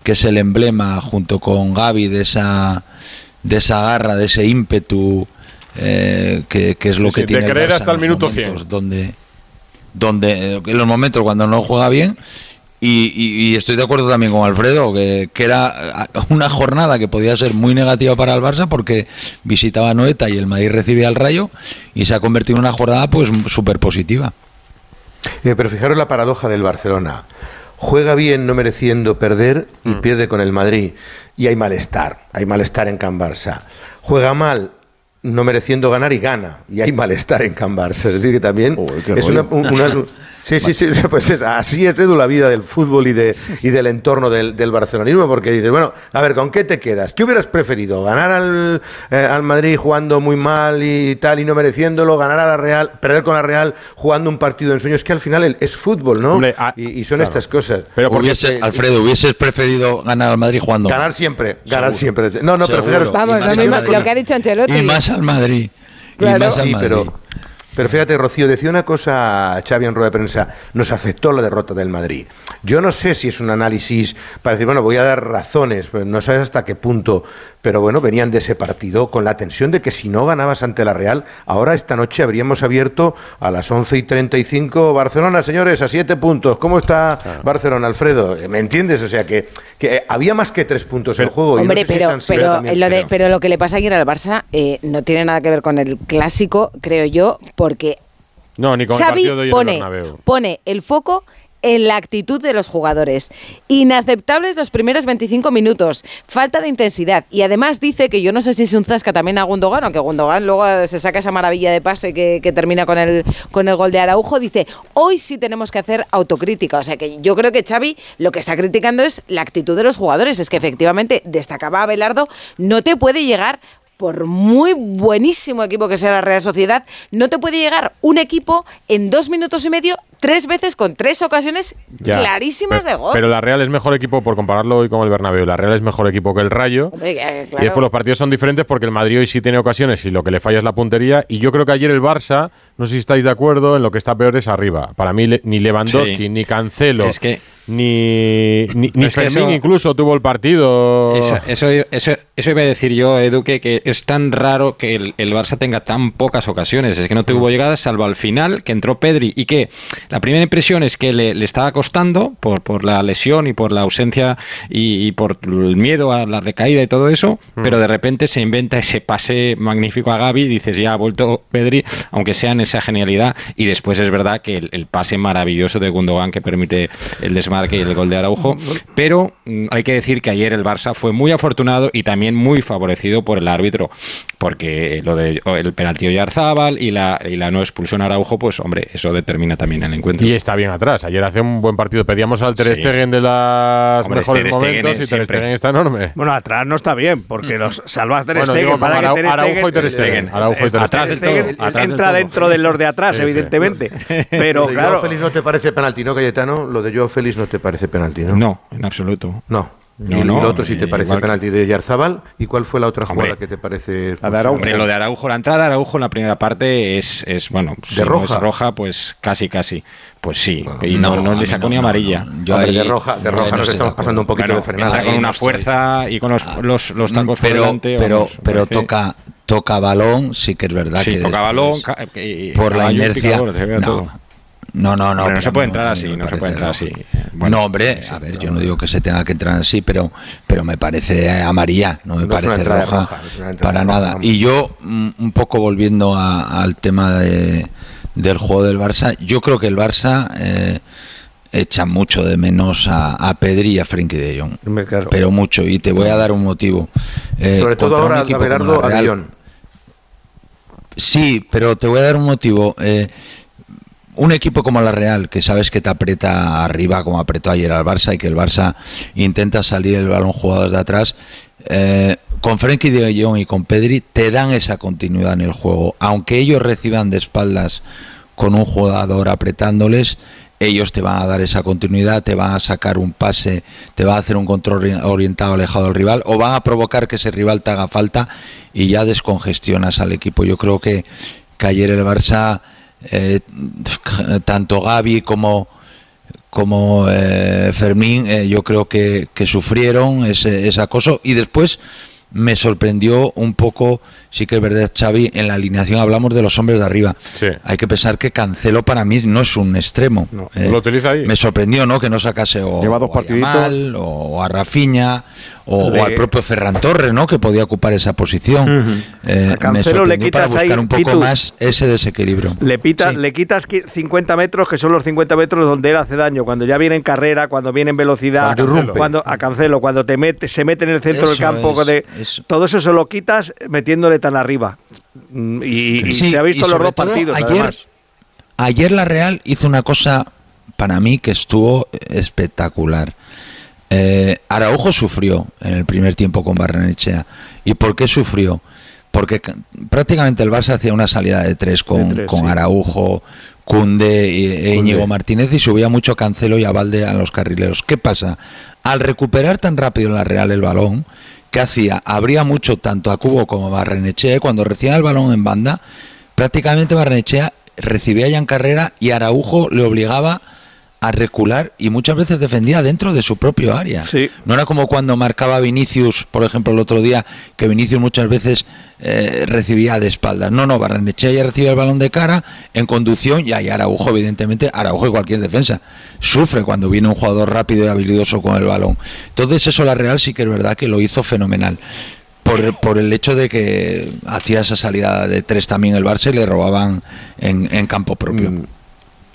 que es el emblema junto con Gaby de esa, de esa garra, de ese ímpetu, eh, que, que es lo Sí, que sí, de tiene el creer hasta el minuto momentos 100. Donde, donde, en los momentos cuando no juega bien. Y, y- y estoy de acuerdo también con Alfredo, que, que era una jornada que podía ser muy negativa para el Barça porque visitaba a Noeta y el Madrid recibía al Rayo y se ha convertido en una jornada pues súper positiva. Eh, pero fijaros la paradoja del Barcelona. Juega bien no mereciendo perder y Mm. pierde con el Madrid. Y hay malestar, hay malestar en Can Barça. Juega mal no mereciendo ganar y gana. Y hay malestar en Can Barça. Es decir, que también es una- Sí, sí, sí, pues es- así es Edu la vida del fútbol y, de, y del entorno del, del barcelonismo, porque dices, bueno, a ver, ¿con qué te quedas? ¿Qué hubieras preferido? ¿Ganar al, eh, al Madrid jugando muy mal y tal y no mereciéndolo? ¿Ganar a la Real, perder con la Real jugando un partido en sueños? Que al final el- es fútbol, ¿no? y, y son claro. estas cosas. Hubiese- Alfredo, ¿hubieses preferido ganar al Madrid jugando? Ganar siempre, ganar Seguro. siempre. No, no, pero Seguro. fijaros. Vamos, y lo, mismo- que ha dicho Ancelotti. Y más al Madrid. Claro. Y más al Sí, Madrid. pero, pero fíjate, Rocío, decía una cosa Xavi en rueda de prensa, nos afectó la derrota del Madrid. Yo no sé si es un análisis para decir, bueno, voy a dar razones, pero no sabes hasta qué punto, pero bueno, venían de ese partido con la tensión de que si no ganabas ante la Real, ahora esta noche habríamos abierto a las 11 y 35 Barcelona, señores, a 7 puntos. ¿Cómo está Barcelona, Alfredo? ¿Me entiendes? O sea, que, que había más que 3 puntos en juego. y no Hombre, sé si pero, pero, también lo de, pero lo que le pasa ayer al Barça eh, no tiene nada que ver con el clásico, creo yo, porque No, ni con Xavi de el pone, el foco en la actitud de los jugadores. Inaceptables los primeros 25 minutos, falta de intensidad. Y además dice que yo no sé si es un zasca también a Gundogan, aunque Gundogan luego se saca esa maravilla de pase que, que termina con el, con el gol de Araujo. Dice, hoy sí tenemos que hacer autocrítica. O sea que yo creo que Xavi lo que está criticando es la actitud de los jugadores. Es que efectivamente, destacaba Abelardo, no te puede llegar por muy buenísimo equipo que sea la Real Sociedad, no te puede llegar un equipo en dos minutos y medio, tres veces con tres ocasiones Ya. clarísimas Pero- de gol. Pero la Real es mejor equipo, por compararlo hoy con el Bernabéu, la Real es mejor equipo que el Rayo. Hombre, que, Y después los partidos son diferentes porque el Madrid hoy sí tiene ocasiones y lo que le falla es la puntería. Y yo creo que ayer el Barça, no sé si estáis de acuerdo, en lo que está peor es arriba. Para mí ni Lewandowski, Sí. ni Cancelo, Es que- ni, ni, ni Es que Fermín eso- incluso tuvo el partido. Eso, eso, eso, eso iba a decir yo, Edu, que, que es tan raro que el, el Barça tenga tan pocas ocasiones. Es que no tuvo llegadas, salvo al final, que entró Pedri y que la primera impresión es que le, le estaba costando por, por la lesión y por la ausencia y, y por el miedo a la recaída y todo eso, Mm. pero de repente se inventa ese pase magnífico a Gaby, dices ya ha vuelto Pedri, aunque sea en esa genialidad, y después es verdad que el, el pase maravilloso de Gundogan que permite el desmarque y el gol de Araujo, pero mm, hay que decir que ayer el Barça fue muy afortunado y también muy favorecido por el árbitro, porque lo de el penalti de Yarzábal y la, y la no expulsión a Araujo, pues hombre, eso determina también el encuentro. Y está bien atrás. Ayer hace un buen partido. Pedíamos al Ter Sí. Stegen de los mejores Ter momentos y Ter Stegen está enorme. Bueno, atrás no está bien, porque los salvas Ter Bueno, Stegen. digo, para que Arau- Ter Araujo y Ter Stegen- Stegen, Araujo y Ter Atrás Stegen. del todo, Stegen atrás entra todo. dentro de los de atrás, Sí, sí. evidentemente. Pero Lo de claro, Joao Félix no te parece penalti, ¿no, Cayetano? Lo de Joao Félix no te parece penalti, ¿no? No, en absoluto. No. No, y el no, otro si te eh, parece que- penalti de Yarzábal. ¿Y cuál fue la otra Hombre. jugada que te parece? Hombre, lo de Araujo, la entrada de Araujo en la primera parte es, es bueno, si no roja? es roja, pues casi, casi. Pues sí, y no, no, no le sacó no, ni no, amarilla. no. Yo Hombre, ahí- de roja- de roja no nos estamos de pasando un poquito Bueno, de frenada. entra con una no fuerza y con los, los, los tacos por pero, delante. pero, vamos, pero parece- toca toca balón, sí que es verdad Sí, que toca después, balón, por la inercia. no, todo. No, no, no, Hombre, no pero se puede a entrar así, no se puede entrar así. no, hombre, a ver, yo no digo que se tenga que entrar así, pero, pero me parece amarilla, no me No parece roja, para roja, nada. vamos. Y yo, mm, un poco volviendo a- al tema de, del juego del Barça, yo creo que el Barça eh, echa mucho de menos a, a Pedri y a Frenkie de Jong. Pero mucho, y te voy a dar un motivo. Eh, Sobre todo ahora, a Real- Guión. Sí, pero te voy a dar un motivo. Eh, un equipo como la Real, que sabes que te aprieta arriba, como apretó ayer al Barça, y que el Barça intenta salir el balón jugadores de atrás, eh, con Frenkie de Jong y con Pedri te dan esa continuidad en el juego. Aunque ellos reciban de espaldas con un jugador apretándoles, ellos te van a dar esa continuidad, te van a sacar un pase, te van a hacer un control ori- orientado alejado del rival, o van a provocar que ese rival te haga falta y ya descongestionas al equipo. Yo creo que, que ayer el Barça, eh, tanto Gaby como como eh, Fermín, eh, yo creo que, sufrieron ese acoso. Y después me sorprendió un poco, sí que es verdad, Xavi, en la alineación hablamos de los hombres de arriba. Hay que pensar que Cancelo para mí no es un extremo. Eh, lo utiliza ahí. Me sorprendió, ¿no? Que no sacase o, Lleva dos o a. Yamal, o a Rafinha o, Le- o al propio Ferran Torres, ¿no? Que podía ocupar esa posición. Eh, A Cancelo me le sorprendió para quitas ahí, buscar un poco Pitu. más ese desequilibrio. Le, pita- le quitas qui- 50 metros, que son los 50 metros donde él hace daño. Cuando ya viene en carrera, cuando viene en velocidad, Cuando a Cancelo, cuando te mete, se mete en el centro del campo. es, de- todo eso se lo quitas metiéndole tan arriba. Mm, Y, y Sí, se ha visto en los dos partidos, ayer, además. Ayer la Real hizo una cosa para mí que estuvo espectacular. Eh, Araujo sufrió en el primer tiempo con Barrenechea. ¿Y por qué sufrió? Porque ca- prácticamente el Barça hacía una salida de tres con, De tres, con sí. Araujo, Cunde e Íñigo Martínez y subía mucho Cancelo y Abalde a los carrileros. ¿Qué pasa? Al recuperar tan rápido la Real el balón, ¿qué hacía? Abría mucho tanto a Cubo como a Barrenechea y cuando recibía el balón en banda, prácticamente Barrenechea recibía ya en carrera y Araujo le obligaba a recular y muchas veces defendía dentro de su propio área. No era como cuando marcaba Vinicius, por ejemplo, el otro día, que Vinicius muchas veces eh, recibía de espaldas. No, no, Barrenechea ya recibía el balón de cara en conducción y ahí Araujo, evidentemente, Araujo y cualquier defensa, sufre cuando viene un jugador rápido y habilidoso con el balón. Entonces eso la Real sí que es verdad que lo hizo fenomenal. Por, por el hecho de que hacía esa salida de tres también el Barça y le robaban en, en campo propio.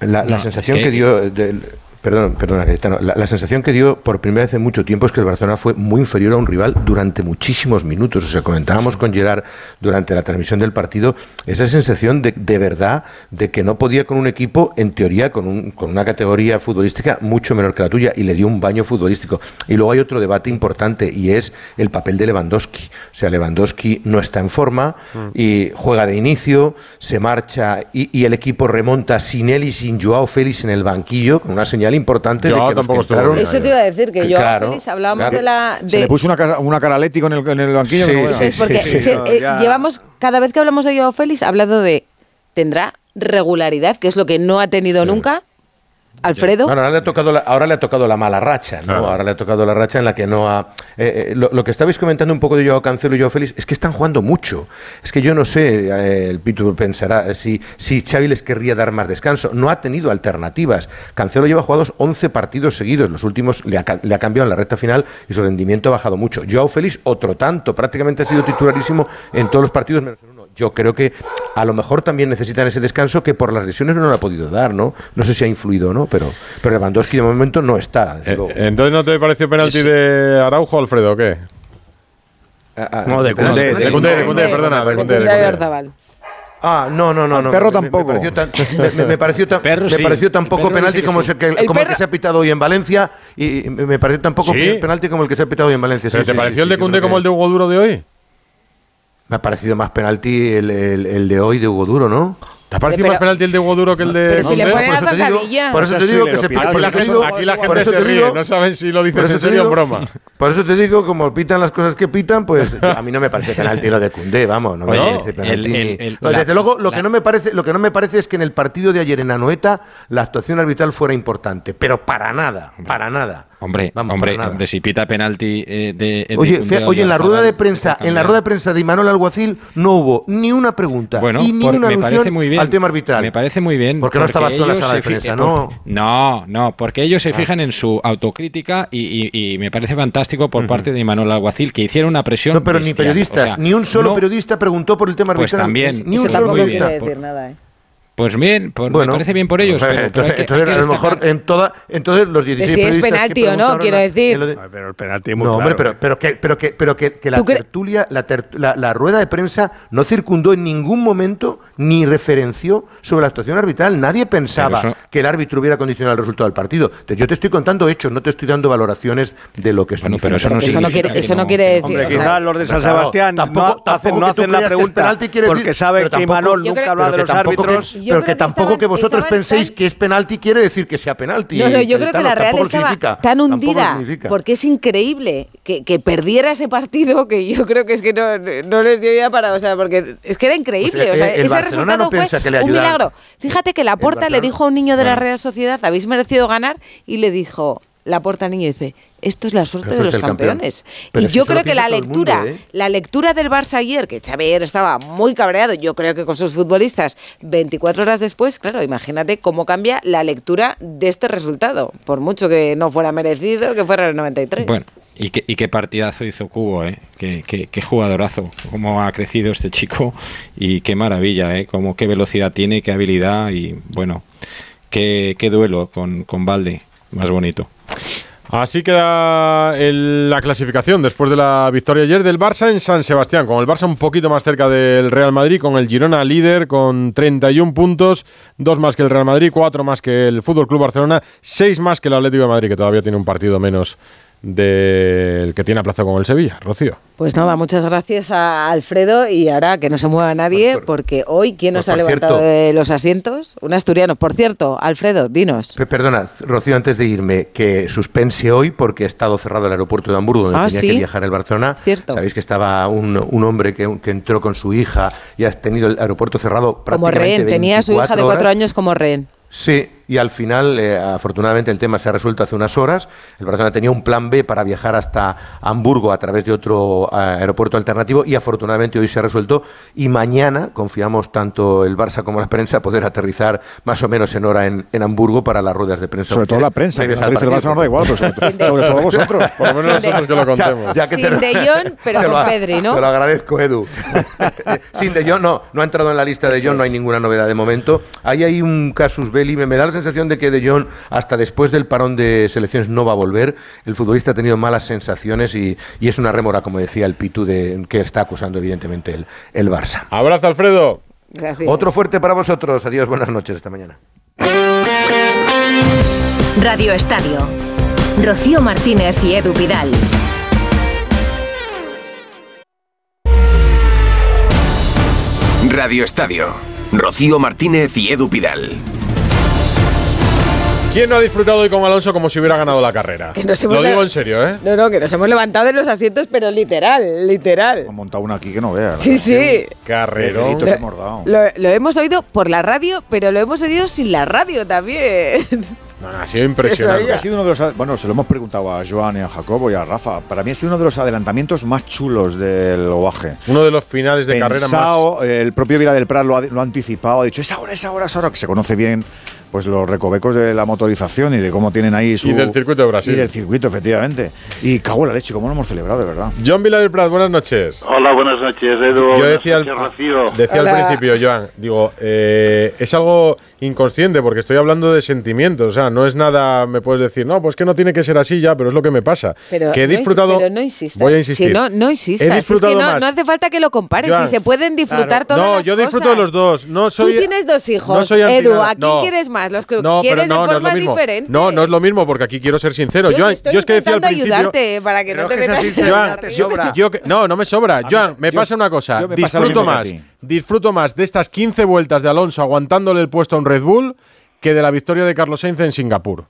La, la No, sensación es que, que- dio. del- perdón, perdona, la, la sensación que dio por primera vez en mucho tiempo es que el Barcelona fue muy inferior a un rival durante muchísimos minutos. O sea, comentábamos con Gerard durante la transmisión del partido esa sensación de, de verdad de que no podía con un equipo, en teoría, con, un- con una categoría futbolística mucho menor que la tuya y le dio un baño futbolístico. Y luego hay otro debate importante y es el papel de Lewandowski. O sea, Lewandowski no está en forma y juega de inicio, se marcha y, y el equipo remonta sin él y sin Joao Félix en el banquillo, con una señal importante de que tampoco bien Eso te iba a decir, que Que yo, claro, Félix, hablábamos claro. de la... Se de- le puso una cara, una cara Leti con el, en el banquillo. Sí, no Es porque sí, sí, se- no, eh, llevamos, cada vez que hablamos de Joao Félix, ha hablado de tendrá regularidad, que es lo que no ha tenido nunca. Alfredo. Bueno, ahora le ha tocado la, ahora le ha tocado la mala racha, ¿no? Ahora le ha tocado la racha en la que no ha. eh, eh, lo, lo que estabais comentando un poco de Joao Cancelo y Joao Félix es que están jugando mucho. Es que yo no sé, eh, el Pitu pensará si, si Xavi les querría dar más descanso. No ha tenido alternativas. Cancelo lleva jugados 11 partidos seguidos. Los últimos le ha, ca- le ha cambiado en la recta final y su rendimiento ha bajado mucho. Joao Félix, otro tanto. Prácticamente ha sido titularísimo en todos los partidos menos en uno. Yo creo que a lo mejor también necesitan ese descanso que por las lesiones no lo ha podido dar, ¿no? No sé si ha influido o no, pero, pero Lewandowski de momento no está. luego. Entonces, ¿no te pareció penalti de Araujo, Alfredo, o qué? No, de Koundé, de Koundé, de Koundé, perdona, de Koundé, de. Ah, no, no, no, no. perro tampoco. Me, pareció tan, me- pareció tan, me pareció poco penalti como, sí. se- que- El como el que se ha pitado hoy en Valencia y, me pareció tan poco ¿Sí? penalti como el que se ha pitado hoy en Valencia. ¿Pero sí, te sí, pareció sí, el de creo como el de Hugo Duro de hoy? Me ha parecido más penalti el, el- el de hoy de Hugo Duro, ¿no? ¿Te ha parecido Pero- más penalti el de Hugo Duro que el de Pero si le ponen a por eso te digo- zancadilla. por eso te digo que se Aquí la aquí la gente se ríe, digo- no saben si lo dices en serio o broma. Por eso te digo, como pitan las cosas que pitan, pues a mí no me parece penalti lo de Cundé, vamos, no me parece penalti. el- ni- el- el- No, la- Desde luego, lo la- que no me parece, lo que no me parece es que en el partido de ayer en Anoeta la actuación arbitral fuera importante, pero para nada, para nada. Hombre, Vamos, hombre, si pita penalti eh, de, de Oye, oye, en la rueda de prensa, puede en la rueda de prensa de Imanol Alguacil no hubo ni una pregunta Bueno, y ni por- una alusión muy bien. al tema arbitral. Me parece muy bien. Porque no estabas tú en la sala de prensa, eh, ¿no? por- No, no, porque ellos se Ah. fijan en su autocrítica y, y- y me parece fantástico por parte de Imanol Alguacil que hiciera una presión. No, pero ni periodistas, O sea, ni un solo no- periodista preguntó por el tema Pues arbitral. también. Ni un solo periodista. quiere decir nada, ¿eh? Pues bien, por- Bueno, me parece bien por ellos. eh, pero- pero hay entonces, que- entonces, hay que a lo mejor en toda, entonces los 16 si es penalti o no, quiero decir. de- Pero el penalti es muy no, hombre, claro. pero, pero que, pero que, pero que, que la ¿Tú cre- tertulia, la, ter- la, la rueda de prensa no circundó en ningún momento ni referenció sobre la actuación arbitral. Nadie pensaba eso- que el árbitro hubiera condicionado el resultado del partido. Entonces, yo te estoy contando hechos, no te estoy dando valoraciones de lo que es Bueno, pero eso no Eso no quiere, eso no quiere decir. Hombre, o sea, quizás los de San Claro, Sebastián tampoco- no tampoco hacen, no que hacen la que pregunta penalti quiere porque decir- saben que tampoco- nunca creo- habla de los que que- árbitros. Yo pero que que tampoco estaban- que vosotros penséis tan- que es penalti quiere decir que sea penalti. No, no, yo creo que la Real estaba tan hundida porque es increíble que, que perdiera ese partido que yo creo que es que no, no les dio ya para, o sea, porque es que era increíble, O o sea, que ese Barcelona resultado no piensa que le un milagro. Fíjate que Laporta le Barcelona- dijo a un niño de la Bueno. Real Sociedad, habéis merecido ganar y le dijo Laporta al niño dice, esto es la suerte La de los campeón. campeones. Y yo creo que la mundo, lectura, ¿eh? la lectura del Barça ayer, que Xavier estaba muy cabreado, yo creo que con sus futbolistas, 24 horas después, claro, imagínate cómo cambia la lectura de este resultado, por mucho que no fuera merecido, que fuera el 93. Bueno, y qué, partidazo hizo Cubo, ¿eh? Qué, jugadorazo, cómo ha crecido este chico y qué maravilla, ¿eh? Cómo, qué velocidad tiene, qué habilidad y bueno, qué, duelo con, con más bonito. Así queda la clasificación después de la victoria ayer del Barça en San Sebastián, con el Barça un poquito más cerca del Real Madrid, con el Girona líder con 31 puntos, dos más que el Real Madrid, cuatro más que el Fútbol Club Barcelona, seis más que el Atlético de Madrid, que todavía tiene un partido menos del que tiene aplazado con el Sevilla. Rocío. Pues nada, muchas gracias a Alfredo y ahora que no se mueva nadie, porque hoy, ¿quién nos Pues ha por levantado cierto- de los asientos? Un asturiano. Por cierto, Alfredo, dinos. Pe- Perdona, Rocío, antes de irme, que suspense hoy porque ha estado cerrado el aeropuerto de Hamburgo, donde Ah, tenía ¿sí? que viajar el Barcelona. Cierto. Sabéis que estaba un, un hombre que, que entró con su hija y has tenido el aeropuerto cerrado Como prácticamente rehén, tenía a su hija de 24 cuatro horas. años como rehén. Sí, y al final, eh, afortunadamente, el tema se ha resuelto hace unas horas. El Barcelona tenía un plan B para viajar hasta Hamburgo a través de otro eh, aeropuerto alternativo y afortunadamente hoy se ha resuelto. Y mañana confiamos tanto el Barça como la prensa poder aterrizar más o menos en hora en, en Hamburgo para las ruedas de prensa. Sobre todo la prensa, que al Barça no da igual, pero sobre, todo vosotros. Por lo menos nosotros que lo contemos. Ya que te Sin lo- De Jong, pero con Pedri, ¿no? Te lo agradezco, Edu. Sin De Jong, no, no ha entrado en la lista de Jong, no hay ninguna novedad de momento. Ahí hay un casus belli, me, me da la sensación de que De Jong, hasta después del parón de selecciones, no va a volver. El futbolista ha tenido malas sensaciones y, y es una rémora, como decía el Pitu, de, que está acusando evidentemente el, el Barça. Abrazo, Alfredo. Gracias. Otro fuerte para vosotros. Adiós, buenas noches, esta mañana. Radio Estadio. Rocío Martínez y Edu Vidal. Radio Estadio. Rocío Martínez y Edu Pidal. ¿Quién no ha disfrutado hoy con Alonso como si hubiera ganado la carrera? Que nos Lo hemos digo le- en serio, ¿eh? No, no, que nos hemos levantado de los asientos, pero literal, literal. Hemos montado una aquí que no veas. Sí, sí. Hemos dado. Lo, lo hemos oído por la radio, pero lo hemos oído sin la radio también. No, no, ha sido impresionante. Ha sido uno de los, bueno, se lo hemos preguntado a Joan y a Jacobo y a Rafa. Para mí ha sido uno de los adelantamientos más chulos del Oaje. Uno de los finales de carrera más. Pensado, el propio Vila del Prat lo ha, lo ha anticipado, ha dicho, es ahora, es ahora, es ahora, que se conoce bien pues los recovecos de la motorización y de cómo tienen ahí su... Y del circuito de Brasil. Y del circuito, efectivamente. Y cago en la leche, cómo lo hemos celebrado, de verdad. John Vila del Prat, buenas noches. Hola, buenas noches, Edu. Yo decía, al, noches, Rocío. decía al principio, Joan, digo, eh, es algo inconsciente porque estoy hablando de sentimientos, o sea, no es nada, me puedes decir, no, pues que no tiene que ser así ya, pero es lo que me pasa. Pero que he no disfrutado. pero no insistas. Voy a insistir. Si no, no insistas. He Es que no, más. no hace falta que lo compares. Joan, si se pueden disfrutar Claro. todas No, las yo disfruto cosas. de los dos. No soy, Tú tienes dos hijos, no soy Edu. ¿A quién No. quieres formas, los que No, pero quieres no, de no es lo formas mismo. diferentes. No, no es lo mismo, porque aquí quiero ser sincero. Yo, Joan, estoy yo es que decía al principio. ayudarte para que no te metas en Joan, te yo- sobra. yo no, no me sobra. mí- Joan, me yo- pasa una cosa. Disfruto más, disfruto más de estas 15 vueltas de Alonso aguantándole el puesto a un Red Bull que de la victoria de Carlos Sainz en Singapur.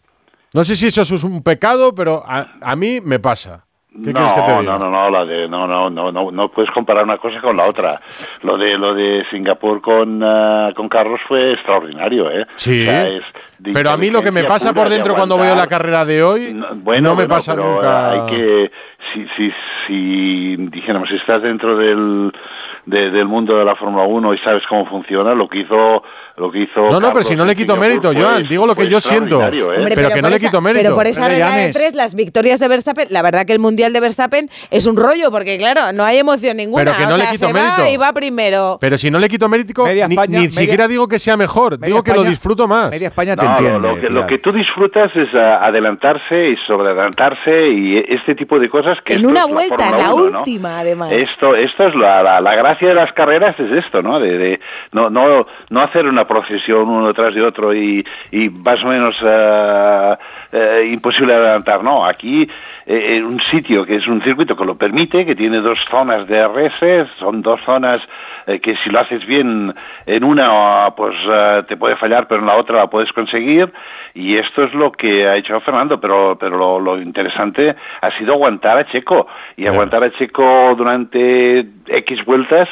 No sé si eso es un pecado, pero a, a mí me pasa. ¿Qué no, que te diga? no, no, no, la de, no, no, no, no, no puedes comparar una cosa con la otra. Lo de, lo de Singapur con, ah, con Carlos fue extraordinario, ¿eh? Sí. O sea, es de Pero a mí lo que me pasa por de dentro cuando veo la carrera de hoy No, no, bueno, me bueno, pasa pero nunca. Hay que, si, si, si dijéramos, si estás dentro del, de- del mundo de la Fórmula 1 y sabes cómo funciona, lo que hizo, lo que hizo. No, no, pero Carlos si no le quito mérito, fue- Joan. Digo lo que yo siento. ¿eh? Hombre, pero, que no por le esa- quito mérito. Pero por esa Pero regla de tres, las victorias de Verstappen, la verdad que el Mundial de Verstappen es un rollo, porque claro, no hay emoción ninguna. Pero que no o le sea, quito se mérito. va y va primero. Pero si no le quito mérito, Media ni, España- ni media- siquiera digo que sea mejor. Digo que lo disfruto más. Media España te No, lo- entiende. lo, que, lo que tú disfrutas es ah, adelantarse y sobreadelantarse y este tipo de cosas que En una la vuelta, la 1, ¿no? última, además. Esto, esto es la, la, la gracia de las carreras es esto, ¿no? De, de no, no, no hacer una procesión uno detrás de otro y, y más o menos ah, eh, imposible adelantar, no. Aquí eh, en un sitio que es un circuito que lo permite, que tiene dos zonas de RS, son dos zonas que si lo haces bien en una, pues te puede fallar, pero en la otra la puedes conseguir. Y esto es lo que ha hecho Fernando, pero, pero lo, lo interesante ha sido aguantar a Checo. Y aguantar a Checo durante X vueltas.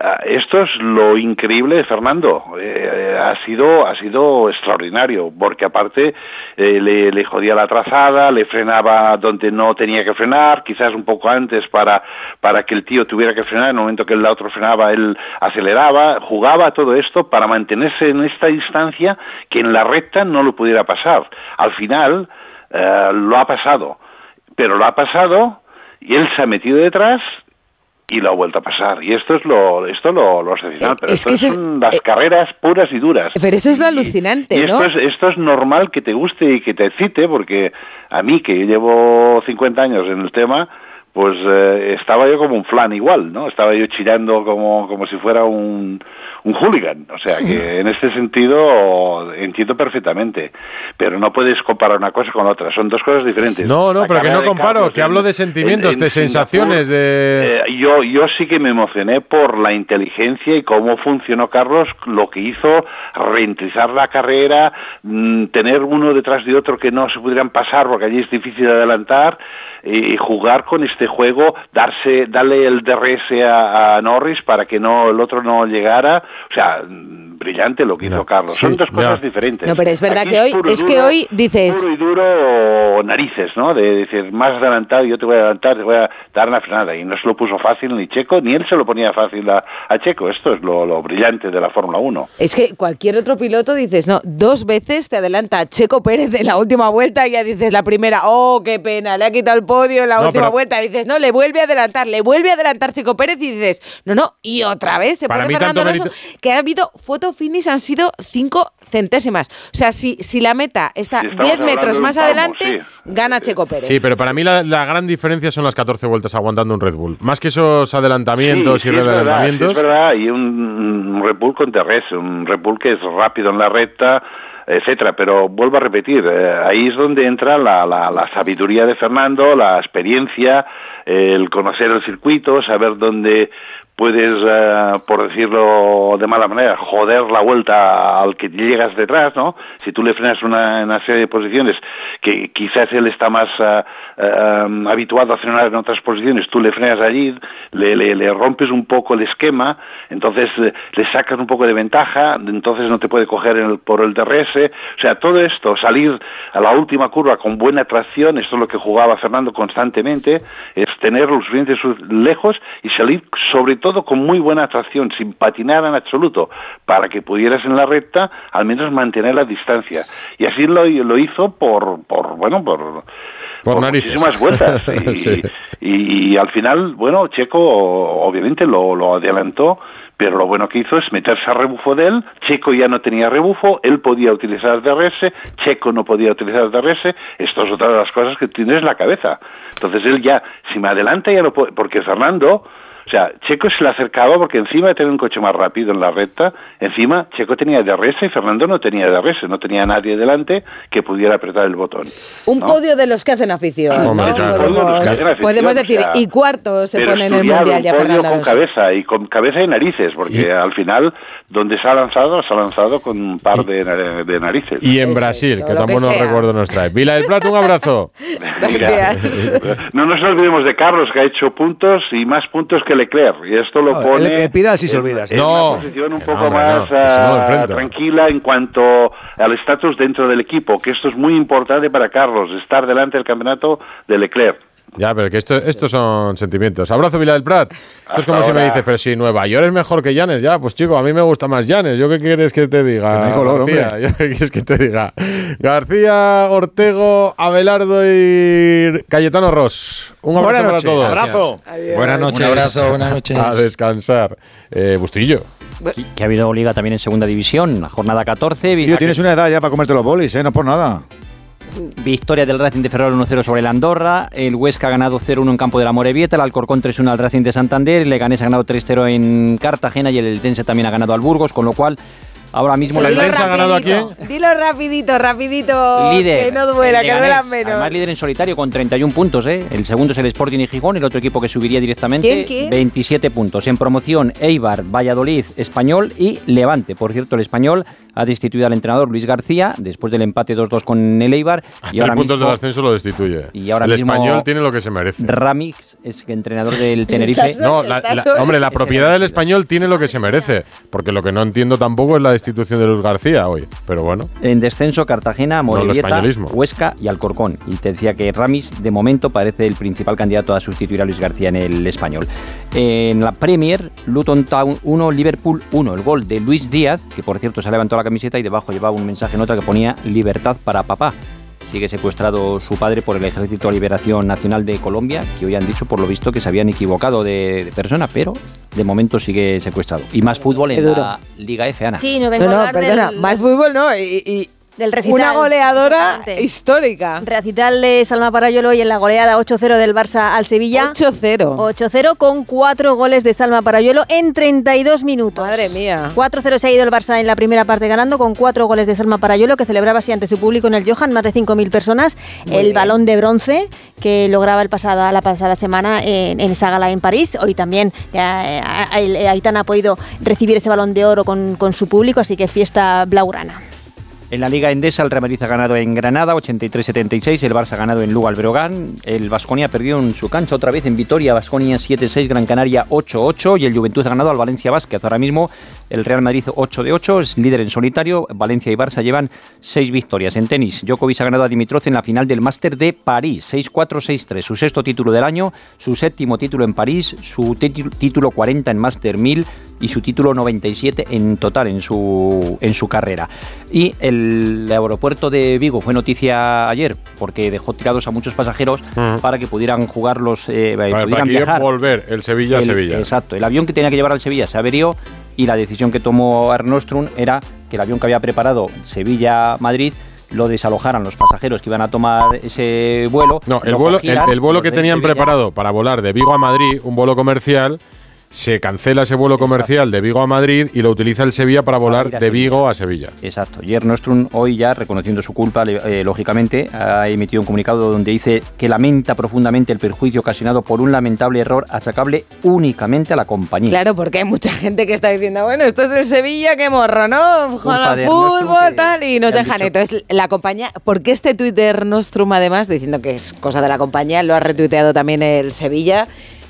Ah, Esto es lo increíble de Fernando. Eh, ha sido ha sido extraordinario porque aparte eh, le, le jodía la trazada, le frenaba donde no tenía que frenar, quizás un poco antes para para que el tío tuviera que frenar. En el momento que el otro frenaba, él aceleraba, jugaba todo esto para mantenerse en esta distancia que en la recta no lo pudiera pasar. Al final eh, lo ha pasado, pero lo ha pasado y él se ha metido detrás y lo ha vuelto a pasar. Y esto es lo, esto lo, lo excepcional. Pero es esto que ese es- son las carreras puras y duras. Pero eso es lo alucinante, Y esto ¿no? es, esto es normal que te guste y que te excite, porque a mí, que llevo 50 años en el tema, pues eh, estaba yo como un flan igual, ¿no? Estaba yo chillando como, como si fuera un, un hooligan. O sea, que en este sentido entiendo perfectamente. Pero no puedes comparar una cosa con otra, son dos cosas diferentes. No, no, La pero que no comparo, Carlos que en- hablo de sentimientos, en- de en sensaciones, de... eh, yo, yo sí que me emocioné por la inteligencia y cómo funcionó Carlos, lo que hizo, reentrizar la carrera, mm, tener uno detrás de otro que no se pudieran pasar porque allí es difícil de adelantar y jugar con este juego, darse, darle el DRS a, a Norris para que no el otro no llegara, o sea, brillante lo que hizo Carlos. sí, Son dos cosas diferentes. No, pero es verdad Aquí que hoy, es que duro, hoy dices, puro y duro narices, ¿no? De decir, más adelantado, yo te voy a adelantar, te voy a dar una frenada. Y no se lo puso fácil ni Checo, ni él se lo ponía fácil a, a Checo. Esto es lo, lo brillante de la Fórmula 1. es que cualquier otro piloto dices, no, dos veces te adelanta Checo Pérez en la última vuelta y ya dices la primera, oh, qué pena, le ha quitado el podio en la No, última pero- vuelta. Dices, no, le vuelve a adelantar, le vuelve a adelantar Checo Pérez y dices, no, no, y otra vez se Para pone mí Fernando tanto Alonso, mérito- que ha habido photo finish, han sido cinco centésimas. O sea, si, si la meta está Si estamos 10 hablando metros más palmo, adelante, sí. gana Checo Pérez. Sí, pero para mí la, la gran diferencia son las 14 vueltas aguantando un Red Bull. Más que esos adelantamientos Sí, y sí, es verdad, readelantamientos. sí, es verdad, y un, un Red Bull con DRS, un Red Bull que es rápido en la recta, etcétera. Pero vuelvo a repetir, eh, ahí es donde entra la, la, la sabiduría de Fernando, la experiencia, el conocer el circuito, saber dónde puedes, eh, por decirlo de mala manera, joder la vuelta al que llegas detrás, ¿no? Si tú le frenas una, una serie de posiciones que quizás él está más eh, eh, habituado a frenar en otras posiciones, tú le frenas allí, le, le, le rompes un poco el esquema, entonces eh, le sacas un poco de ventaja, entonces no te puede coger el- por el DRS, o sea, todo esto, salir a la última curva con buena tracción, esto es lo que jugaba Fernando constantemente, es tener los suficientes lejos y salir sobre todo con muy buena tracción, sin patinar en absoluto, para que pudieras en la recta al menos mantener la distancia. Y así lo, lo hizo por, por bueno, por, Por muchísimas vueltas. Y, Sí. y- y al final, bueno, Checo obviamente lo, lo adelantó, pero lo bueno que hizo es meterse a rebufo de él. Checo ya no tenía rebufo, él podía utilizar DRS, Checo no podía utilizar DRS. Esto es otra de las cosas que tienes en la cabeza. Entonces él ya, si me adelanta, ya no puede, porque Fernando O sea, Checo se le acercaba porque encima de tener un coche más rápido en la recta, encima Checo tenía DRS y Fernando no tenía DRS, no tenía nadie delante que pudiera apretar el botón. Un ¿no? podio de los que hacen afición. ¿no? Hombre, claro. Podemos, Los que hacen afición, podemos decir, o sea, y cuarto se pone en el mundial ya un podio Fernando con cabeza y con cabeza y narices, porque al final donde se ha lanzado, se ha lanzado con un par de, na- de narices. Y en Brasil, que tan buenos recuerdos nos trae. Vila del Plata, un abrazo. No nos olvidemos de Carlos, que ha hecho puntos y más puntos que Leclerc. Y esto lo No, pone el- el Pidal sí se olvida, sí. en No, una posición un que poco no, hombre, más no, que ah, tranquila en cuanto al estatus dentro del equipo, que esto es muy importante para Carlos, estar delante del campeonato de Leclerc. Ya, pero que esto, estos son sentimientos. Abrazo, Vila del Prat. Esto es Hasta como si me ahora. dices, pero si Nueva York es mejor que Llanes, ya, pues chico, a mí me gusta más Llanes. ¿Yo qué quieres que te diga? Que no color, García? hombre. ¿Yo qué quieres que te diga? García, Ortego, Abelardo y Cayetano Ross. Un abrazo Buenas para todos. Abrazo. Buenas noches. Un abrazo, buenas noches. A descansar. Eh, Bustillo. Que ha habido liga también en segunda división, la jornada 14. Tío, tienes una edad ya para comerte los bolis, ¿eh? No por nada. Victoria del Racing de Ferrol 1-0 sobre el Andorra. El Huesca ha ganado 0-1 en campo de la Morevieta. El Alcorcón 3-1 al Racing de Santander. El Leganés ha ganado 3-0 en Cartagena y el Eltense también ha ganado al Burgos. Con lo cual, ahora mismo Dilo Eltense rapidito, Dilo rapidito, rapidito. Líder. Que no duela, el que duela menos. Además, líder en solitario con 31 puntos. ¿eh? El segundo es el Sporting y Gijón, el otro equipo que subiría directamente. ¿Quién, quién? 27 puntos. En promoción, Eibar, Valladolid, Español y Levante. Por cierto, el Español ha destituido al entrenador Luis García después del empate 2-2 con el Eibar. A y tres ahora puntos mismo del ascenso lo destituye. Y ahora el mismo- español tiene lo que se merece. Ramix es entrenador del Tenerife. No, la- la- hombre, la propiedad del español tiene lo que se merece. Porque lo que no entiendo tampoco es la destitución de Luis García hoy. Pero bueno. En descenso, Cartagena, No, Morevieta, españolismo. Huesca y Alcorcón. Y te decía que Ramis, de momento, parece el principal candidato a sustituir a Luis García en el español. En la Premier, Luton Town 1, Liverpool 1. El gol de Luis Díaz, que por cierto se ha levantado la camiseta y debajo llevaba un mensaje en otra que ponía libertad para papá. Sigue secuestrado su padre por el Ejército de Liberación Nacional de Colombia, que hoy han dicho por lo visto que se habían equivocado de, de persona, pero de momento sigue secuestrado. Y más fútbol en la Liga F, Ana. Sí, no vengo No, a no, hablar perdona, del, más fútbol no. Y, y del recital. una goleadora histórica. Recital de Salma Parayolo y en la goleada 8-0 del Barça al Sevilla. 8-0. 8-0 con cuatro goles de Salma Parayolo en 32 minutos. Madre mía. 4-0 se ha ido el Barça en la primera parte ganando con cuatro goles de Salma Parayolo que celebraba así ante su público en el Johan, más de 5.000 personas. Muy el bien. balón de bronce que lograba el pasada, la pasada semana en, en esa gala en París. Hoy también el- eh, Aitana ha podido recibir ese balón de oro con, con su público, así que fiesta blaugrana. En la Liga Endesa, el Real Madrid ha ganado en Granada 83-76, el Barça ha ganado en Lugo al Berogán, el Vasconia perdió en su cancha otra vez en Vitoria, Vasconia 7-6, Gran Canaria 8-8 y el Juventud ha ganado al Valencia Vázquez. Ahora mismo el Real Madrid 8 de 8, es líder en solitario, Valencia y Barça llevan 6 victorias. En tenis, Djokovic ha ganado a Dimitrov en la final del Máster de París, 6-4-6-3, su sexto título del año, su séptimo título en París, su títu- título 40 en Máster 1000 y su título 97 en total en su, en su carrera. Y el aeropuerto de Vigo fue noticia ayer porque dejó tirados a muchos pasajeros para que pudieran jugar los eh, Vale, pudieran para viajar. volver el Sevilla a Sevilla. Exacto, el avión que tenía que llevar al Sevilla se averió y la decisión que tomó Air Nostrum era que el avión que había preparado Sevilla-Madrid lo desalojaran los pasajeros que iban a tomar ese vuelo. No, el lo vuelo, el, vuelo que tenían Sevilla, preparado para volar de Vigo a Madrid, un vuelo comercial, se cancela ese vuelo comercial de Vigo a Madrid y lo utiliza el Sevilla para volar ir a de Sevilla. Vigo a Sevilla. Exacto. Y Air Nostrum hoy ya, reconociendo su culpa, eh, lógicamente, ha emitido un comunicado donde dice que lamenta profundamente el perjuicio ocasionado por un lamentable error achacable únicamente a la compañía. Claro, porque hay mucha gente que está diciendo, bueno, esto es de Sevilla, qué morro, ¿no? Ernostrum fútbol, que- tal, y nos dejan. dicho- Entonces, la compañía, ¿por qué este tuit de Ernostrum, además, diciendo que es cosa de la compañía, lo ha retuiteado también el Sevilla,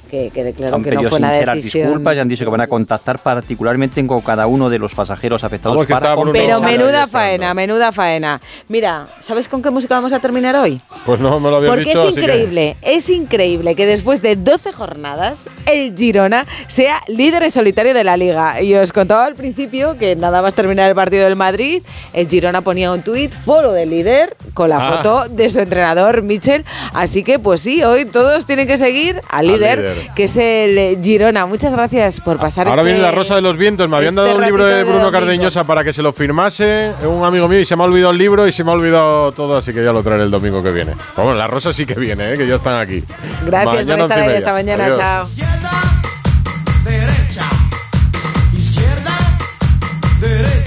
que, que declaró Han que no fue una decisión. disculpas y han dicho que van a contactar particularmente con cada uno de los pasajeros afectados para Bruno Pero menuda faena, menuda faena. Mira, ¿sabes con qué música vamos a terminar hoy? Pues no me lo habías Porque dicho. es así que- increíble, es increíble que después de 12 jornadas el Girona sea líder en solitario de la liga. Y os contaba al principio que nada más terminar el partido del Madrid, el Girona ponía un tuit, foro del líder, con la Ah. foto de su entrenador, Michel. Así que pues sí, hoy todos tienen que seguir al líder, líder. Que es el eh, Girona. Muchas gracias por pasar Ahora viene este la Rosa de los Vientos. Me habían este dado un libro de Bruno Cardeñosa para que se lo firmase. Un amigo mío y se me ha olvidado el libro y se me ha olvidado todo, así que ya lo traeré el domingo que viene. Vamos, bueno, la Rosa sí que viene, eh, que ya están aquí. Gracias mañana por estar ahí esta mañana. Chao. Izquierda, derecha, izquierda, derecha.